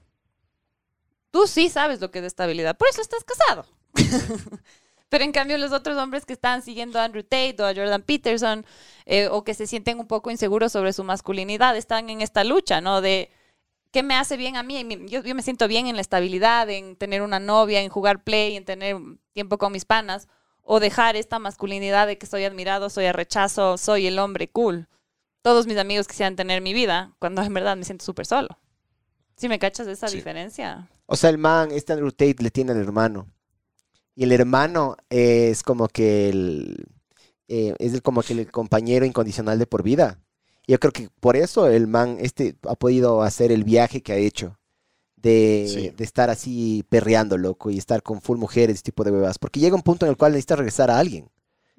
Tú sí sabes lo que es estabilidad, por eso estás casado. Pero en cambio los otros hombres que están siguiendo a Andrew Tate o a Jordan Peterson eh, o que se sienten un poco inseguros sobre su masculinidad están en esta lucha, ¿no? De qué me hace bien a mí. Yo, yo me siento bien en la estabilidad, en tener una novia, en jugar play, en tener tiempo con mis panas o dejar esta masculinidad de que soy admirado, soy a rechazo, soy el hombre cool. Todos mis amigos quisieran tener mi vida cuando en verdad me siento súper solo. ¿Sí me cachas esa Sí. diferencia? O sea, el man, este Andrew Tate le tiene al hermano. Y el hermano es como que el, eh, es el- como que el compañero incondicional de por vida. Yo creo que por eso el man este ha podido hacer el viaje que ha hecho. De, Sí. de estar así perreando, loco, y estar con full mujeres, ese tipo de bebas. Porque llega un punto en el cual necesita regresar a alguien.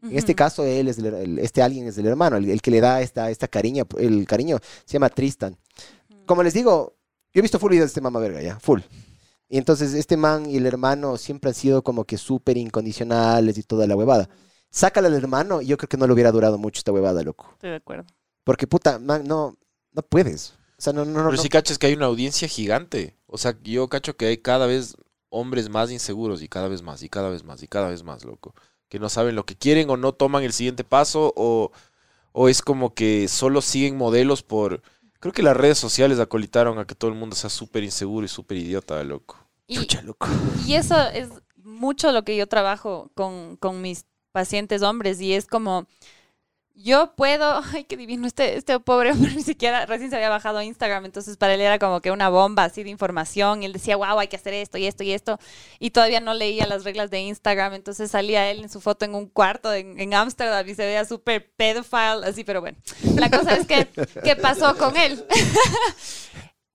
En este caso, él es el- el- este alguien es el hermano, el, el que le da esta, esta cariño, el cariño se llama Tristan. Como les digo, yo he visto full videos de este mamá verga ya, full. Y entonces este man y el hermano siempre han sido como que súper incondicionales y toda la huevada. Sácale al hermano y yo creo que no le hubiera durado mucho esta huevada, loco. Estoy de acuerdo. Porque puta, man, no, no puedes. O sea, no, no, no. Pero no. sí cachas que hay una audiencia gigante. O sea, yo cacho que hay cada vez hombres más inseguros y cada vez más y cada vez más y cada vez más, loco. Que no saben lo que quieren o no toman el siguiente paso o, o es como que solo siguen modelos por... Creo que las redes sociales acolitaron a que todo el mundo sea súper inseguro y súper idiota, loco. Y, Chucha, loco. Y eso es mucho lo que yo trabajo con, con mis pacientes hombres y es como, yo puedo, ay, qué divino, este, este pobre hombre ni siquiera recién se había bajado a Instagram, entonces para él era como que una bomba así de información y él decía, wow, hay que hacer esto y esto y esto y todavía no leía las reglas de Instagram, entonces salía él en su foto en un cuarto en Ámsterdam y se veía súper pedophile, así, pero bueno, la cosa es que, ¿qué pasó con él?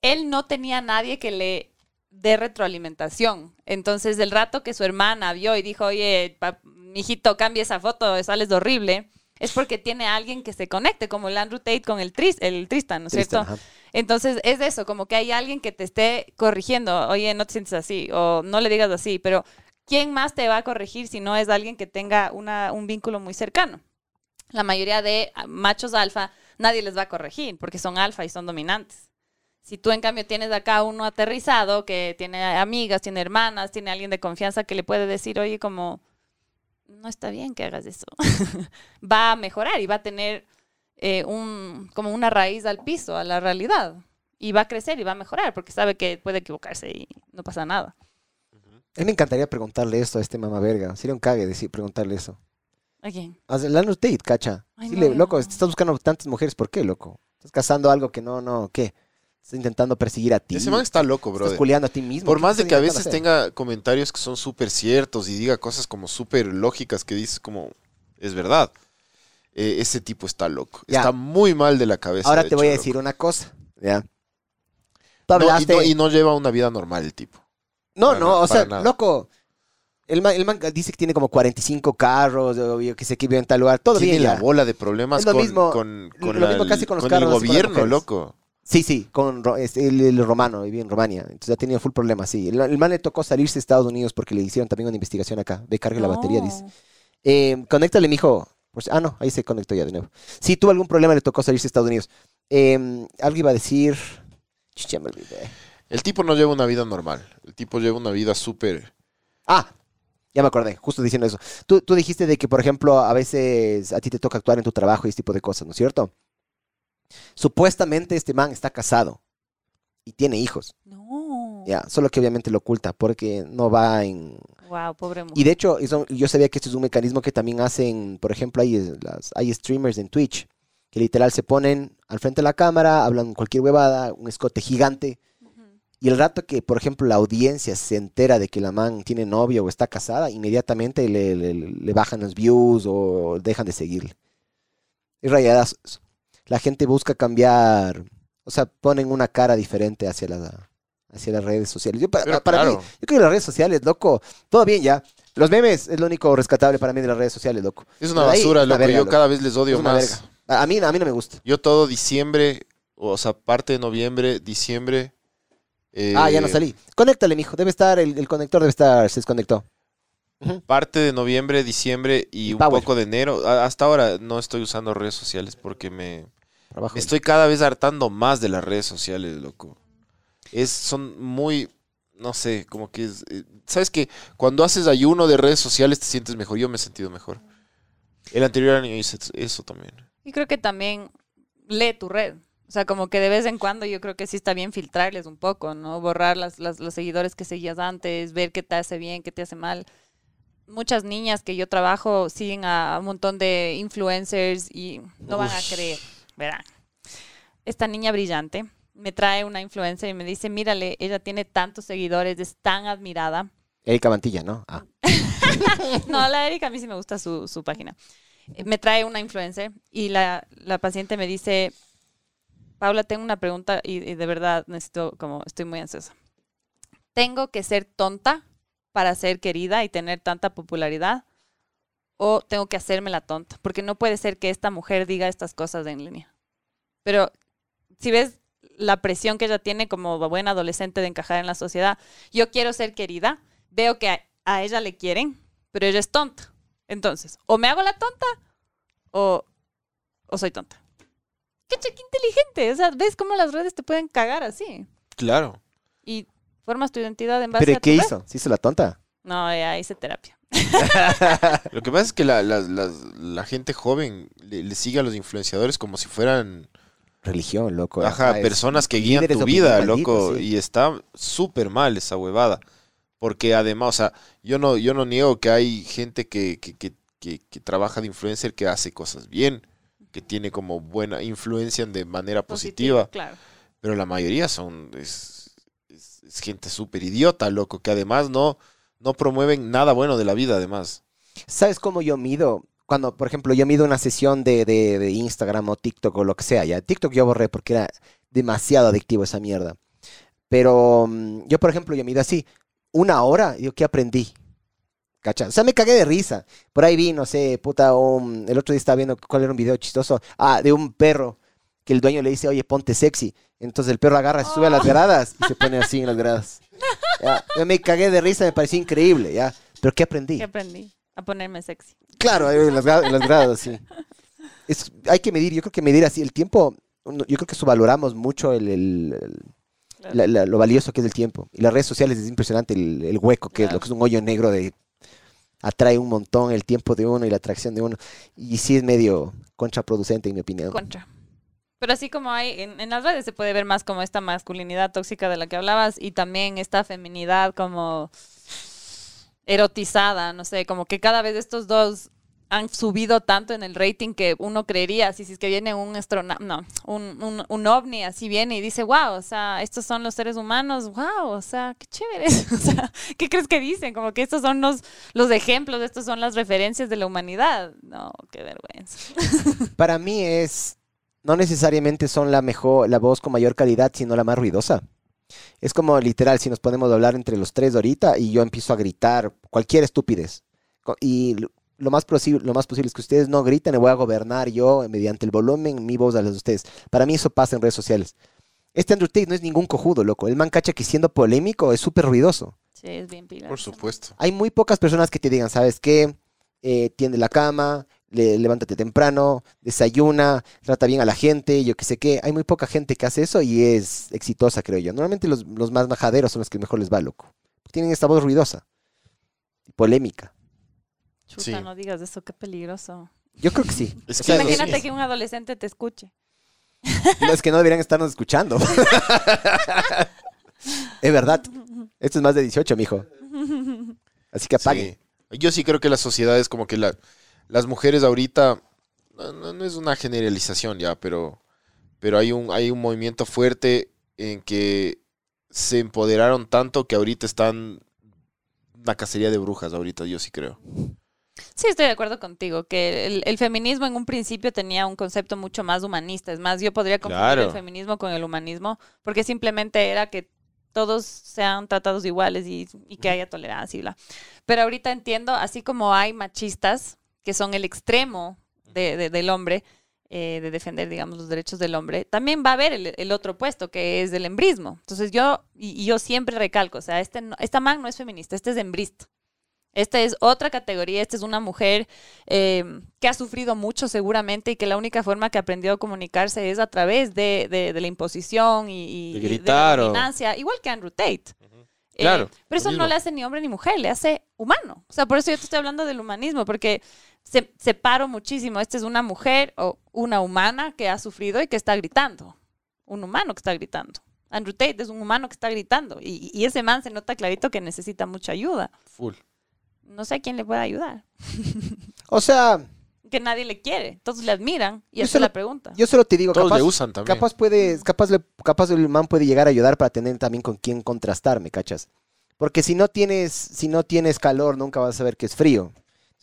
él no tenía nadie que le de retroalimentación. Entonces, el rato que su hermana vio y dijo, oye, pa- mijito, cambia esa foto, sales de horrible, es porque tiene alguien que se conecte, como el Andrew Tate con el, Tris, el Tristan, ¿no es cierto? ajá. Entonces, es eso, como que hay alguien que te esté corrigiendo, oye, no te sientes así, o no le digas así, pero ¿quién más te va a corregir si no es alguien que tenga una, un vínculo muy cercano? La mayoría de ah, machos alfa, nadie les va a corregir, porque son alfa y son dominantes. Si tú en cambio tienes acá uno aterrizado que tiene amigas, tiene hermanas, tiene alguien de confianza que le puede decir, oye, como, no está bien que hagas eso, va a mejorar y va a tener eh, un, como una raíz al piso, a la realidad. Y va a crecer y va a mejorar porque sabe que puede equivocarse y no pasa nada. A mí me encantaría preguntarle esto a este mamá verga. Sería un cague decir, preguntarle eso. ¿A quién? El Andrew Tate, cacha. Ay, Sí, no, le- loco, no. estás buscando tantas mujeres, ¿por qué, loco? Estás cazando algo que no, no, ¿qué? Estás intentando perseguir a ti. Ese man está loco, Estás brother. culeando a ti mismo. Por ¿Qué más de estás que a veces hacer? tenga comentarios que son súper ciertos y diga cosas como súper lógicas que dices como, es verdad. Eh, ese tipo está loco. Ya. Está muy mal de la cabeza. Ahora te voy a decir una cosa, ¿ya? Tú No, y, hablaste... no, y no lleva una vida normal el tipo. No, Para no, o sea, nada. loco. El man, el man dice que tiene como 45 carros, o yo que sé que vive en tal lugar. Todo Tiene bien la bola de problemas Es lo con, mismo- con, con lo la- mismo casi con los con carros el gobierno, loco. Sí, sí, con es el, el romano, vive en Rumania. Entonces ha tenido full problema, sí. El, el man le tocó salirse de Estados Unidos porque le hicieron también una investigación acá. Ve, cargue la batería, dice. No. Eh, conéctale, mijo. Pues, ah, no, ahí se conectó ya de nuevo. Sí, tuvo algún problema, le tocó salirse de Estados Unidos. Eh, algo iba a decir. Chucha, me olvidé. El tipo no lleva una vida normal. El tipo lleva una vida súper... Ah, ya me acordé, justo diciendo eso. Tú, tú dijiste de que, por ejemplo, a veces a ti te toca actuar en tu trabajo y ese tipo de cosas, ¿no es cierto? Supuestamente este man está casado y tiene hijos. No. Ya, solo que obviamente lo oculta porque no va en... Wow, pobre mujer. Y de hecho, eso- yo sabía que esto es un mecanismo que también hacen, por ejemplo, hay, eh, las, hay streamers en Twitch que literal se ponen al frente de la cámara, hablan cualquier huevada, un escote gigante. Y el rato que, por ejemplo, la audiencia se entera de que la man tiene novio o está casada, inmediatamente le, le- le bajan los views o dejan de seguirle. Es rayadazo eso. La gente busca cambiar, o sea, ponen una cara diferente hacia, la, hacia las redes sociales. Yo, para mí, yo creo que las redes sociales, loco, todo bien ya. Los memes es lo único rescatable para mí de las redes sociales, loco. Es una ahí, basura, una loco. verga, Yo loco. cada vez les odio Es una más. verga. A mí, a mí no me gusta. Yo todo diciembre, o sea, parte de noviembre, diciembre. eh, Ah, ya no salí. Conéctale, mijo. Debe estar, el, el conector debe estar, se desconectó. Parte de noviembre, diciembre y un poco de enero. Hasta ahora no estoy usando redes sociales porque me, Trabajo. estoy cada vez hartando más de las redes sociales, loco. Es, son muy, no sé, como que es, eh, sabes que cuando haces ayuno de redes sociales te sientes mejor. Yo me he sentido mejor. El anterior año hice eso también. Y creo que también lee tu red. O sea, como que de vez en cuando yo creo que sí está bien filtrarles un poco, ¿no? Borrar las, las- los seguidores que seguías antes, ver qué te hace bien, qué te hace mal. Muchas niñas que yo trabajo siguen a un montón de influencers y no van a creer. Verán. Esta niña brillante me trae una influencer y me dice, mírale, ella tiene tantos seguidores, es tan admirada. Erika Mantilla, ¿no? Ah. No, la Erika a mí sí me gusta su, su página. Eh, Me trae una influencer y la, la paciente me dice, Paula, tengo una pregunta y, y de verdad necesito, como estoy muy ansiosa. ¿Tengo que ser tonta para ser querida y tener tanta popularidad? ¿O tengo que hacerme la tonta? Porque no puede ser que esta mujer diga estas cosas en línea. Pero si ves la presión que ella tiene como buena adolescente de encajar en la sociedad, yo quiero ser querida, veo que a, a ella le quieren, pero ella es tonta. Entonces, o me hago la tonta o, o soy tonta. Qué cheque inteligente. O sea, ¿ves cómo las redes te pueden cagar así? Claro. Y formas tu identidad en base ¿Pero a ¿y qué tu red. hizo? ¿Se hizo la tonta? No, ya hice terapia. Lo que pasa es que la, la- la- la gente joven le, le sigue a los influenciadores como si fueran Religión, loco. ajá, es- personas que guían tu vida, loco. sí. Y está súper mal esa huevada. Porque además, o sea, yo no, yo no niego que hay gente que, que, que, que- que trabaja de influencer que hace cosas bien, que tiene como buena influencia de manera positiva. Claro. Pero la mayoría son. Es, es- es gente súper idiota, loco, que además no, no promueven nada bueno de la vida, además. ¿Sabes cómo yo mido? Cuando, por ejemplo, yo mido una sesión de, de- de Instagram o TikTok o lo que sea, ya. TikTok yo borré porque era demasiado adictivo esa mierda. Pero mm, yo, por ejemplo, yo mido así, una hora, yo qué aprendí. ¿Cacha? O sea, me cagué de risa. Por ahí vi, no sé, puta, un- el otro día estaba viendo cuál era un video chistoso. Ah, de un perro que el dueño le dice, oye, ponte sexy. Entonces el perro agarra, se sube a las gradas y se pone así en las gradas. Ya, yo me cagué de risa, me pareció increíble, ¿ya? Pero ¿qué aprendí? ¿Qué aprendí? A ponerme sexy. Claro, en las, gra- en las gradas, sí. Es, hay que medir, yo creo que medir así el tiempo, yo creo que subvaloramos mucho el, el- el- Claro. la- la- lo valioso que es el tiempo. Y las redes sociales es impresionante el, el hueco que es, lo que es un hoyo negro de... Atrae un montón el tiempo de uno y la atracción de uno. Y sí es medio contraproducente, en mi opinión. Contra. Pero así como hay, en, en las redes se puede ver más como esta masculinidad tóxica de la que hablabas y también esta feminidad como erotizada, no sé, como que cada vez estos dos han subido tanto en el rating que uno creería, si, es que viene un no, un, un, un ovni así viene y dice, wow, o sea, estos son los seres humanos, wow, o sea, qué chéveres, o sea, ¿qué crees que dicen? Como que estos son los, los ejemplos, estos son las referencias de la humanidad. No, qué vergüenza. Para mí es... No necesariamente son la mejor, la voz con mayor calidad, sino la más ruidosa. Es como literal, si nos ponemos a hablar entre los tres ahorita y yo empiezo a gritar cualquier estupidez. Y lo- más, posible, lo más posible es que ustedes no griten y voy a gobernar yo mediante el volumen, mi voz a las de ustedes. Para mí eso pasa en redes sociales. Este Andrew Tate no es ningún cojudo, loco. El man cacha que siendo polémico es súper ruidoso. Sí, es bien pila. Por supuesto. Hay muy pocas personas que te digan, ¿sabes qué? Eh, tiende la cama, le- levántate temprano, desayuna, trata bien a la gente, yo qué sé qué. Hay muy poca gente que hace eso y es exitosa, creo yo. Normalmente los, los más majaderos son los que mejor les va, loco. Tienen esta voz ruidosa, polémica. Chuta, Sí. no digas eso, qué peligroso. Yo creo que sí. Es que eso Imagínate sí. que un adolescente te escuche. Los que no deberían estarnos escuchando. es verdad. Esto es más de 18, mijo. Así que apague. Sí. Yo sí creo que la sociedad es como que la, las mujeres ahorita, no, no- es una generalización ya, pero, pero hay un, hay un movimiento fuerte en que se empoderaron tanto que ahorita están una cacería de brujas, ahorita yo sí creo. Sí, estoy de acuerdo contigo, que el, el feminismo en un principio tenía un concepto mucho más humanista. Es más, yo podría confundir Claro. el feminismo con el humanismo, porque simplemente era que todos sean tratados iguales y, y que haya tolerancia y bla. Pero ahorita entiendo, así como hay machistas, que son el extremo de- de- del hombre, eh, de defender, digamos, los derechos del hombre, también va a haber el, el otro puesto, que es el embrismo. Entonces yo, y, y yo siempre recalco, o sea, este no- esta man no es feminista, este es embrista. Esta es otra categoría, esta es una mujer eh, que ha sufrido mucho seguramente y que la única forma que aprendió a comunicarse es a través de, de- de la imposición y, y- De gritar la o- dominancia, igual que Andrew Tate. Eh, Claro, pero eso no le hace ni hombre ni mujer, le hace humano. O sea, por eso yo te estoy hablando del humanismo, porque se, separo muchísimo. Esta es una mujer o una humana que ha sufrido y que está gritando. Un humano que está gritando. Andrew Tate es un humano que está gritando. Y, y ese man se nota clarito que necesita mucha ayuda. Full. No sé a quién le puede ayudar. O sea, Que nadie le quiere. Todos le admiran. Y esa es la pregunta. yo solo te digo, Todos capaz, le usan también. capaz puede, capaz, le- capaz el man puede llegar a ayudar para tener también con quién contrastar, ¿me cachas? Porque si no tienes, si no tienes calor, nunca vas a saber que es frío.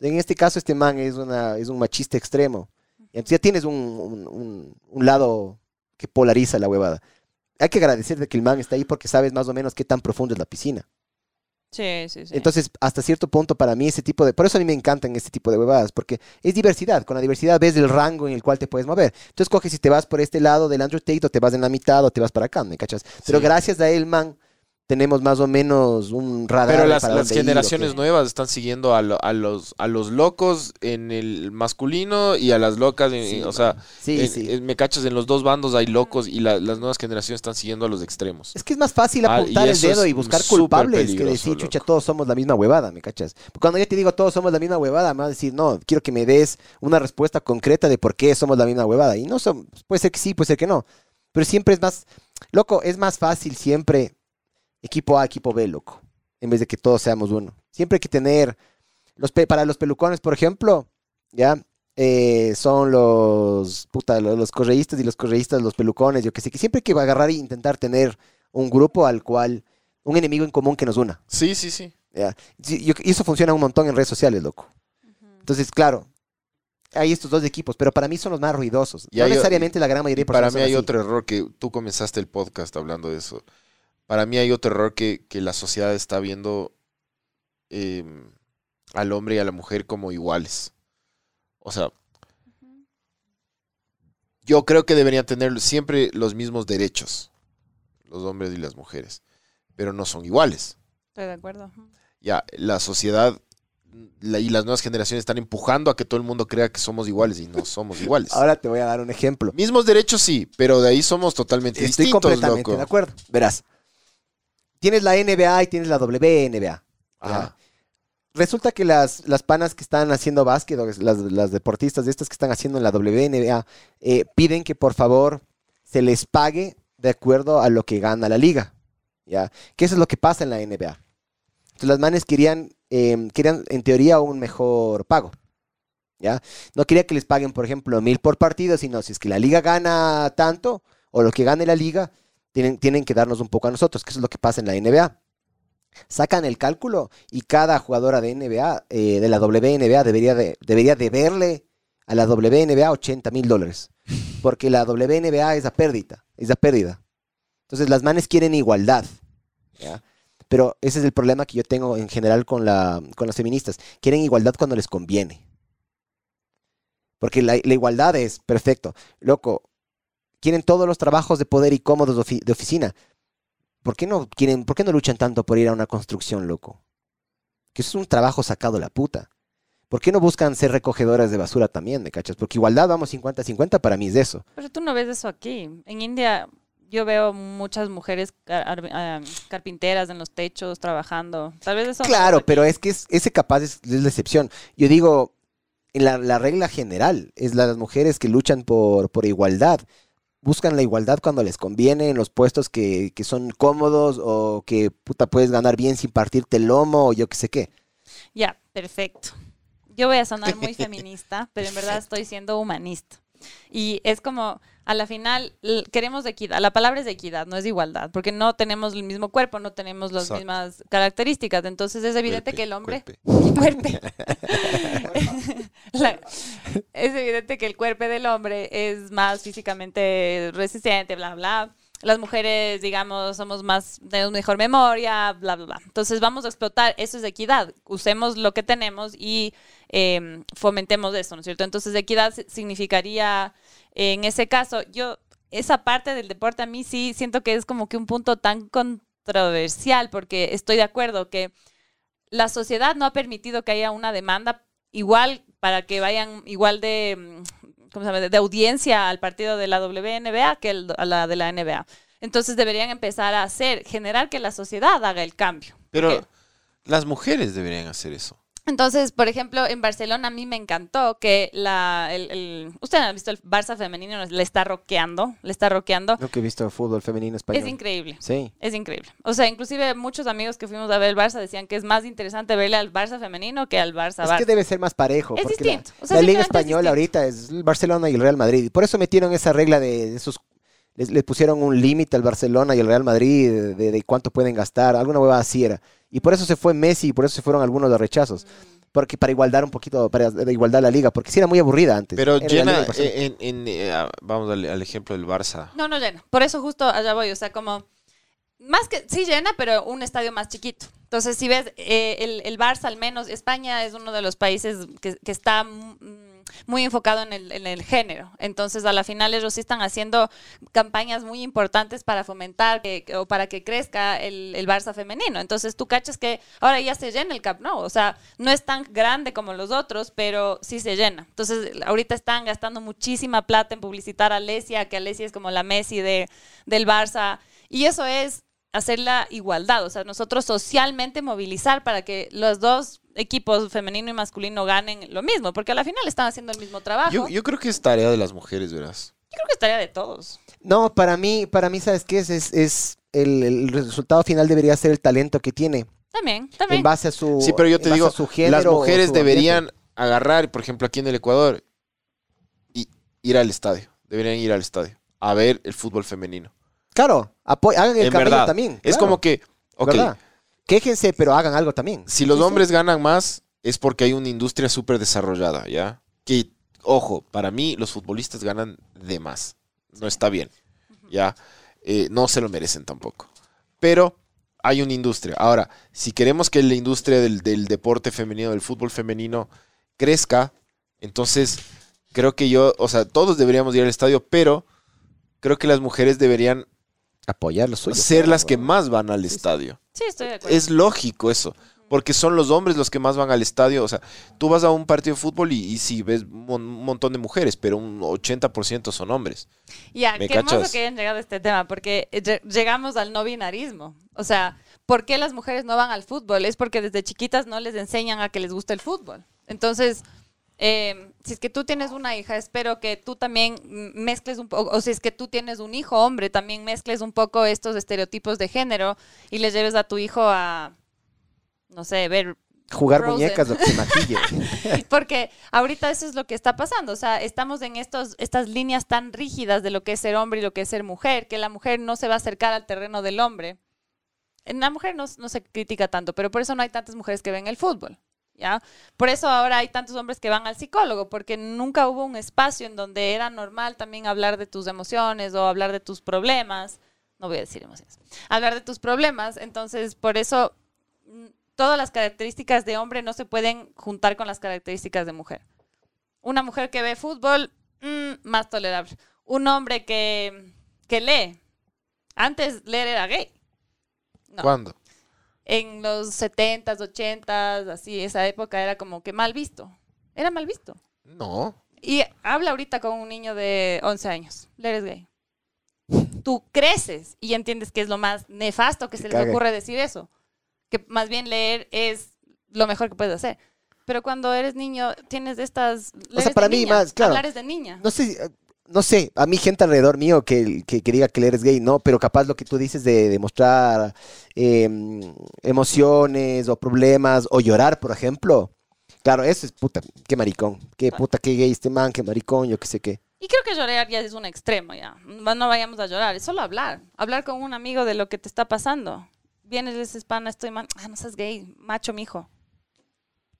En este caso, este man es, una, es un machista extremo. Y entonces ya tienes un, un- un- un lado que polariza la huevada. Hay que agradecer de que el man está ahí porque sabes más o menos qué tan profundo es la piscina. Sí, sí, sí. Entonces, hasta cierto punto, para mí, ese tipo de. Por eso a mí me encantan este tipo de huevadas, porque es diversidad. Con la diversidad ves el rango en el cual te puedes mover. Entonces, coges si te vas por este lado del Andrew Tate, o te vas en la mitad, o te vas para acá, ¿me cachas? Pero Sí. gracias a él, man, tenemos más o menos un radar. Pero las, para las dónde ir, ¿o generaciones nuevas están siguiendo a, lo- a los, a los locos en el masculino y a las locas, en- Sí, en- o sea, Sí, en- sí. en- me cachas, en los dos bandos hay locos y la- las nuevas generaciones están siguiendo a los extremos. Es que es más fácil Ah, apuntar el dedo y buscar culpables que decir, chucha, todos somos la misma huevada, ¿me cachas? Porque cuando yo te digo todos somos la misma huevada, me vas a decir, no, quiero que me des una respuesta concreta de por qué somos la misma huevada. Y no son, puede ser que sí, puede ser que no. Pero siempre es más, loco, es más fácil siempre equipo A, equipo B, loco, en vez de que todos seamos uno. Siempre hay que tener, los pe- para los pelucones, por ejemplo, ya, eh, son los, puta, los, los correístas y los correístas, los pelucones, yo que sé, que siempre hay que agarrar e intentar tener un grupo al cual, un enemigo en común que nos una. Sí, sí, sí. ¿ya? Y eso funciona un montón en redes sociales, loco. Entonces, claro, hay estos dos equipos, pero para mí son los más ruidosos. Y no hay necesariamente la gran mayoría de Para mí hay así. otro error que tú comenzaste el podcast hablando de eso. Para mí hay otro error que, que la sociedad está viendo eh, al hombre y a la mujer como iguales. O sea, yo creo que deberían tener siempre los mismos derechos, los hombres y las mujeres, pero no son iguales. Estoy de acuerdo. Ya, la sociedad la- y las nuevas generaciones están empujando a que todo el mundo crea que somos iguales y no somos iguales. Ahora te voy a dar un ejemplo. Mismos derechos sí, pero de ahí somos totalmente Estoy distintos, completamente loco. de acuerdo. Verás. Tienes la NBA y tienes la WNBA. Ajá. Resulta que las, las panas que están haciendo básquet, las, las deportistas de estas que están haciendo en la WNBA, eh, piden que por favor se les pague de acuerdo a lo que gana la liga. ¿Ya? Que eso es lo que pasa en la NBA. Entonces las manes querían, eh, querían en teoría un mejor pago. ¿Ya? No quería que les paguen, por ejemplo, mil por partido, sino si es que la liga gana tanto, o lo que gane la liga, tienen, tienen que darnos un poco a nosotros, que es lo que pasa en la NBA. Sacan el cálculo y cada jugadora de NBA, eh, de la WNBA, debería, de, debería deberle a la WNBA 80 mil dólares. Porque la WNBA es a pérdida, es a pérdida. Entonces las manes quieren igualdad. Pero ese es el problema que yo tengo en general con, la, con las feministas. Quieren igualdad cuando les conviene. Porque la igualdad es perfecto. Loco, quieren todos los trabajos de poder y cómodos de, ofi- de oficina. ¿Por qué, no quieren, ¿Por qué no luchan tanto por ir a una construcción, loco? Que eso es un trabajo sacado de la puta. ¿Por qué no buscan ser recogedoras de basura también, me cachas? Porque igualdad, vamos 50-50, para mí es de eso. Pero tú no ves eso aquí. En India yo veo muchas mujeres car- ah, carpinteras en los techos trabajando. Tal vez eso Claro, pero es que es- ese capaz es, es la excepción. Yo digo, en la, la regla general es las mujeres que luchan por, por igualdad. Buscan la igualdad cuando les conviene en los puestos que, que son cómodos o que puta puedes ganar bien sin partirte el lomo o yo qué sé qué. Ya, perfecto. Yo voy a sonar muy feminista, pero en verdad estoy siendo humanista. Y es como, a la final, queremos equidad. La palabra es equidad, no es igualdad, porque no tenemos el mismo cuerpo, no tenemos las Exacto. mismas características. Entonces es evidente Cuerpe, que el hombre... cuerpe. Cuerpe. La- es evidente que el cuerpo del hombre es más físicamente resistente, bla, bla. Las mujeres, digamos, somos más, tenemos mejor memoria, bla, bla, bla. Entonces vamos a explotar, eso es equidad. Usemos lo que tenemos y eh, fomentemos eso, ¿no es cierto? Entonces equidad si- significaría, en ese caso, yo, esa parte del deporte a mí sí siento que es como que un punto tan controversial, porque estoy de acuerdo que la sociedad no ha permitido que haya una demanda igual para que vayan igual de, mm, ¿cómo se llama? de audiencia al partido de la WNBA que el- a la de la NBA. Entonces deberían empezar a hacer, generar que la sociedad haga el cambio. Pero ¿Qué? las mujeres deberían hacer eso. Entonces, por ejemplo, en Barcelona a mí me encantó que la, el, el- usted ha visto el Barça femenino, le está roqueando, le está roqueando. Nunca he visto fútbol femenino español. Es increíble. Sí. Es increíble. O sea, inclusive muchos amigos que fuimos a ver el Barça decían que es más interesante verle al Barça femenino que al Barça Es Barça. que debe ser más parejo. Es porque distinto. La, O sea, la Liga es Española ahorita es el Barcelona y el Real Madrid. Y por eso metieron esa regla de esos. Les, les pusieron un límite al Barcelona y al Real Madrid de, de- de cuánto pueden gastar. Alguna hueva así era. Y por eso se fue Messi y por eso se fueron algunos de los rechazos. Porque para igualdar un poquito, para igualdar la liga. Porque sí era muy aburrida antes. Pero Era llena, en, en- eh, ah, vamos al, al ejemplo del Barça. No, no llena. Por eso justo allá voy. O sea, como... Más que... Sí llena, pero un estadio más chiquito. Entonces, si ves, eh, el, el Barça al menos, España es uno de los países que, que está mm, muy enfocado en el, en el género. Entonces, a la final ellos sí están haciendo campañas muy importantes para fomentar que, o para que crezca el, el Barça femenino. Entonces, tú cachas que ahora ya se llena el Camp Nou. O sea, no es tan grande como los otros, pero sí se llena. Entonces, ahorita están gastando muchísima plata en publicitar a Alesia, que Alesia es como la Messi de, del Barça. Y eso es hacer la igualdad, o sea, nosotros socialmente movilizar para que los dos equipos, femenino y masculino, ganen lo mismo, porque a la final están haciendo el mismo trabajo. Yo, yo creo que es tarea de las mujeres, verás. Yo creo que estaría de todos. No, para mí, para mí, ¿sabes qué es? Es, es el, el resultado final debería ser el talento que tiene. También, En también. base a su. Sí, pero yo en te base digo, a su género las mujeres su deberían ambiente. agarrar, por ejemplo, aquí en el Ecuador, y ir al estadio. Deberían ir al estadio a ver el fútbol femenino. Claro, hagan el en verdad. también. Es claro, como que, ok, ¿verdad? Quéjense, pero hagan algo también. si los Sí, sí. hombres ganan más, es porque hay una industria súper desarrollada, ¿ya? Que, ojo, para mí los futbolistas ganan de más. No está bien, ¿ya? Eh, no se lo merecen tampoco. Pero hay una industria. Ahora, si queremos que la industria del, del deporte femenino, del fútbol femenino, crezca, entonces creo que yo, o sea, todos deberíamos ir al estadio, pero creo que las mujeres deberían Apoyar lo suyo. ser claro, las que más van al estadio. Sí, estoy de acuerdo. Es lógico eso. Porque son los hombres los que más van al estadio. O sea, tú vas a un partido de fútbol y, y sí ves un mon- un montón de mujeres, pero un 80% son hombres. Ya, ¿Me qué hermoso cachas? que hayan llegado a este tema, porque eh, lle- llegamos al no binarismo. O sea, ¿por qué las mujeres no van al fútbol? Es porque desde chiquitas no les enseñan a que les guste el fútbol. Entonces, eh, si es que tú tienes una hija, espero que tú también mezcles un poco, o si es que tú tienes un hijo hombre, también mezcles un poco estos estereotipos de género y le lleves a tu hijo a, no sé, ver Jugar Frozen. muñecas o que se maquille. porque ahorita eso es lo que está pasando, o sea, estamos en estos, estas líneas tan rígidas de lo que es ser hombre y lo que es ser mujer, que la mujer no se va a acercar al terreno del hombre. En la mujer no, no se critica tanto, pero por eso no hay tantas mujeres que ven el fútbol, ¿ya? Por eso ahora hay tantos hombres que van al psicólogo, porque nunca hubo un espacio en donde era normal también hablar de tus emociones o hablar de tus problemas. No voy a decir emociones. Hablar de tus problemas, entonces por eso mm, todas las características de hombre no se pueden juntar con las características de mujer. Una mujer que ve fútbol, mm, más tolerable. Un hombre que, que lee. Antes leer era gay. ¿Cuándo? En los 70s, 80s, así, esa época era como que mal visto. Era mal visto. No. Y habla ahorita con un niño de 11 años. Leer es gay. Tú creces y entiendes que es lo más nefasto que se les cague. ocurre decir eso. Que más bien leer es lo mejor que puedes hacer. Pero cuando eres niño, tienes estas. leer es para mí niña, más, claro. Hablar es de niña. No sé, no sé, a mí gente alrededor mío que, que, que diga que eres gay, no, pero capaz lo que tú dices de demostrar emociones o problemas o llorar, por ejemplo. Claro, eso es puta, qué maricón, qué puta, qué gay este man, qué maricón, yo qué sé qué. Y creo que llorar ya es un extremo, ya. No vayamos a llorar, es solo hablar. Hablar con un amigo de lo que te está pasando. Vienes, dices, hispana, estoy mal. Ah, no seas gay, macho, mijo.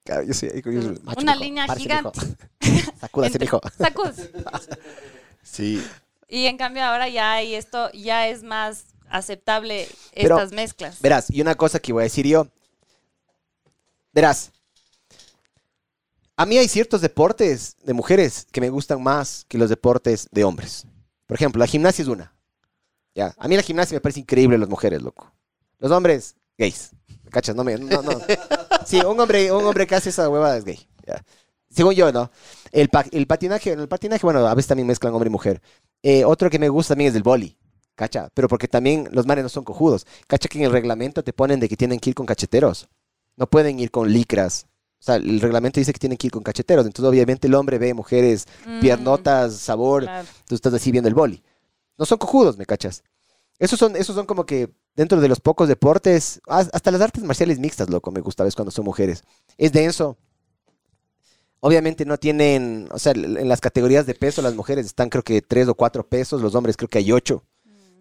Claro, yo soy- yo soy macho, Una mijo. línea gigante. Sacúdase, mijo. Sacud. Sí. Y en cambio ahora ya hay esto, ya es más aceptable Pero, estas mezclas. Verás, y una cosa que voy a decir yo. Verás. A mí hay ciertos deportes de mujeres que me gustan más que los deportes de hombres. Por ejemplo, la gimnasia es una. Ya. A mí la gimnasia me parece increíble las mujeres, loco. Los hombres, gays. ¿Me cachas? No me. No, no. Sí, un hombre, un hombre que hace esa hueva es gay. ya. Según yo, ¿no? El, pa- el patinaje, el patinaje, bueno, a veces también mezclan hombre y mujer. Eh, otro que me gusta también es el boli. ¿Cacha? Pero porque también los manes no son cojudos. ¿Cacha que en el reglamento te ponen de que tienen que ir con cacheteros? No pueden ir con licras. O sea, el reglamento dice que tienen que ir con cacheteros. Entonces, obviamente, el hombre ve mujeres, Mm, piernotas, sabor. claro. Tú estás así viendo el boli. No son cojudos, ¿me cachas? Esos son, esos son como que dentro de los pocos deportes, has- hasta las artes marciales mixtas, loco, me gusta, ¿ves? Cuando son mujeres. Es denso. Obviamente no tienen, o sea, en las categorías de peso las mujeres están creo que tres o cuatro pesos, los hombres creo que hay ocho.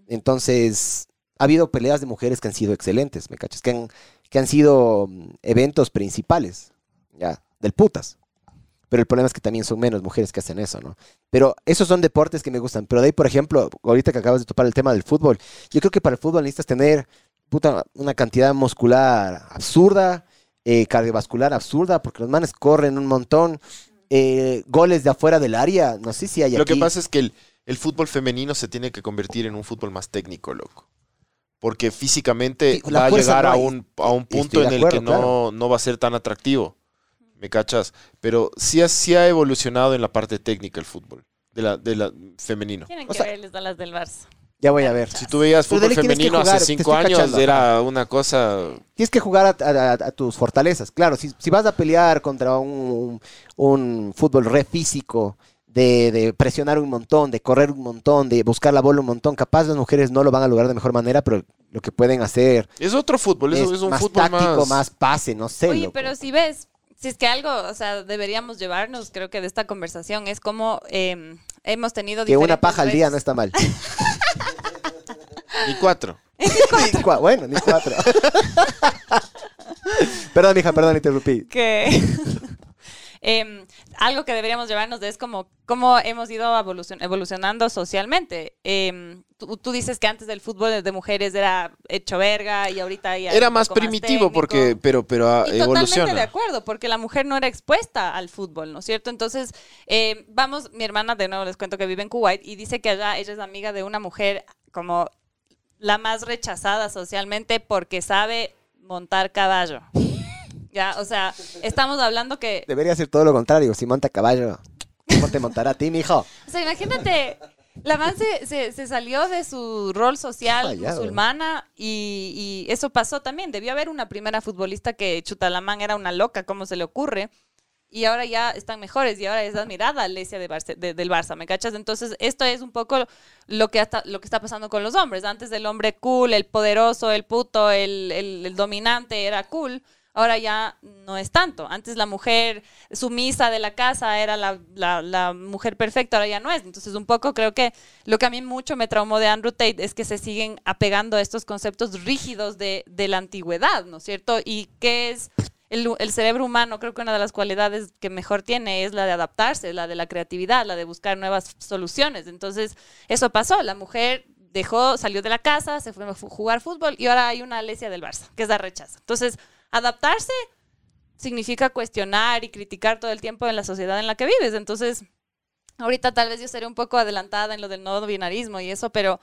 Entonces, ha habido peleas de mujeres que han sido excelentes, ¿me cachas? Que han, que han sido mm, eventos principales, ya, del putas. Pero el problema es que también son menos mujeres que hacen eso, ¿no? Pero esos son deportes que me gustan. Pero de ahí, por ejemplo, ahorita que acabas de topar el tema del fútbol, yo creo que para el fútbol necesitas tener puta, una cantidad muscular absurda, eh, cardiovascular absurda, porque los manes corren un montón. eh, goles de afuera del área, no sé si hay Lo que pasa es que el, el fútbol femenino se tiene que convertir en un fútbol más técnico, loco. Porque físicamente la va a llegar no a un, a un punto en el acuerdo, que no, claro. no va a ser tan atractivo. ¿Me cachas? Pero sí ha, sí ha evolucionado en la parte técnica el fútbol, de la, de la femenino. Tienen O que sea- verles a las del Barça. Ya voy a ver. Si tú veías Pero fútbol tienes que femenino jugar, hace te cinco estoy años, cachando, era una cosa... Tienes que jugar a, a- a tus fortalezas. Claro, si, si vas a pelear contra un, un fútbol re físico, de, de presionar un montón, de correr un montón, de buscar la bola un montón, capaz las mujeres no lo van a lograr de mejor manera, pero lo que pueden hacer Es otro fútbol, es, un más fútbol táctico, más... más... pase, no sé. Oye, loco. pero si ves, si es que algo, o sea, deberíamos llevarnos, creo que de esta conversación, es como eh, hemos tenido que una diferentes paja al día no está mal. Y cuatro. Ni cua- bueno, ni cuatro. perdón, hija, perdón, interrumpí. que em, algo que deberíamos llevarnos de es como cómo hemos ido evolucion- evolucionando socialmente. Em, tú, tú dices que antes del fútbol de mujeres era hecho verga y ahorita ya Era más primitivo porque, pero, pero ah, Y totalmente evoluciona. de acuerdo, porque la mujer no era expuesta al fútbol, ¿no es cierto? Entonces, eh, vamos, mi hermana de nuevo les cuento que vive en Kuwait y dice que allá ella es amiga de una mujer como la más rechazada socialmente porque sabe montar caballo. Ya, o sea, estamos hablando que Debería ser todo lo contrario. Si monta caballo, ¿cómo te montará a ti, mijo? O sea, imagínate, la man se, se- se salió de su rol social Fallado. musulmana y, y eso pasó también. Debió haber una primera futbolista que Chutalamán era una loca, ¿cómo se le ocurre? Y ahora ya están mejores y ahora es admirada Alesia de Barce- de- del Barça, ¿me cachas? Entonces, esto es un poco lo que, hasta, lo que está pasando con los hombres. Antes el hombre cool, el poderoso, el puto, el, el- el dominante era cool. Ahora ya no es tanto. Antes la mujer sumisa de la casa era la, la- la mujer perfecta, ahora ya no es. Entonces, un poco creo que lo que a mí mucho me traumó de Andrew Tate es que se siguen apegando a estos conceptos rígidos de, de la antigüedad, ¿no es cierto? Y qué es el, cerebro humano, creo que una de las cualidades que mejor tiene es la de adaptarse, la de la creatividad, la de buscar nuevas soluciones. Entonces, eso pasó. La mujer dejó, salió de la casa, se fue a jugar fútbol y ahora hay una Alesia del Barça, que es la rechaza. Entonces, adaptarse significa cuestionar y criticar todo el tiempo en la sociedad en la que vives. Entonces, ahorita tal vez yo seré un poco adelantada en lo del no binarismo y eso, pero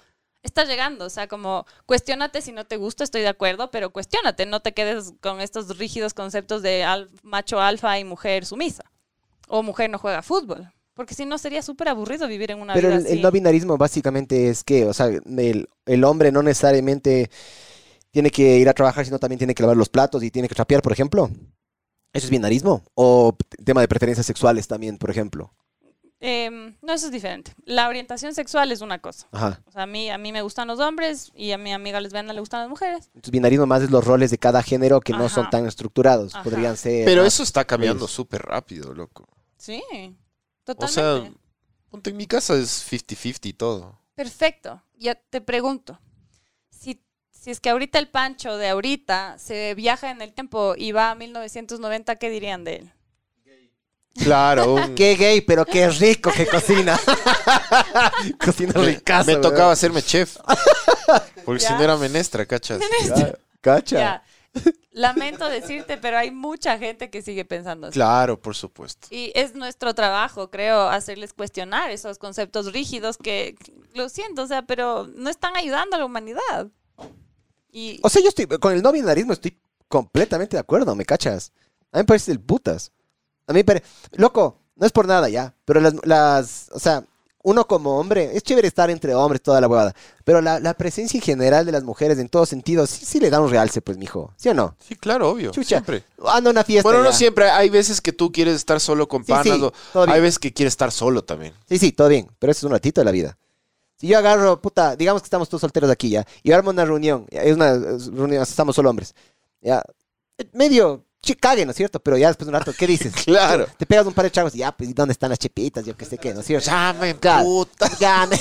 está llegando, o sea, como cuestiónate si no te gusta, estoy de acuerdo, pero cuestiónate, no te quedes con estos rígidos conceptos de al- macho alfa y mujer sumisa, o mujer no juega fútbol, porque si no sería súper aburrido vivir en una Pero vida el, así. el no binarismo básicamente es que, o sea, el, el hombre no necesariamente tiene que ir a trabajar, sino también tiene que lavar los platos y tiene que trapear, por ejemplo. ¿Eso es binarismo? O tema de preferencias sexuales también, por ejemplo. Em, no, eso es diferente. La orientación sexual es una cosa. Ajá. O sea, a mí, a mí me gustan los hombres y a mi amiga lesbiana le gustan las mujeres. Entonces, binarismo más es los roles de cada género que no son tan estructurados. Ajá. Podrían ser. Pero más- eso está cambiando súper rápido, loco. Sí, O totalmente. sea, Ponte en mi casa es 50-50 todo. Perfecto. Ya te pregunto. Si, si es que ahorita el Pancho de ahorita se viaja en el tiempo y va a 1990, ¿qué dirían de él? Claro, un- Qué gay, pero qué rico que cocina. cocina ricazo. me tocaba hacerme chef. Porque si Ya. no era menestra, ¿cachas? Ya, Cacha. Ya. Lamento decirte, pero hay mucha gente que sigue pensando así. Claro, por supuesto. Y es nuestro trabajo, creo, hacerles cuestionar esos conceptos rígidos que, lo siento, o sea, pero no están ayudando a la humanidad. Y O sea, yo estoy con el no binarismo estoy completamente de acuerdo, ¿me cachas? A mí me parece el putas. A mí parece... Loco, no es por nada ya, pero las, las... O sea, uno como hombre, es chévere estar entre hombres, toda la huevada, pero la, la presencia en general de las mujeres en todos sentidos, sí, sí le da un realce, pues, mijo. ¿Sí o no? Sí, claro, obvio. Chucha. Siempre. Anda una fiesta Bueno, no ya. siempre. Hay veces que tú quieres estar solo con Sí, panas. sí, o todo bien. hay veces que quieres estar solo también. Sí, sí, todo bien, pero eso es un ratito de la vida. Si yo agarro, puta, digamos que estamos todos solteros aquí ya, y armo una reunión, es una reunión, estamos solo hombres, ya, medio, chi- cague, ¿no es cierto? Pero ya después de un rato, ¿qué dices? Claro. Te pegas un par de chavos y ya, pues, ¿y dónde están las chepitas? Yo qué sé qué, ¿no es cierto? Llame, Claro. puta. Gane.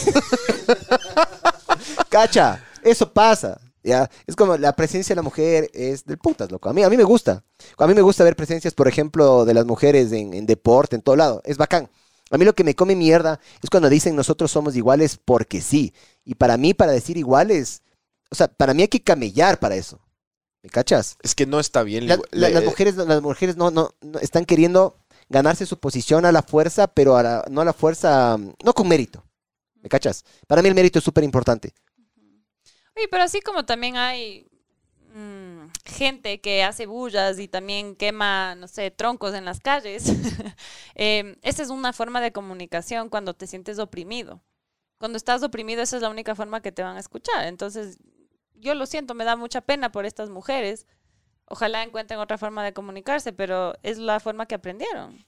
Cacha, eso pasa. ¿ya? Es como la presencia de la mujer es del putas, loco. A mí, a mí me gusta. A mí me gusta ver presencias, por ejemplo, de las mujeres en, en deporte, en todo lado. Es bacán. A mí lo que me come mierda es cuando dicen nosotros somos iguales porque sí. Y para mí, para decir iguales, o sea, para mí hay que camellar para eso. ¿Me cachas? Es que no está bien. La- las mujeres, las mujeres no, no, no están queriendo ganarse su posición a la fuerza, pero a la- no a la fuerza, no con mérito. ¿Me cachas? Para mí el mérito es súper importante. Oye, pero así como también hay mm, gente que hace bullas y también quema, no sé, troncos en las calles, eh, esa es una forma de comunicación cuando te sientes oprimido. Cuando estás oprimido, esa es la única forma que te van a escuchar. Entonces, yo lo siento, me da mucha pena por estas mujeres. Ojalá encuentren otra forma de comunicarse, pero es la forma que aprendieron.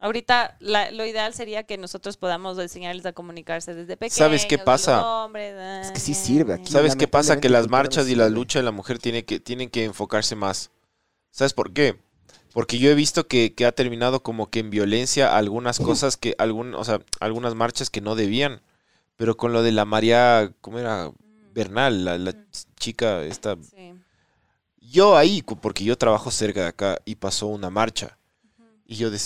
Ahorita la- lo ideal sería que nosotros podamos enseñarles a comunicarse desde pequeños. ¿Sabes qué pasa? hombres, Es que sí sirve aquí. ¿Sabes qué pasa? Que las marchas y la lucha de la mujer tiene que, tienen que enfocarse más. ¿Sabes por qué? Porque yo he visto que, que ha terminado como que en violencia algunas cosas que, algún, o sea, algunas marchas que no debían. Pero con lo de la María, ¿cómo era? Bernal, la, la chica esta. Sí. Yo ahí, porque yo trabajo cerca de acá y pasó una marcha. Y yo, de-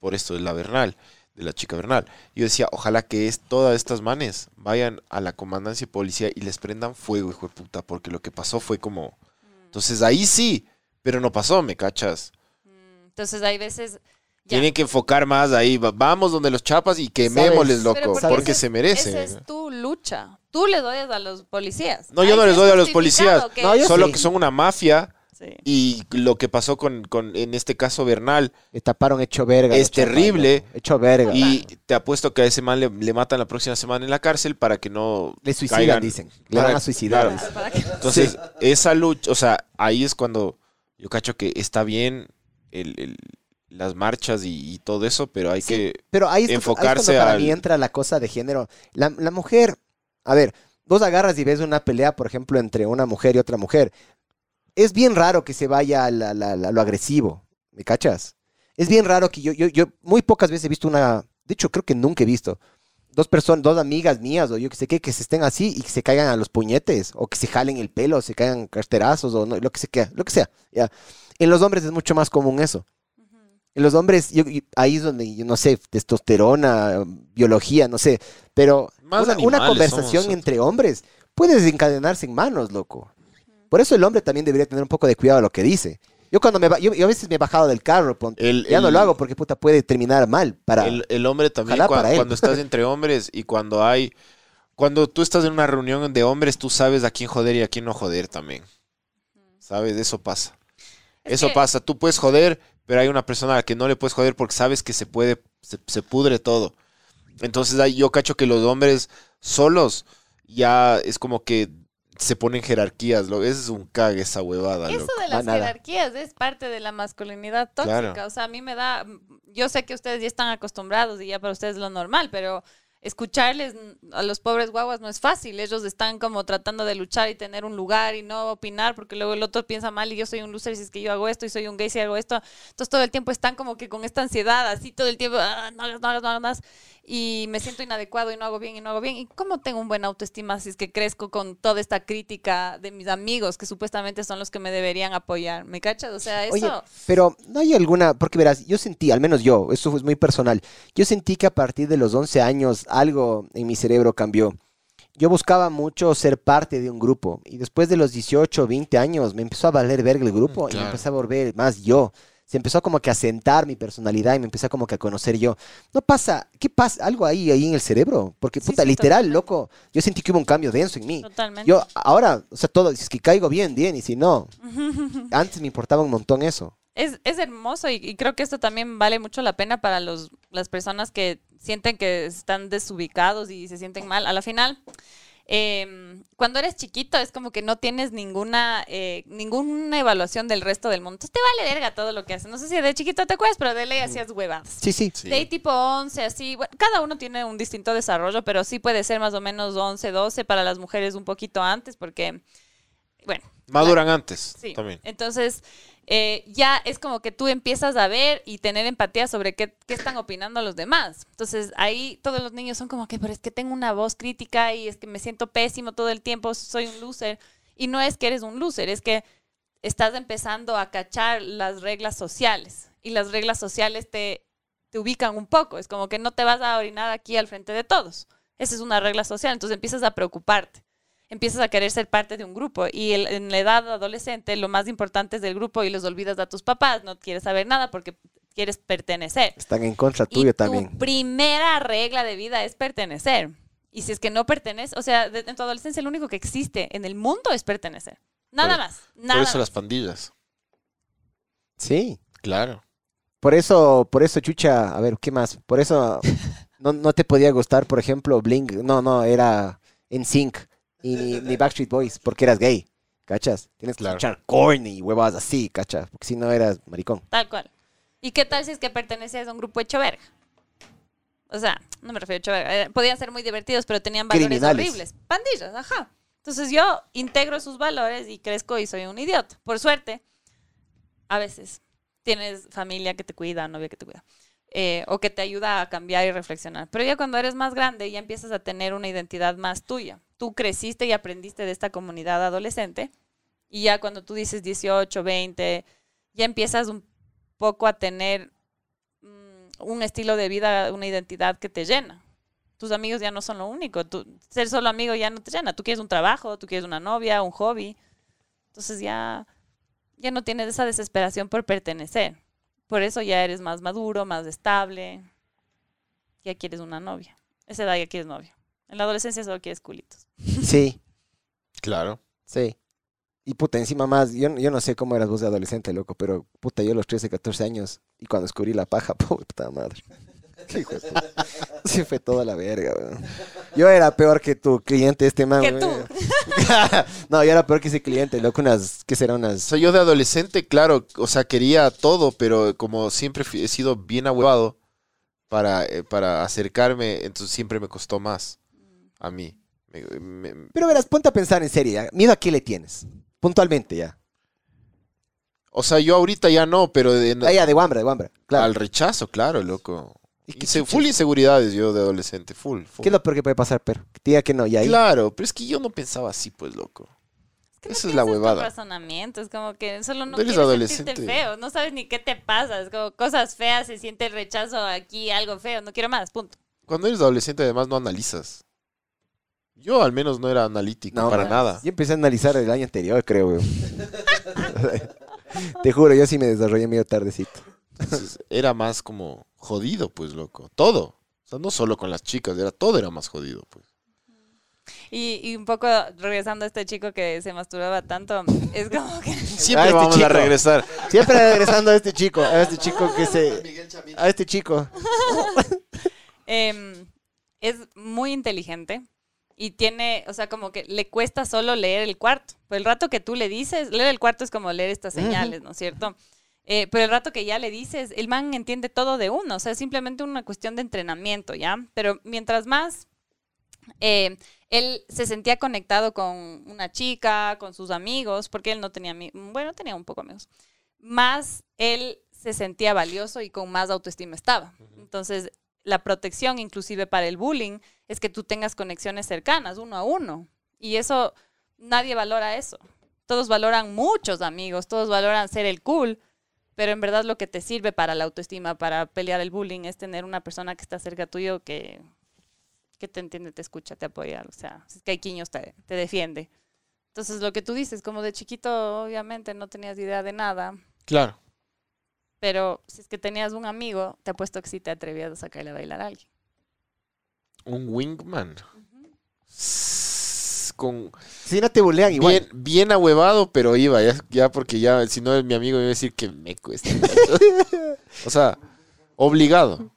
por esto de la Bernal, de la chica Bernal, yo decía, ojalá que es, todas estas manes vayan a la comandancia de policía y les prendan fuego, hijo de puta, porque lo que pasó fue como... Entonces ahí sí, pero no pasó, ¿me cachas? Mm, Entonces hay veces... ya. Tienen que enfocar más ahí, va- vamos donde los chapas y quemémosles, ¿Sabes? loco, porque, esa es- se Esa merecen. es tu lucha. Tú le doy a los policías. No, yo Ahí no sí les es doy a los justificado policías. que- No, yo Solo sí. que son una mafia Sí. y lo que pasó con, con en este caso Bernal, Le taparon hecho verga. Es los chapas, terrible. loco. Hecho verga. Y te apuesto que a ese man le, le matan la próxima semana en la cárcel para que no Le suicidan, caigan. dicen. Le Para- van a suicidar. claro. dicen. Para que- Entonces, esa lucha, o sea, ahí es cuando yo cacho que está bien el- el- las marchas y, y todo eso, pero hay Sí, que... Pero ahí es, ahí es enfocarse cuando para al- mí entra la cosa de género. La, la mujer, a ver, vos agarras y ves una pelea, por ejemplo, entre una mujer y otra mujer. Es bien raro que se vaya a, la- la- la- lo agresivo, ¿me cachas? Es bien raro que yo, yo, yo muy pocas veces he visto una, de hecho creo que nunca he visto, dos personas, dos amigas mías o yo que sé qué, que se estén así y que se caigan a los puñetes o que se jalen el pelo, se caigan carterazos o no, lo que sea, lo que sea. Ya. En los hombres es mucho más común eso. En los hombres, yo- yo- ahí es donde, yo no sé, testosterona, biología, no sé, pero Más una, conversación somos. entre hombres puede desencadenarse en manos, loco. Por eso el hombre también debería tener un poco de cuidado a lo que dice. Yo cuando me yo, yo a veces me he bajado del carro, ponte, El, ya no lo hago porque puta puede terminar mal para el, el hombre también, Ojalá cua- para él. cuando estás entre hombres y cuando hay... Cuando tú estás en una reunión de hombres, tú sabes a quién joder y a quién no joder también. ¿Sabes? Eso pasa. Es Eso que- pasa. Tú puedes joder, pero hay una persona a la que no le puedes joder porque sabes que se puede, se, se pudre todo. Entonces ahí yo cacho que los hombres solos ya es como que se ponen jerarquías. Lo, es un cague esa huevada. Eso loco. de las jerarquías es parte de la masculinidad tóxica. Claro. O sea, a mí me da. Yo sé que ustedes ya están acostumbrados y ya para ustedes es lo normal, pero escucharles a los pobres guaguas no es fácil. Ellos están como tratando de luchar y tener un lugar y no opinar porque luego el otro piensa mal y yo soy un loser si es que yo hago esto y soy un gay si hago esto. Entonces todo el tiempo están como que con esta ansiedad, así todo el tiempo, "Ah, no hagas, no hagas, no hagas. Y me siento inadecuado y no hago bien y no hago bien. ¿Y cómo tengo un buen autoestima si es que crezco con toda esta crítica de mis amigos que supuestamente son los que me deberían apoyar? ¿Me cachas? O sea, eso... Oye, pero no hay alguna, porque verás, yo sentí, al menos yo, eso es muy personal, yo sentí que a partir de los 11 años algo en mi cerebro cambió. Yo buscaba mucho ser parte de un grupo y después de los 18, 20 años me empezó a valer verga el grupo Mm, y claro. me empecé a volver más yo. Se empezó como que a sentar mi personalidad y me empecé como que a conocer yo. No pasa, ¿qué pasa? Algo ahí, ahí en el cerebro. Porque, Sí, puta, sí, literal, totalmente. loco, yo sentí que hubo un cambio denso en mí. Totalmente. Yo ahora, o sea, todo, si es que caigo bien, bien, y si no, antes me importaba un montón eso. Es, es hermoso y, y creo que esto también vale mucho la pena para los, las personas que sienten que están desubicados y se sienten mal. A la final, em, cuando eres chiquito es como que no tienes ninguna, eh, ninguna evaluación del resto del mundo. Entonces te vale verga todo lo que haces. No sé si de chiquito te acuerdas, pero de ley hacías huevadas. Sí, sí. Sí. De ahí tipo 11, así. Bueno, cada uno tiene un distinto desarrollo, pero sí puede ser más o menos 11, 12 para las mujeres un poquito antes, porque, bueno, Maduran antes Sí. también. Entonces, eh, ya es como que tú empiezas a ver y tener empatía sobre qué, qué están opinando los demás. Entonces, ahí todos los niños son como que, pero es que tengo una voz crítica y es que me siento pésimo todo el tiempo, soy un loser. Y no es que eres un loser, es que estás empezando a cachar las reglas sociales. Y las reglas sociales te, te ubican un poco. Es como que no te vas a orinar aquí al frente de todos. Esa es una regla social. Entonces empiezas a preocuparte empiezas a querer ser parte de un grupo y el- en la edad adolescente lo más importante es del grupo y los olvidas a tus papás, no quieres saber nada porque quieres pertenecer. Están en contra Y tuyo tu también. primera regla de vida es pertenecer. Y si es que no perteneces, o sea, de- en tu adolescencia lo único que existe en el mundo es pertenecer. Nada Por- más. Nada Por eso más. las pandillas. Sí. Claro. Por eso, por eso, Chucha, a ver, ¿qué más? Por eso no, no te podía gustar, por ejemplo, Blink. No, no, era en Sync y ni, ni Backstreet Boys, porque eras gay. ¿Cachas? Tienes que Claro. escuchar corny y huevas así, ¿cachas? Porque si no eras maricón. Tal cual. ¿Y qué tal si es que pertenecías a un grupo hecho verga? O sea, no me refiero a hecho verga. eh, podían ser muy divertidos, pero tenían valores Criminales. horribles. Pandillas, ajá. Entonces yo integro sus valores y crezco y soy un idiota. Por suerte, a veces tienes familia que te cuida, novia que te cuida. eh, o que te ayuda a cambiar y reflexionar. Pero ya cuando eres más grande, ya empiezas a tener una identidad más tuya. Tú creciste y aprendiste de esta comunidad adolescente. Y ya cuando tú dices 18, 20, ya empiezas un poco a tener mm, un estilo de vida, una identidad que te llena. Tus amigos ya no son lo único. Tú- ser solo amigo ya no te llena. Tú quieres un trabajo, tú quieres una novia, un hobby. Entonces ya, ya no tienes esa desesperación por pertenecer. Por eso ya eres más maduro, más estable. Ya quieres una novia. Esa edad ya quieres novia. En la adolescencia solo quieres culitos. Sí, Claro. sí. Y puta, encima más, yo, yo no sé cómo eras vos de adolescente, loco, pero puta, yo a los 13, 14 años, y cuando descubrí la paja, puta madre. Qué hijo de puta. Se fue toda la verga, weón. Yo era peor que tu cliente, este man. Que weón. tú. no, yo era peor que ese cliente, loco, unas, ¿qué será? O Unas... sea, yo de adolescente, claro, o sea, quería todo, pero como siempre he sido bien ahuevado para, eh, para acercarme, entonces siempre me costó más a mí. Me- me- Pero verás, ponte a pensar en serio, ¿ya? ¿Miedo a qué le tienes? Puntualmente, ya. o sea, yo ahorita ya no, pero de- Ah, ya, de Wambra, de Wambra, claro. al rechazo, claro, loco. ¿Y qué Inse- chucha? full inseguridades yo de adolescente, full. full. ¿Qué es lo peor que puede pasar, pero? Que te diga que no, y ahí. Claro, pero es que yo no pensaba así, pues, loco. que no Esa es la huevada. razonamiento, es como que solo no No eres quieres sentirte adolescente. feo, no sabes ni qué te pasa, es como cosas feas, se siente el rechazo aquí, algo feo, no quiero más, punto. Cuando eres adolescente, además, no analizas. Yo al menos no era analítico No, para man. nada. Yo empecé a analizar el año anterior, creo, weón. Te juro, yo sí me desarrollé medio tardecito. Entonces, era más como jodido, pues, loco. Todo. O sea, no solo con las chicas, era todo era más jodido, pues. Y, y un poco regresando a este chico que se masturbaba tanto, es como que Siempre este vamos a chico. regresar. Siempre regresando a este chico, a este chico que se... A este chico. em, es muy inteligente y tiene, o sea, como que le cuesta solo leer el cuarto. Pues el rato que tú le dices, leer el cuarto es como leer estas señales, ¿no es cierto? Eh, pero el rato que ya le dices, el man entiende todo de uno. O sea, es simplemente una cuestión de entrenamiento, ¿ya? Pero mientras más eh, él se sentía conectado con una chica, con sus amigos, porque él no tenía bueno, tenía un poco amigos, más él se sentía valioso y con más autoestima estaba. Entonces, la protección, inclusive para el bullying, es que tú tengas conexiones cercanas, uno a uno. Y eso, nadie valora eso. Todos valoran muchos amigos, todos valoran ser el cool, pero en verdad lo que te sirve para la autoestima, para pelear el bullying, es tener una persona que está cerca tuyo que, que te entiende, te escucha, te apoya. O sea, es que hay quiños, te, te defiende. Entonces, lo que tú dices, como de chiquito, obviamente no tenías idea de nada, Claro. Pero si es que tenías un amigo, te apuesto que sí te atrevías a sacarle a bailar a alguien. Un wingman. Con Si no te bulean igual. bien, bien ahuevado, pero iba, ya, ya porque ya, si no, mi amigo me iba a decir que me cuesta. o sea, obligado.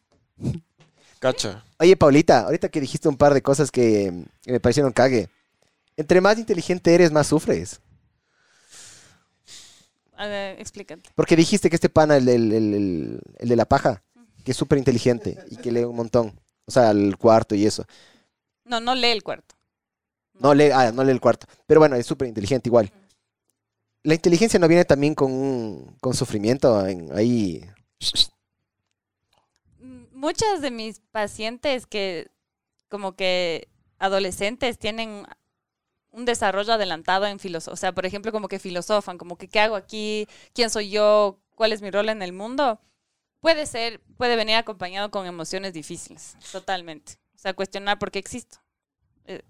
Cacha. Oye, Paulita, ahorita que dijiste un par de cosas que, que me parecieron cague. Entre más inteligente eres, más sufres. A ver, explícate. Porque dijiste que este pana, el, el- el- el de la paja, que es súper inteligente y que lee un montón. O sea, el cuarto y eso. No, no lee el cuarto. No lee, ah, no lee el cuarto. Pero bueno, es súper inteligente igual. La inteligencia no viene también con, con sufrimiento en- ahí. Muchas de mis pacientes que como que adolescentes tienen un desarrollo adelantado en filosofía. O sea, por ejemplo, como que filosofan, como que qué hago aquí, quién soy yo, cuál es mi rol en el mundo. Puede ser, puede venir acompañado con emociones difíciles, totalmente. O sea, cuestionar por qué existo. Eh,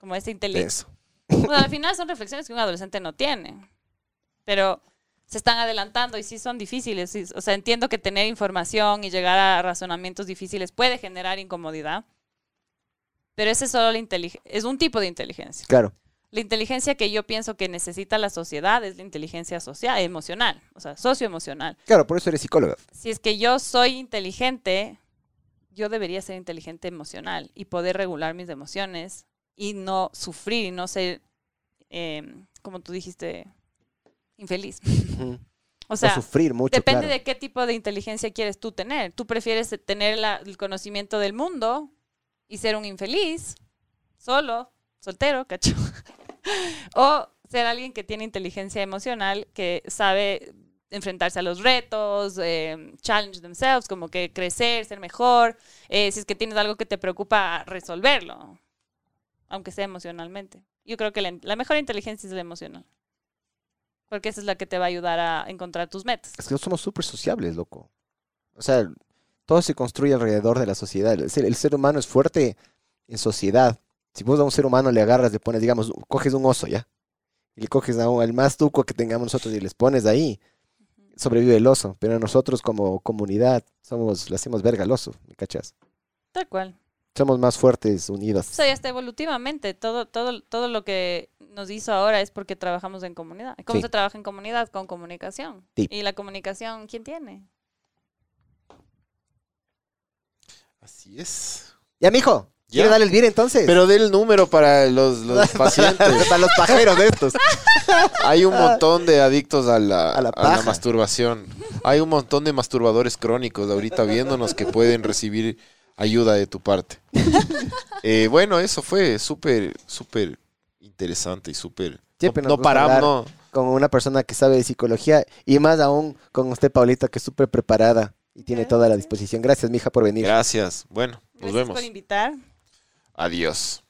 como ese intelecto. Eso. Al final son reflexiones que un adolescente no tiene. Pero se están adelantando y sí son difíciles. O sea, entiendo que tener información y llegar a razonamientos difíciles puede generar incomodidad. Pero ese es solo la intelig- es un tipo de inteligencia. Claro. La inteligencia que yo pienso que necesita la sociedad es la inteligencia social, emocional, o sea, socioemocional. Claro, por eso eres psicóloga. Si es que yo soy inteligente, yo debería ser inteligente emocional y poder regular mis emociones y no sufrir y no ser, eh, como tú dijiste, infeliz. O sea, sufrir mucho, depende claro. de qué tipo de inteligencia quieres tú tener. ¿Tú prefieres tener la- el conocimiento del mundo y ser un infeliz, solo, soltero, cacho? o ser alguien que tiene inteligencia emocional, que sabe enfrentarse a los retos, eh, challenge themselves, como que crecer, ser mejor. eh, si es que tienes algo que te preocupa, resolverlo, aunque sea emocionalmente. Yo creo que la, mejor inteligencia es la emocional. Porque esa es la que te va a ayudar a encontrar tus metas. Es que somos súper sociables, loco. O sea, todo se construye alrededor de la sociedad. El ser, el ser humano es fuerte en sociedad. Si vos a un ser humano le agarras, le pones, digamos, coges un oso, ¿ya? Y le coges a un- al más tuco que tengamos nosotros y les pones ahí, sobrevive el oso. Pero nosotros como comunidad somos, le hacemos verga al oso, ¿me cachas? Tal cual. Somos más fuertes, unidos. O sea, y hasta evolutivamente, todo, todo, todo lo que nos hizo ahora es porque trabajamos en comunidad. ¿Cómo Sí. se trabaja en comunidad? Con comunicación. Sí. Y la comunicación, ¿quién tiene? Así es. Ya, mijo, ¿quieres Ya. darle el bien entonces? Pero del número para los, los pacientes. Para los pajeros de estos. Hay un montón de adictos a la, A la a la paja. masturbación. Hay un montón de masturbadores crónicos ahorita viéndonos que pueden recibir ayuda de tu parte. Eh, bueno, eso fue súper, súper interesante y súper... No, paramos, no. con una persona que sabe de psicología y más aún con usted, Paulita, que es súper preparada y tiene toda la disposición. Gracias, mija, por venir. Gracias. Bueno, nos Gracias vemos. por invitar. Adiós.